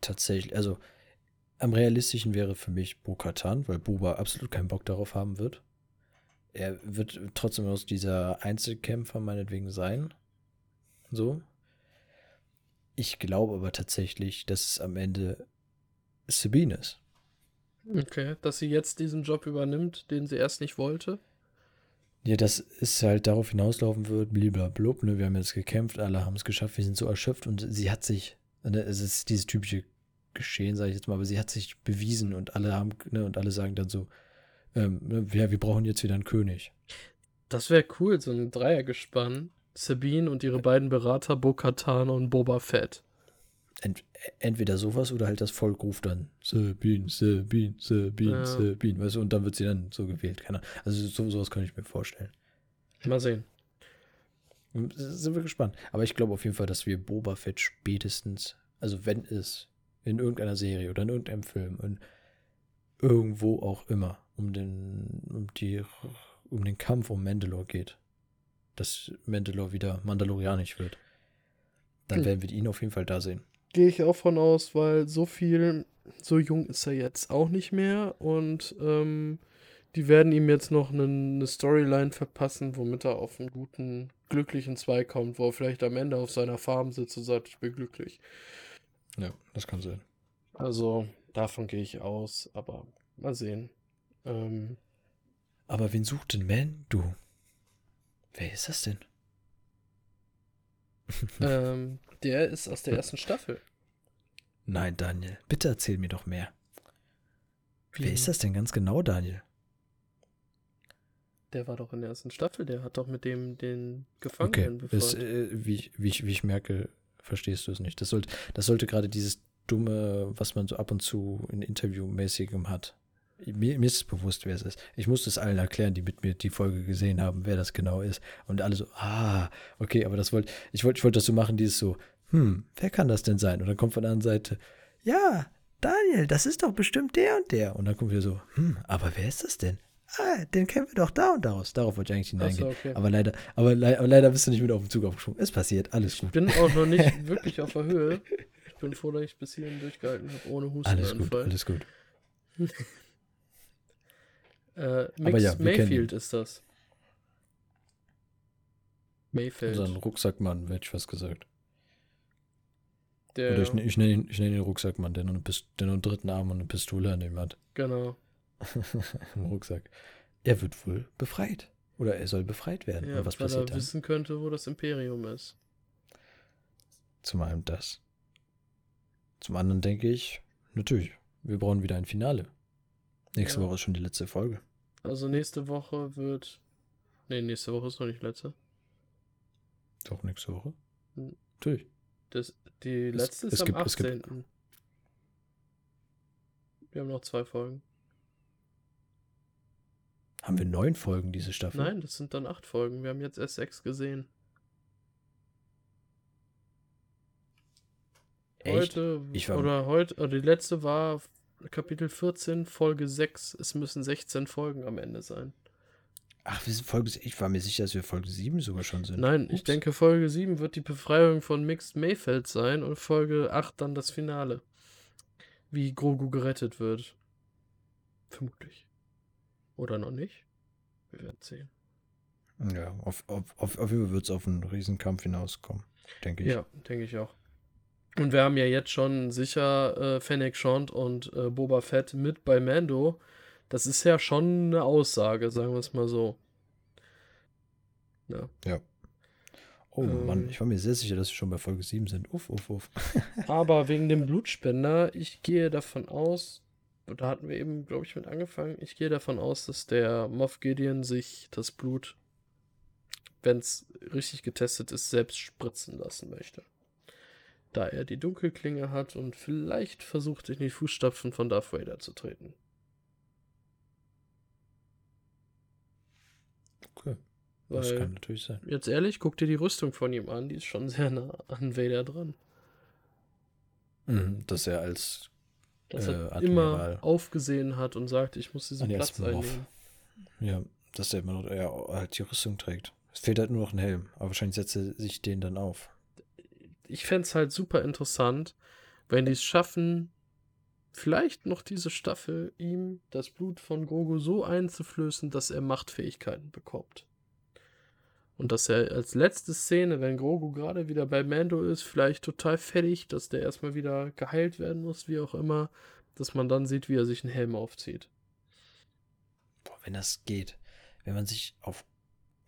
tatsächlich, also am realistischen wäre für mich Bo-Katan, weil Boba absolut keinen Bock darauf haben wird. Er wird trotzdem aus dieser Einzelkämpfer meinetwegen sein. So. Ich glaube aber tatsächlich, dass es am Ende Sabine ist. Okay, dass sie jetzt diesen Job übernimmt, den sie erst nicht wollte. Ja, dass es halt darauf hinauslaufen wird, blablabla, ne, wir haben jetzt gekämpft, alle haben es geschafft, wir sind so erschöpft und sie hat sich, ne, es ist dieses typische Geschehen, sage ich jetzt mal, aber sie hat sich bewiesen und alle haben, ne, und alle sagen dann so, ähm, ne, ja, wir brauchen jetzt wieder einen König. Das wäre cool, so ein Dreiergespann. Sabine und ihre beiden Berater, Bo-Katan und Boba Fett ent, entweder sowas oder halt das Volk ruft dann Sabine, Sabine, Sabine, ja. Sabine, weißt du, und dann wird sie dann so gewählt. Keine Also so, sowas kann ich mir vorstellen. Mal sehen. Sind wir gespannt. Aber ich glaube auf jeden Fall, dass wir Boba Fett spätestens, also wenn es in irgendeiner Serie oder in irgendeinem Film, in irgendwo auch immer, um den, um die, um den Kampf um Mandalore geht, dass Mandalore wieder mandalorianisch wird, dann werden wir ihn auf jeden Fall da sehen. Gehe ich auch von aus, weil so viel, so jung ist er jetzt auch nicht mehr und ähm, die werden ihm jetzt noch eine, eine Storyline verpassen, womit er auf einen guten, glücklichen Zweig kommt, wo er vielleicht am Ende auf seiner Farm sitzt und sagt, ich bin glücklich. Ja, das kann sein. Also, davon gehe ich aus, aber mal sehen. Ähm, aber wen sucht denn Man? Du? Wer ist das denn? ähm, der ist aus der ersten Staffel. Nein, Daniel, bitte erzähl mir doch mehr. Wie? Wer ist das denn ganz genau, Daniel? Der war doch in der ersten Staffel, der hat doch mit dem den Gefangenen okay. Ist, äh, wie, ich, wie, ich, wie ich merke, verstehst du es nicht. Das sollte, das sollte gerade dieses dumme, was man so ab und zu in Interviewmäßigem hat. Mir, mir, ist es bewusst, wer es ist. Ich musste es allen erklären, die mit mir die Folge gesehen haben, wer das genau ist. Und alle so, ah, okay, aber das wollte, ich wollte, ich wollte das so machen, dieses so, hm, wer kann das denn sein? Und dann kommt von der anderen Seite, ja, Daniel, das ist doch bestimmt der und der. Und dann kommt wieder so, hm, aber wer ist das denn? Ah, den kennen wir doch da und daraus. Darauf wollte ich eigentlich hineingehen. So, okay. Aber leider, aber, le aber, leider bist du nicht mit auf den Zug aufgesprungen. Es passiert, alles gut. Ich bin auch noch nicht wirklich auf der Höhe. Ich bin froh, dass ich bis hierhin durchgehalten habe, ohne Husten. Alles gut, alles gut. Äh, Mix ja, Mayfield ist das. Mayfield. Unser Rucksackmann, hätte ich was gesagt. Der, Oder ich, ich nenne ihn, nenn ihn Rucksackmann, der nur, eine der nur einen dritten Arm und eine Pistole an ihm hat. Genau. Im Rucksack. Er wird wohl befreit. Oder er soll befreit werden. Ja, was weil passiert er dann? wissen könnte, wo das Imperium ist. Zum einen das. Zum anderen denke ich, natürlich, wir brauchen wieder ein Finale. Nächste ja. Woche ist schon die letzte Folge. Also nächste Woche wird. Ne, nächste Woche ist noch nicht letzte. Doch, nächste Woche? Hm. Natürlich. Das, die letzte es, ist es am gibt, 18. Gibt... Wir haben noch zwei Folgen. Haben wir neun Folgen diese Staffel? Nein, das sind dann acht Folgen. Wir haben jetzt erst sechs gesehen. Echt? Heute, war, oder heute, oder die letzte war Kapitel 14, Folge 6. Es müssen 16 Folgen am Ende sein. Ach, wir sind Folge. Ich war mir sicher, dass wir Folge 7 sogar schon sind. Nein, Ups. ich denke, Folge 7 wird die Befreiung von Mixed Mayfeld sein und Folge 8 dann das Finale. Wie Grogu gerettet wird. Vermutlich. Oder noch nicht? Wir werden sehen. Ja, auf, auf, auf, auf jeden Fall wird es auf einen Riesenkampf hinauskommen. Denke ich. Ja, denke ich auch. Und wir haben ja jetzt schon sicher äh, Fennec Shand und äh, Boba Fett mit bei Mando. Das ist ja schon eine Aussage, sagen wir es mal so. Ja. ja. Oh ähm, Mann, ich war mir sehr sicher, dass wir schon bei Folge 7 sind. Uff, uff, uff. aber wegen dem Blutspender, ich gehe davon aus, da hatten wir eben, glaube ich, mit angefangen. Ich gehe davon aus, dass der Moff Gideon sich das Blut, wenn es richtig getestet ist, selbst spritzen lassen möchte. Da er die Dunkelklinge hat und vielleicht versucht, in die Fußstapfen von Darth Vader zu treten. Okay. Weil, das kann natürlich sein. Jetzt ehrlich, guck dir die Rüstung von ihm an, die ist schon sehr nah an Vader dran. Mhm, dass er als dass äh, er immer aufgesehen hat und sagt, ich muss diesen Platz einnehmen. Ja, dass er immer noch ja, halt die Rüstung trägt. Es fehlt halt nur noch ein Helm, aber wahrscheinlich setzt er sich den dann auf. Ich fände es halt super interessant, wenn die es schaffen, vielleicht noch diese Staffel ihm das Blut von Grogu so einzuflößen, dass er Machtfähigkeiten bekommt. Und dass er als letzte Szene, wenn Grogu gerade wieder bei Mando ist, vielleicht total fertig, dass der erstmal wieder geheilt werden muss, wie auch immer, dass man dann sieht, wie er sich einen Helm aufzieht. Boah, wenn das geht. Wenn man sich auf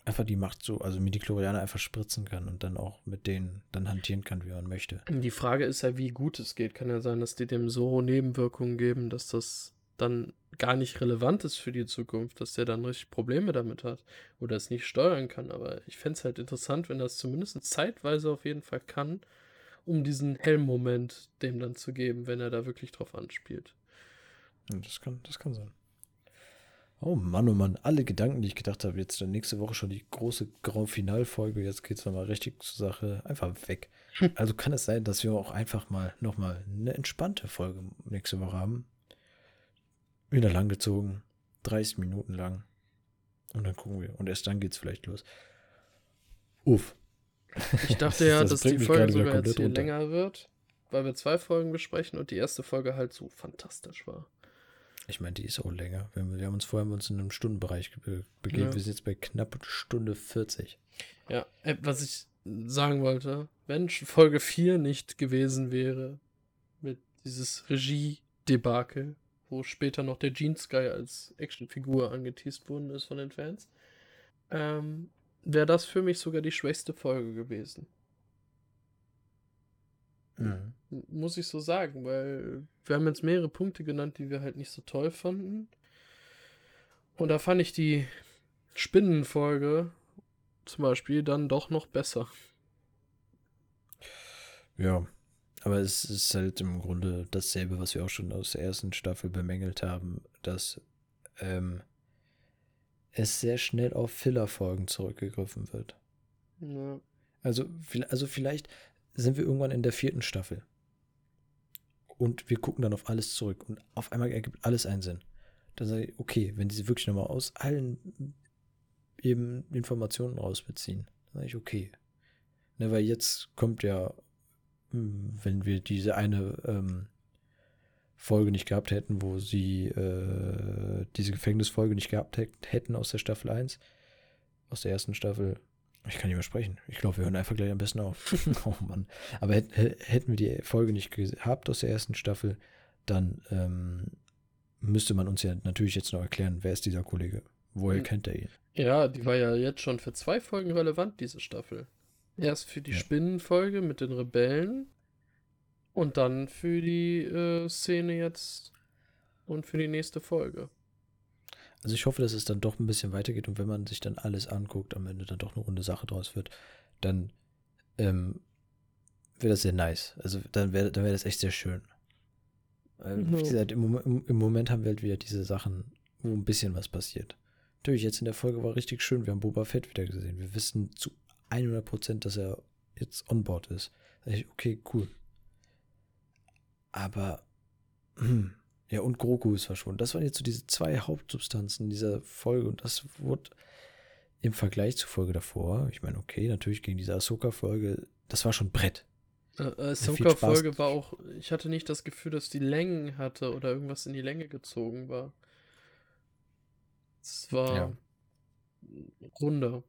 einfach die Macht so, also mit die Chlorianer einfach spritzen kann und dann auch mit denen dann hantieren kann, wie man möchte. Die Frage ist ja, wie gut es geht. Kann ja sein, dass die dem so Nebenwirkungen geben, dass das dann gar nicht relevant ist für die Zukunft, dass der dann richtig Probleme damit hat oder es nicht steuern kann. Aber ich fände es halt interessant, wenn das zumindest zeitweise auf jeden Fall kann, um diesen Helm-Moment dem dann zu geben, wenn er da wirklich drauf anspielt. das kann, das kann sein. Oh Mann, oh Mann, alle Gedanken, die ich gedacht habe, jetzt dann nächste Woche schon die große Grand Final-Folge, jetzt geht es nochmal richtig zur Sache, einfach weg. Also kann es sein, dass wir auch einfach mal nochmal eine entspannte Folge nächste Woche haben. Wieder langgezogen. 30 Minuten lang. Und dann gucken wir. Und erst dann geht's vielleicht los. Uff. Ich dachte ja, das dass die Folge sogar jetzt hier runter. länger wird, weil wir zwei Folgen besprechen und die erste Folge halt so fantastisch war. Ich meine, die ist auch länger. Wir, wir haben uns vorher uns in einem Stundenbereich be begeben. Ja. Wir sind jetzt bei knapp Stunde 40. Ja, äh, was ich sagen wollte, wenn Folge 4 nicht gewesen wäre, mit dieses Regie-Debakel, wo später noch der Gene Sky als Actionfigur angeteased worden ist von den Fans, ähm, wäre das für mich sogar die schwächste Folge gewesen. Mhm. Muss ich so sagen, weil wir haben jetzt mehrere Punkte genannt, die wir halt nicht so toll fanden. Und da fand ich die Spinnenfolge zum Beispiel dann doch noch besser. Ja, aber es ist halt im Grunde dasselbe, was wir auch schon aus der ersten Staffel bemängelt haben, dass ähm, es sehr schnell auf Filler-Folgen zurückgegriffen wird. Ja. Also, also vielleicht sind wir irgendwann in der vierten Staffel. Und wir gucken dann auf alles zurück. Und auf einmal ergibt alles einen Sinn. Dann sage ich, okay, wenn diese wirklich nochmal aus allen eben Informationen rausbeziehen, dann sage ich, okay. Ne, weil jetzt kommt ja wenn wir diese eine ähm, Folge nicht gehabt hätten, wo sie äh, diese Gefängnisfolge nicht gehabt hätten aus der Staffel 1, aus der ersten Staffel. Ich kann nicht mehr sprechen. Ich glaube, wir hören einfach gleich am besten auf. oh Mann. Aber hätten wir die Folge nicht gehabt aus der ersten Staffel, dann ähm, müsste man uns ja natürlich jetzt noch erklären, wer ist dieser Kollege? Woher hm. kennt er ihn? Ja, die war ja jetzt schon für zwei Folgen relevant, diese Staffel. Erst für die ja. Spinnenfolge mit den Rebellen und dann für die äh, Szene jetzt und für die nächste Folge. Also ich hoffe, dass es dann doch ein bisschen weitergeht und wenn man sich dann alles anguckt, am Ende dann doch eine runde Sache draus wird, dann ähm, wäre das sehr nice. Also dann wäre dann wär das echt sehr schön. Weil, wie gesagt, im, im, im Moment haben wir halt wieder diese Sachen, wo ein bisschen was passiert. Natürlich, jetzt in der Folge war richtig schön, wir haben Boba Fett wieder gesehen. Wir wissen zu 100 Prozent, dass er jetzt on board ist. Ich, okay, cool. Aber, hm, ja, und Grogu ist verschwunden. Das waren jetzt so diese zwei Hauptsubstanzen dieser Folge und das wurde im Vergleich zur Folge davor, ich meine, okay, natürlich gegen diese Ahsoka-Folge, das war schon Brett. Äh, Ahsoka-Folge war auch, ich hatte nicht das Gefühl, dass die Längen hatte oder irgendwas in die Länge gezogen war. Es war ja. runder.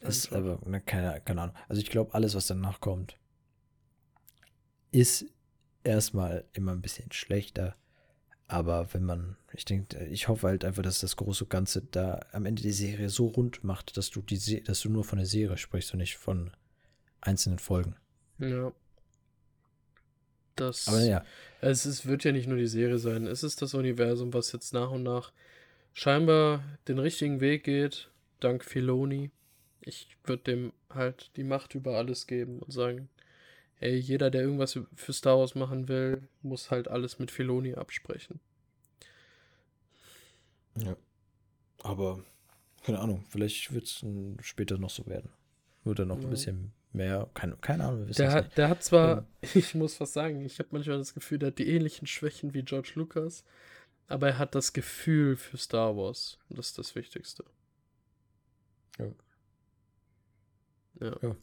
Ist aber, ne, keine, keine Ahnung. Also ich glaube, alles, was danach kommt, ist erstmal immer ein bisschen schlechter. Aber wenn man, ich denke, ich hoffe halt einfach, dass das große Ganze da am Ende die Serie so rund macht, dass du die, dass du nur von der Serie sprichst und nicht von einzelnen Folgen. Ja. Das, Aber ja, Es ist, wird ja nicht nur die Serie sein. Es ist das Universum, was jetzt nach und nach scheinbar den richtigen Weg geht, dank Filoni. Ich würde dem halt die Macht über alles geben und sagen, ey, jeder, der irgendwas für Star Wars machen will, muss halt alles mit Filoni absprechen. ja. Aber, keine Ahnung, vielleicht wird es später noch so werden. Wird dann noch Ja. ein bisschen mehr, keine, keine Ahnung, wir wissen Der hat, nicht. der hat zwar, ich muss was sagen, ich habe manchmal das Gefühl, der hat die ähnlichen Schwächen wie George Lucas, aber er hat das Gefühl für Star Wars. Und das ist das Wichtigste. Ja. Ja.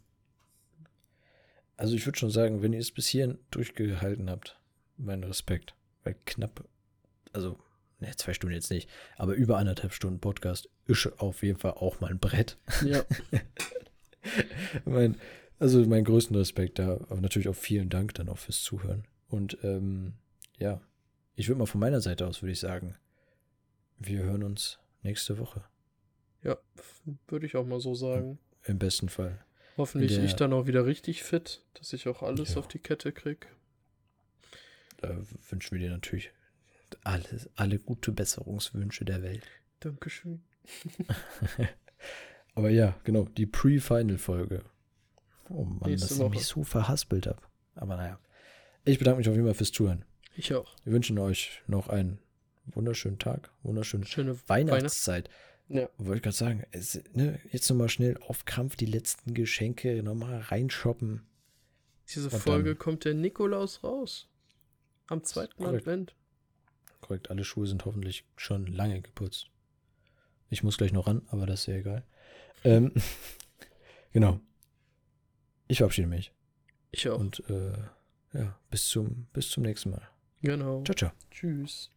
Also ich würde schon sagen, wenn ihr es bis hierhin durchgehalten habt, mein Respekt. Weil knapp, also, ne, zwei Stunden jetzt nicht, aber über anderthalb Stunden Podcast ist auf jeden Fall auch mal ein Brett. Ja. mein, also meinen größten Respekt da, aber natürlich auch vielen Dank dann auch fürs Zuhören. Und ähm, ja, ich würde mal von meiner Seite aus, würde ich sagen, wir hören uns nächste Woche. Ja, würde ich auch mal so sagen. Im besten Fall. Hoffentlich Der- ich dann auch wieder richtig fit, dass ich auch alles Ja. auf die Kette krieg. Da wünschen wir dir natürlich alles, alle gute Besserungswünsche der Welt. Dankeschön. Aber ja, genau, die Pre-Final-Folge. Oh Mann, Nächste dass ich Woche. mich so verhaspelt habe. Aber naja. Ich bedanke mich auf jeden Fall fürs Zuhören. Ich auch. Wir wünschen euch noch einen wunderschönen Tag, wunderschöne Schöne Weihnachtszeit. Ja. Wollte ich gerade sagen, es, ne, jetzt nochmal schnell auf Krampf die letzten Geschenke nochmal reinshoppen. Diese Und Folge dann- kommt der Nikolaus raus. Am zweiten Korrekt. Advent. Korrekt, alle Schuhe sind hoffentlich schon lange geputzt. Ich muss gleich noch ran, aber das ist ja egal. Ähm, genau. Ich verabschiede mich. Ich auch. Und äh, ja, bis zum, bis zum nächsten Mal. genau. Ciao, ciao. Tschüss.